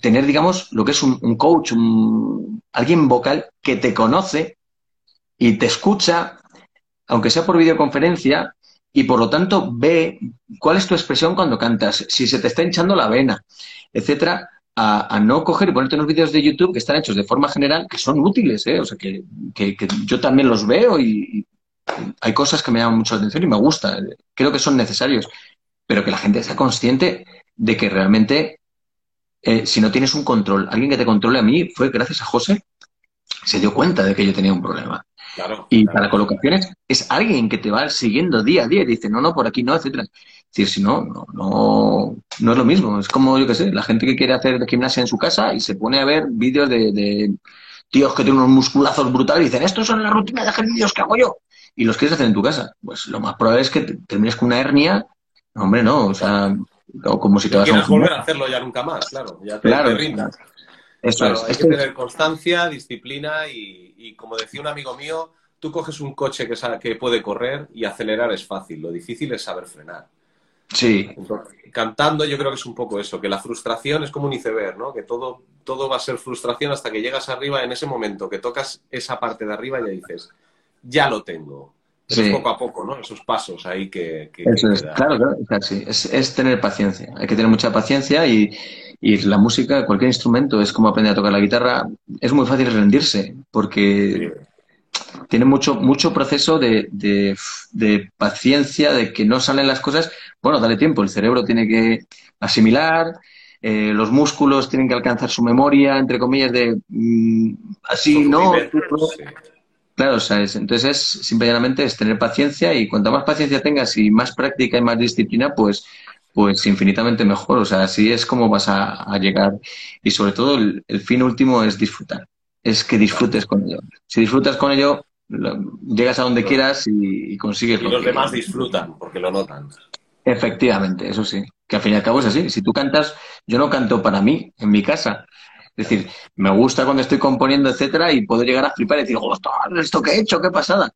tener, digamos, lo que es un, coach, un, alguien vocal que te conoce y te escucha, aunque sea por videoconferencia, y por lo tanto ve cuál es tu expresión cuando cantas, si se te está hinchando la vena, etcétera, a, no coger y ponerte unos vídeos de YouTube que están hechos de forma general, que son útiles, ¿eh? o sea, que, yo también los veo y, hay cosas que me llaman mucho la atención y me gusta, creo que son necesarios, pero que la gente sea consciente de que realmente, eh, si no tienes un control, alguien que te controle a mí fue gracias a José, se dio cuenta de que yo tenía un problema y para colocaciones es alguien que te va siguiendo día a día y dice, no, no, por aquí no, etcétera. Es decir, si no, no, no, no es lo mismo. Es como, yo qué sé, la gente que quiere hacer gimnasia en su casa y se pone a ver vídeos de, tíos que tienen unos musculazos brutales y dicen, estos son las rutinas de ejercicios que hago yo. Y los quieres hacer en tu casa. Pues lo más probable es que termines con una hernia. hombre, no, o sea, como si te vas a volver a hacerlo ya nunca más, claro. Ya te, claro, Eso es. Hay que tener constancia, disciplina y, y como decía un amigo mío, tú coges un coche que, que puede correr y acelerar es fácil, lo difícil es saber frenar. Sí. cantando yo creo que es un poco eso, que la frustración es como un iceberg, ¿no? Que todo, todo va a ser frustración hasta que llegas arriba, en ese momento que tocas esa parte de arriba ya dices, ya lo tengo. es poco a poco, ¿no? Esos pasos ahí que... eso es, claro, claro, es, es, tener paciencia. Hay que tener mucha paciencia y, y la música, cualquier instrumento, es como aprender a tocar la guitarra. Es muy fácil rendirse porque tiene mucho, mucho proceso de, de, paciencia, de que no salen las cosas. Bueno, dale tiempo, el cerebro tiene que asimilar, eh, los músculos tienen que alcanzar su memoria, entre comillas, de mm, así, ¿no? Claro, ¿sabes? Entonces es simplemente es tener paciencia y cuanto más paciencia tengas y más práctica y más disciplina, pues pues infinitamente mejor. O sea, así es como vas a, llegar. Y sobre todo, el, fin último es disfrutar. Es que disfrutes con ello. Si disfrutas con ello, llegas a donde quieras y, consigues. Y los demás disfrutan porque lo notan. Efectivamente, eso sí. Que al fin y al cabo es así. Si tú cantas, yo no canto para mí, en mi casa. Es decir, me gusta cuando estoy componiendo, etcétera, y puedo llegar a flipar y decir, ¿esto qué he hecho? ¿Qué pasada?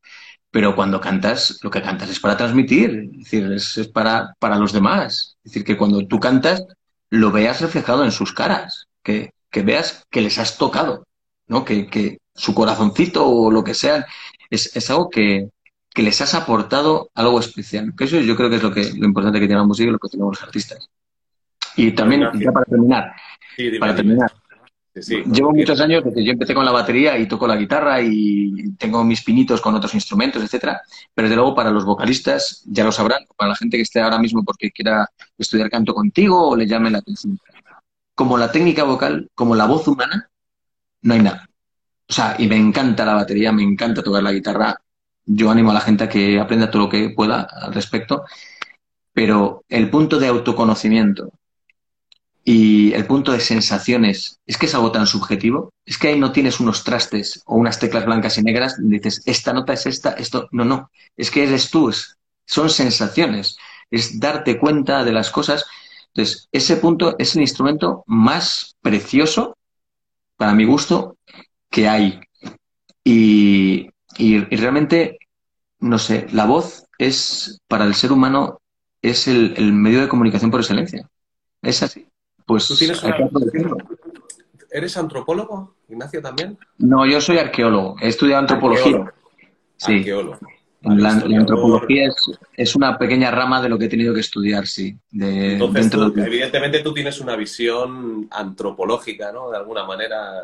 Pero cuando cantas, lo que cantas es para transmitir, es decir, es, para, para los demás. Es decir, que cuando tú cantas, lo veas reflejado en sus caras, que, que veas que les has tocado, ¿no? Que, que su corazoncito o lo que sea, es, es algo que, que, les has aportado algo especial. Que eso yo creo que es lo, que, lo importante que tiene la música y lo que tenemos los artistas. Y también, ya para terminar, para terminar, Llevo muchos años desde yo empecé con la batería y toco la guitarra y tengo mis pinitos con otros instrumentos, etcétera. Pero desde luego para los vocalistas, ya lo sabrán, para la gente que esté ahora mismo porque quiera estudiar canto contigo o le llame la atención. Como la técnica vocal, como la voz humana, no hay nada. O sea, y me encanta la batería, me encanta tocar la guitarra. Yo animo a la gente a que aprenda todo lo que pueda al respecto. Pero el punto de autoconocimiento, y el punto de sensaciones es que es algo tan subjetivo, es que ahí no tienes unos trastes o unas teclas blancas y negras dices, esta nota es esta, esto, no, no, es que eres tú, son sensaciones, es darte cuenta de las cosas. Entonces, ese punto es el instrumento más precioso, para mi gusto, que hay. Y, y, realmente, no sé, la voz es, para el ser humano, es el medio de comunicación por excelencia. Es así. Pues ¿Tú tienes ¿Eres antropólogo, Ignacio, también? No, yo soy arqueólogo. He estudiado antropología. Sí. Arqueólogo. La, antropología es, una pequeña rama de lo que he tenido que estudiar, sí. Entonces, evidentemente tú tienes una visión antropológica, ¿no? De alguna manera.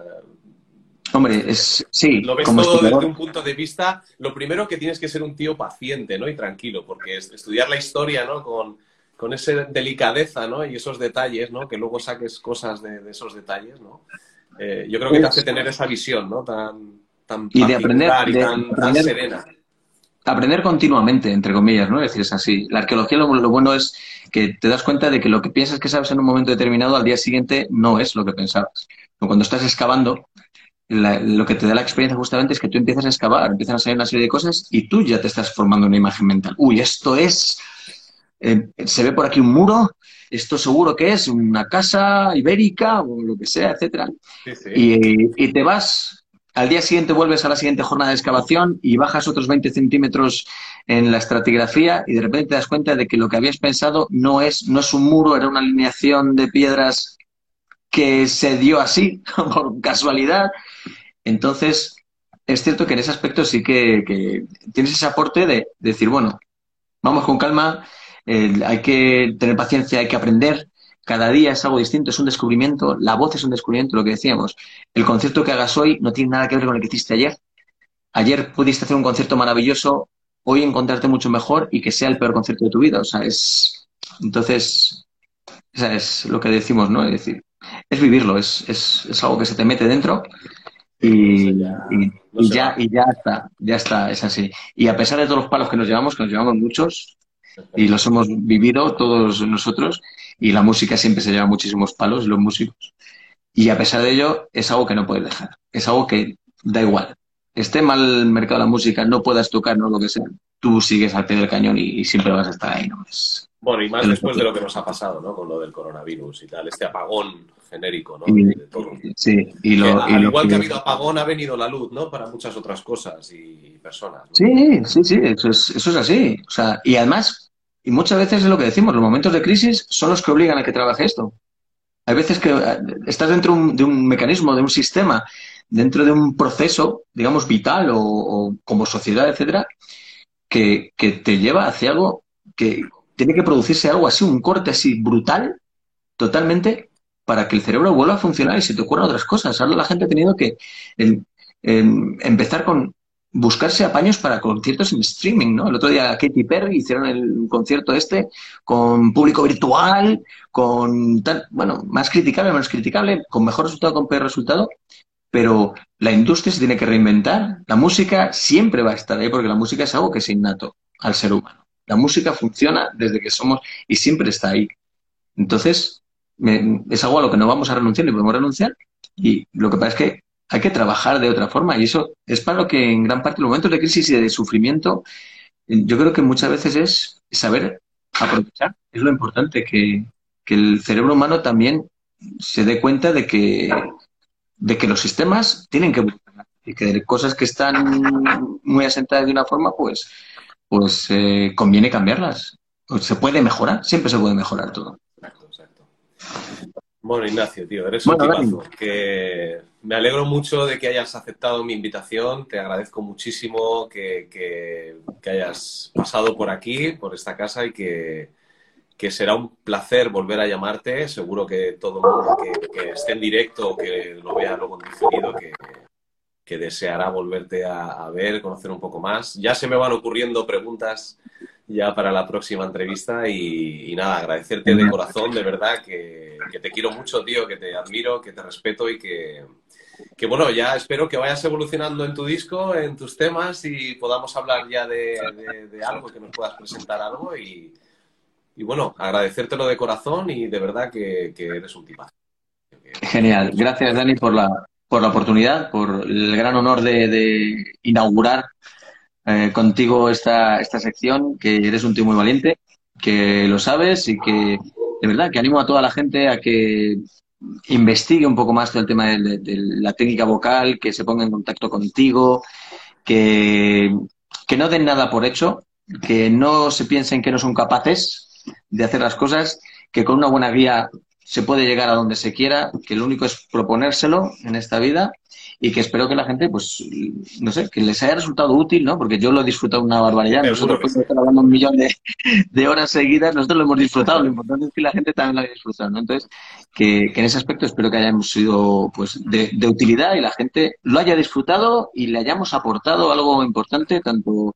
Hombre, es, sí. Lo ves todo desde un punto de vista. Lo primero que tienes que ser un tío paciente, ¿no? Y tranquilo, porque estudiar la historia, ¿no? Con, con esa delicadeza, ¿no? Y esos detalles, ¿no? Que luego saques cosas de, esos detalles, ¿no? Eh, yo creo que te hace tener esa visión, ¿no? Tan... tan y de aprender, y tan, serena. Aprender continuamente, entre comillas, ¿no? Es decir, es así. La arqueología lo, bueno es que te das cuenta de que lo que piensas que sabes en un momento determinado al día siguiente no es lo que pensabas. Cuando estás excavando, lo que te da la experiencia justamente es que tú empiezas a excavar, empiezan a salir una serie de cosas y tú ya te estás formando una imagen mental. Uy, esto es, eh, se ve por aquí un muro, esto seguro que es una casa ibérica o lo que sea, etcétera. Y, y, te vas al día siguiente vuelves a la siguiente jornada de excavación y bajas otros 20 centímetros en la estratigrafía y de repente te das cuenta de que lo que habías pensado no es, no es un muro, era una alineación de piedras que se dio así, por casualidad. Entonces, es cierto que en ese aspecto sí que, tienes ese aporte de, decir, bueno, vamos con calma, eh, hay que tener paciencia, hay que aprender, cada día es algo distinto, es un descubrimiento, la voz es un descubrimiento, lo que decíamos. El concierto que hagas hoy no tiene nada que ver con el que hiciste ayer. Ayer pudiste hacer un concierto maravilloso, hoy encontrarte mucho mejor y que sea el peor concierto de tu vida. O sea, es. Entonces, esa es lo que decimos, ¿no? Es decir, es vivirlo, es, es, es algo que se te mete dentro y, ya, y ya está, ya está, es así. Y a pesar de todos los palos que nos llevamos, que nos llevamos muchos, y los hemos vivido todos nosotros, y la música siempre se lleva muchísimos palos, los músicos. Y a pesar de ello, es algo que no puedes dejar. Es algo que da igual. Esté mal el mercado de la música, no puedas tocar, no lo que sea. Tú sigues al pie del cañón y, siempre vas a estar ahí, ¿no? Es, bueno, y más después de lo que nos ha pasado, ¿no? Con lo del coronavirus y tal, este apagón genérico, ¿no? Sí, y lo, al igual que... ha habido apagón, ha venido la luz, ¿no? Para muchas otras cosas y personas. Sí, sí, sí, eso es, eso es así. O sea, y además, y muchas veces es lo que decimos, los momentos de crisis son los que obligan a que trabaje esto. Hay veces que eh, estás dentro de un mecanismo, de un sistema, dentro de un proceso, digamos, vital o, como sociedad, etcétera, que, te lleva hacia algo que tiene que producirse algo así, un corte así brutal, totalmente, para que el cerebro vuelva a funcionar y se te ocurran otras cosas. Ahora la gente ha tenido que empezar con buscarse apaños para conciertos en streaming, ¿no? El otro día Katy Perry hicieron el concierto este con público virtual, con tal, bueno, más criticable, menos criticable, con mejor resultado, con peor resultado, pero la industria se tiene que reinventar. La música siempre va a estar ahí porque la música es algo que es innato al ser humano. La música funciona desde que somos y siempre está ahí. Entonces, es algo a lo que no vamos a renunciar ni podemos renunciar. Y lo que pasa es que hay que trabajar de otra forma. Y eso es para lo que en gran parte los momentos de crisis y de sufrimiento, yo creo que muchas veces es saber aprovechar. Es lo importante, que, el cerebro humano también se dé cuenta de que, de que los sistemas tienen que y que cosas que están muy asentadas de una forma, pues, pues eh, conviene cambiarlas. Pues se puede mejorar, siempre se puede mejorar todo. Bueno, Ignacio, tío, eres un tipazo. Que me alegro mucho de que hayas aceptado mi invitación. Te agradezco muchísimo que, que, hayas pasado por aquí, por esta casa y que, que, será un placer volver a llamarte. Seguro que todo el mundo que, esté en directo o que lo vea luego en diferido, que, que deseará volverte a, a ver, conocer un poco más. Ya se me van ocurriendo preguntas ya para la próxima entrevista y, nada, agradecerte de corazón, de verdad, que, te quiero mucho, tío, que te admiro, que te respeto y que, bueno, ya espero que vayas evolucionando en tu disco, en tus temas y podamos hablar ya de, algo, que nos puedas presentar algo y, bueno, agradecértelo de corazón y de verdad que, eres un tipazo. Genial, gracias Dani por la, por la oportunidad, por el gran honor de inaugurar eh, contigo esta, esta sección, que eres un tío muy valiente, que lo sabes y que de verdad que animo a toda la gente a que investigue un poco más todo el tema de, la técnica vocal, que se ponga en contacto contigo, que, que no den nada por hecho, que no se piensen que no son capaces de hacer las cosas, que con una buena guía se puede llegar a donde se quiera, que lo único es proponérselo en esta vida y que espero que la gente, pues, no sé, que les haya resultado útil, ¿no? Porque yo lo he disfrutado una barbaridad. nosotros podemos estar hablando un millón de, horas seguidas, nosotros lo hemos disfrutado. Lo importante es que la gente también lo haya disfrutado, ¿no? Entonces, que, en ese aspecto espero que hayamos sido, pues, de, de utilidad y la gente lo haya disfrutado y le hayamos aportado algo importante, tanto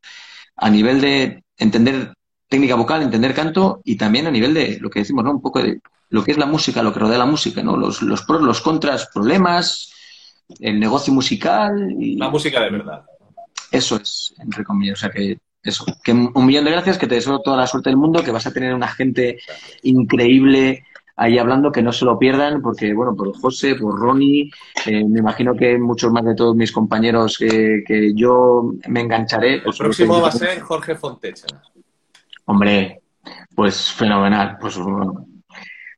a nivel de entender técnica vocal, entender canto y también a nivel de lo que decimos, ¿no? Un poco de lo que es la música, lo que rodea la música, ¿no? Los, los pros, los contras, problemas, el negocio musical. Y... La música de verdad. Eso es, entre comillas. O sea que eso, que un millón de gracias, que te deseo toda la suerte del mundo, que vas a tener una gente increíble ahí hablando, que no se lo pierdan, porque, bueno, por José, por Ronnie, eh, me imagino que muchos más de todos mis compañeros que yo me engancharé. El próximo va a ser Jorge Fontecha. Hombre, pues fenomenal. Pues,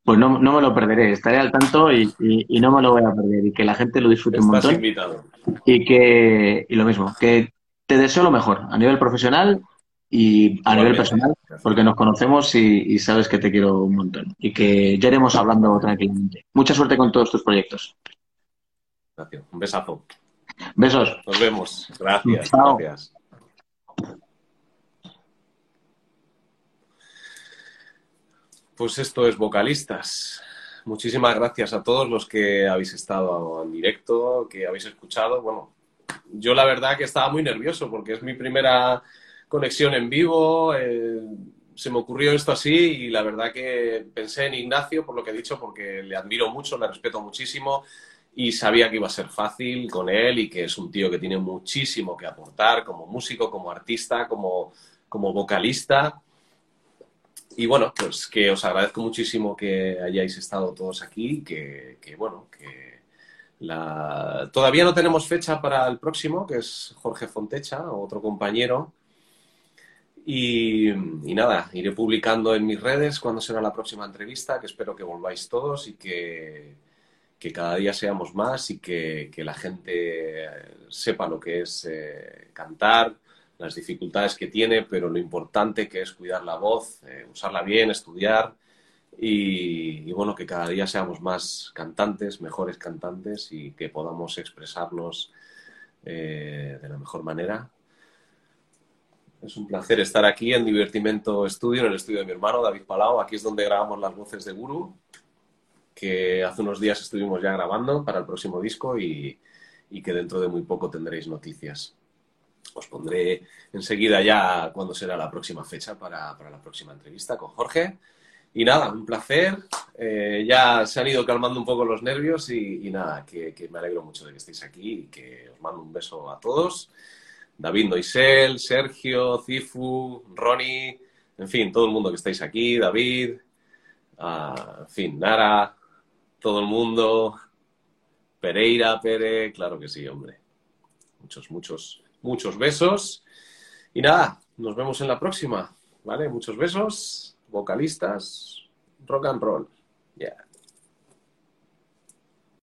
pues no, no, me lo perderé. Estaré al tanto y, y, no me lo voy a perder. Y que la gente lo disfrute un montón. invitado. Y que, y lo mismo, que te deseo lo mejor a nivel profesional y a nivel personal, porque nos conocemos y, sabes que te quiero un montón y que ya iremos hablando tranquilamente. Mucha suerte con todos tus proyectos. Gracias. Un besazo. Besos. Nos vemos. Gracias. Gracias. Pues esto es Vocalistas. Muchísimas gracias a todos los que habéis estado en directo, que habéis escuchado. Bueno, yo la verdad que estaba muy nervioso porque es mi primera conexión en vivo. Eh, se me ocurrió esto así y la verdad que pensé en Ignacio por lo que he dicho porque le admiro mucho, le respeto muchísimo y sabía que iba a ser fácil con él y que es un tío que tiene muchísimo que aportar como músico, como artista, como, como vocalista. Y bueno, pues que os agradezco muchísimo que hayáis estado todos aquí, que, que bueno, que la... todavía no tenemos fecha para el próximo, que es Jorge Fontecha, otro compañero, y, nada, iré publicando en mis redes cuándo será la próxima entrevista, que espero que volváis todos y que, que cada día seamos más y que, que la gente sepa lo que es eh, cantar, las dificultades que tiene, pero lo importante que es cuidar la voz, eh, usarla bien, estudiar y, bueno, que cada día seamos más cantantes, mejores cantantes y que podamos expresarnos eh, de la mejor manera es un placer estar aquí en Divertimento Estudio, en el estudio de mi hermano David Palau. Aquí es donde grabamos las voces de Guru, que hace unos días estuvimos ya grabando para el próximo disco y, que dentro de muy poco tendréis noticias. Os pondré enseguida ya cuándo será la próxima fecha para, la próxima entrevista con Jorge. Y nada, un placer. Eh, ya se han ido calmando un poco los nervios y, nada, que, que me alegro mucho de que estéis aquí y que os mando un beso a todos. David Noisel, Sergio, Cifu, Ronnie, en fin, todo el mundo que estáis aquí, David, ah, en fin, Nara, todo el mundo, Pereira, Pere, claro que sí, hombre. Muchos, muchos, muchos besos. Y nada, nos vemos en la próxima, ¿vale? Muchos besos, vocalistas, rock and roll. Yeah.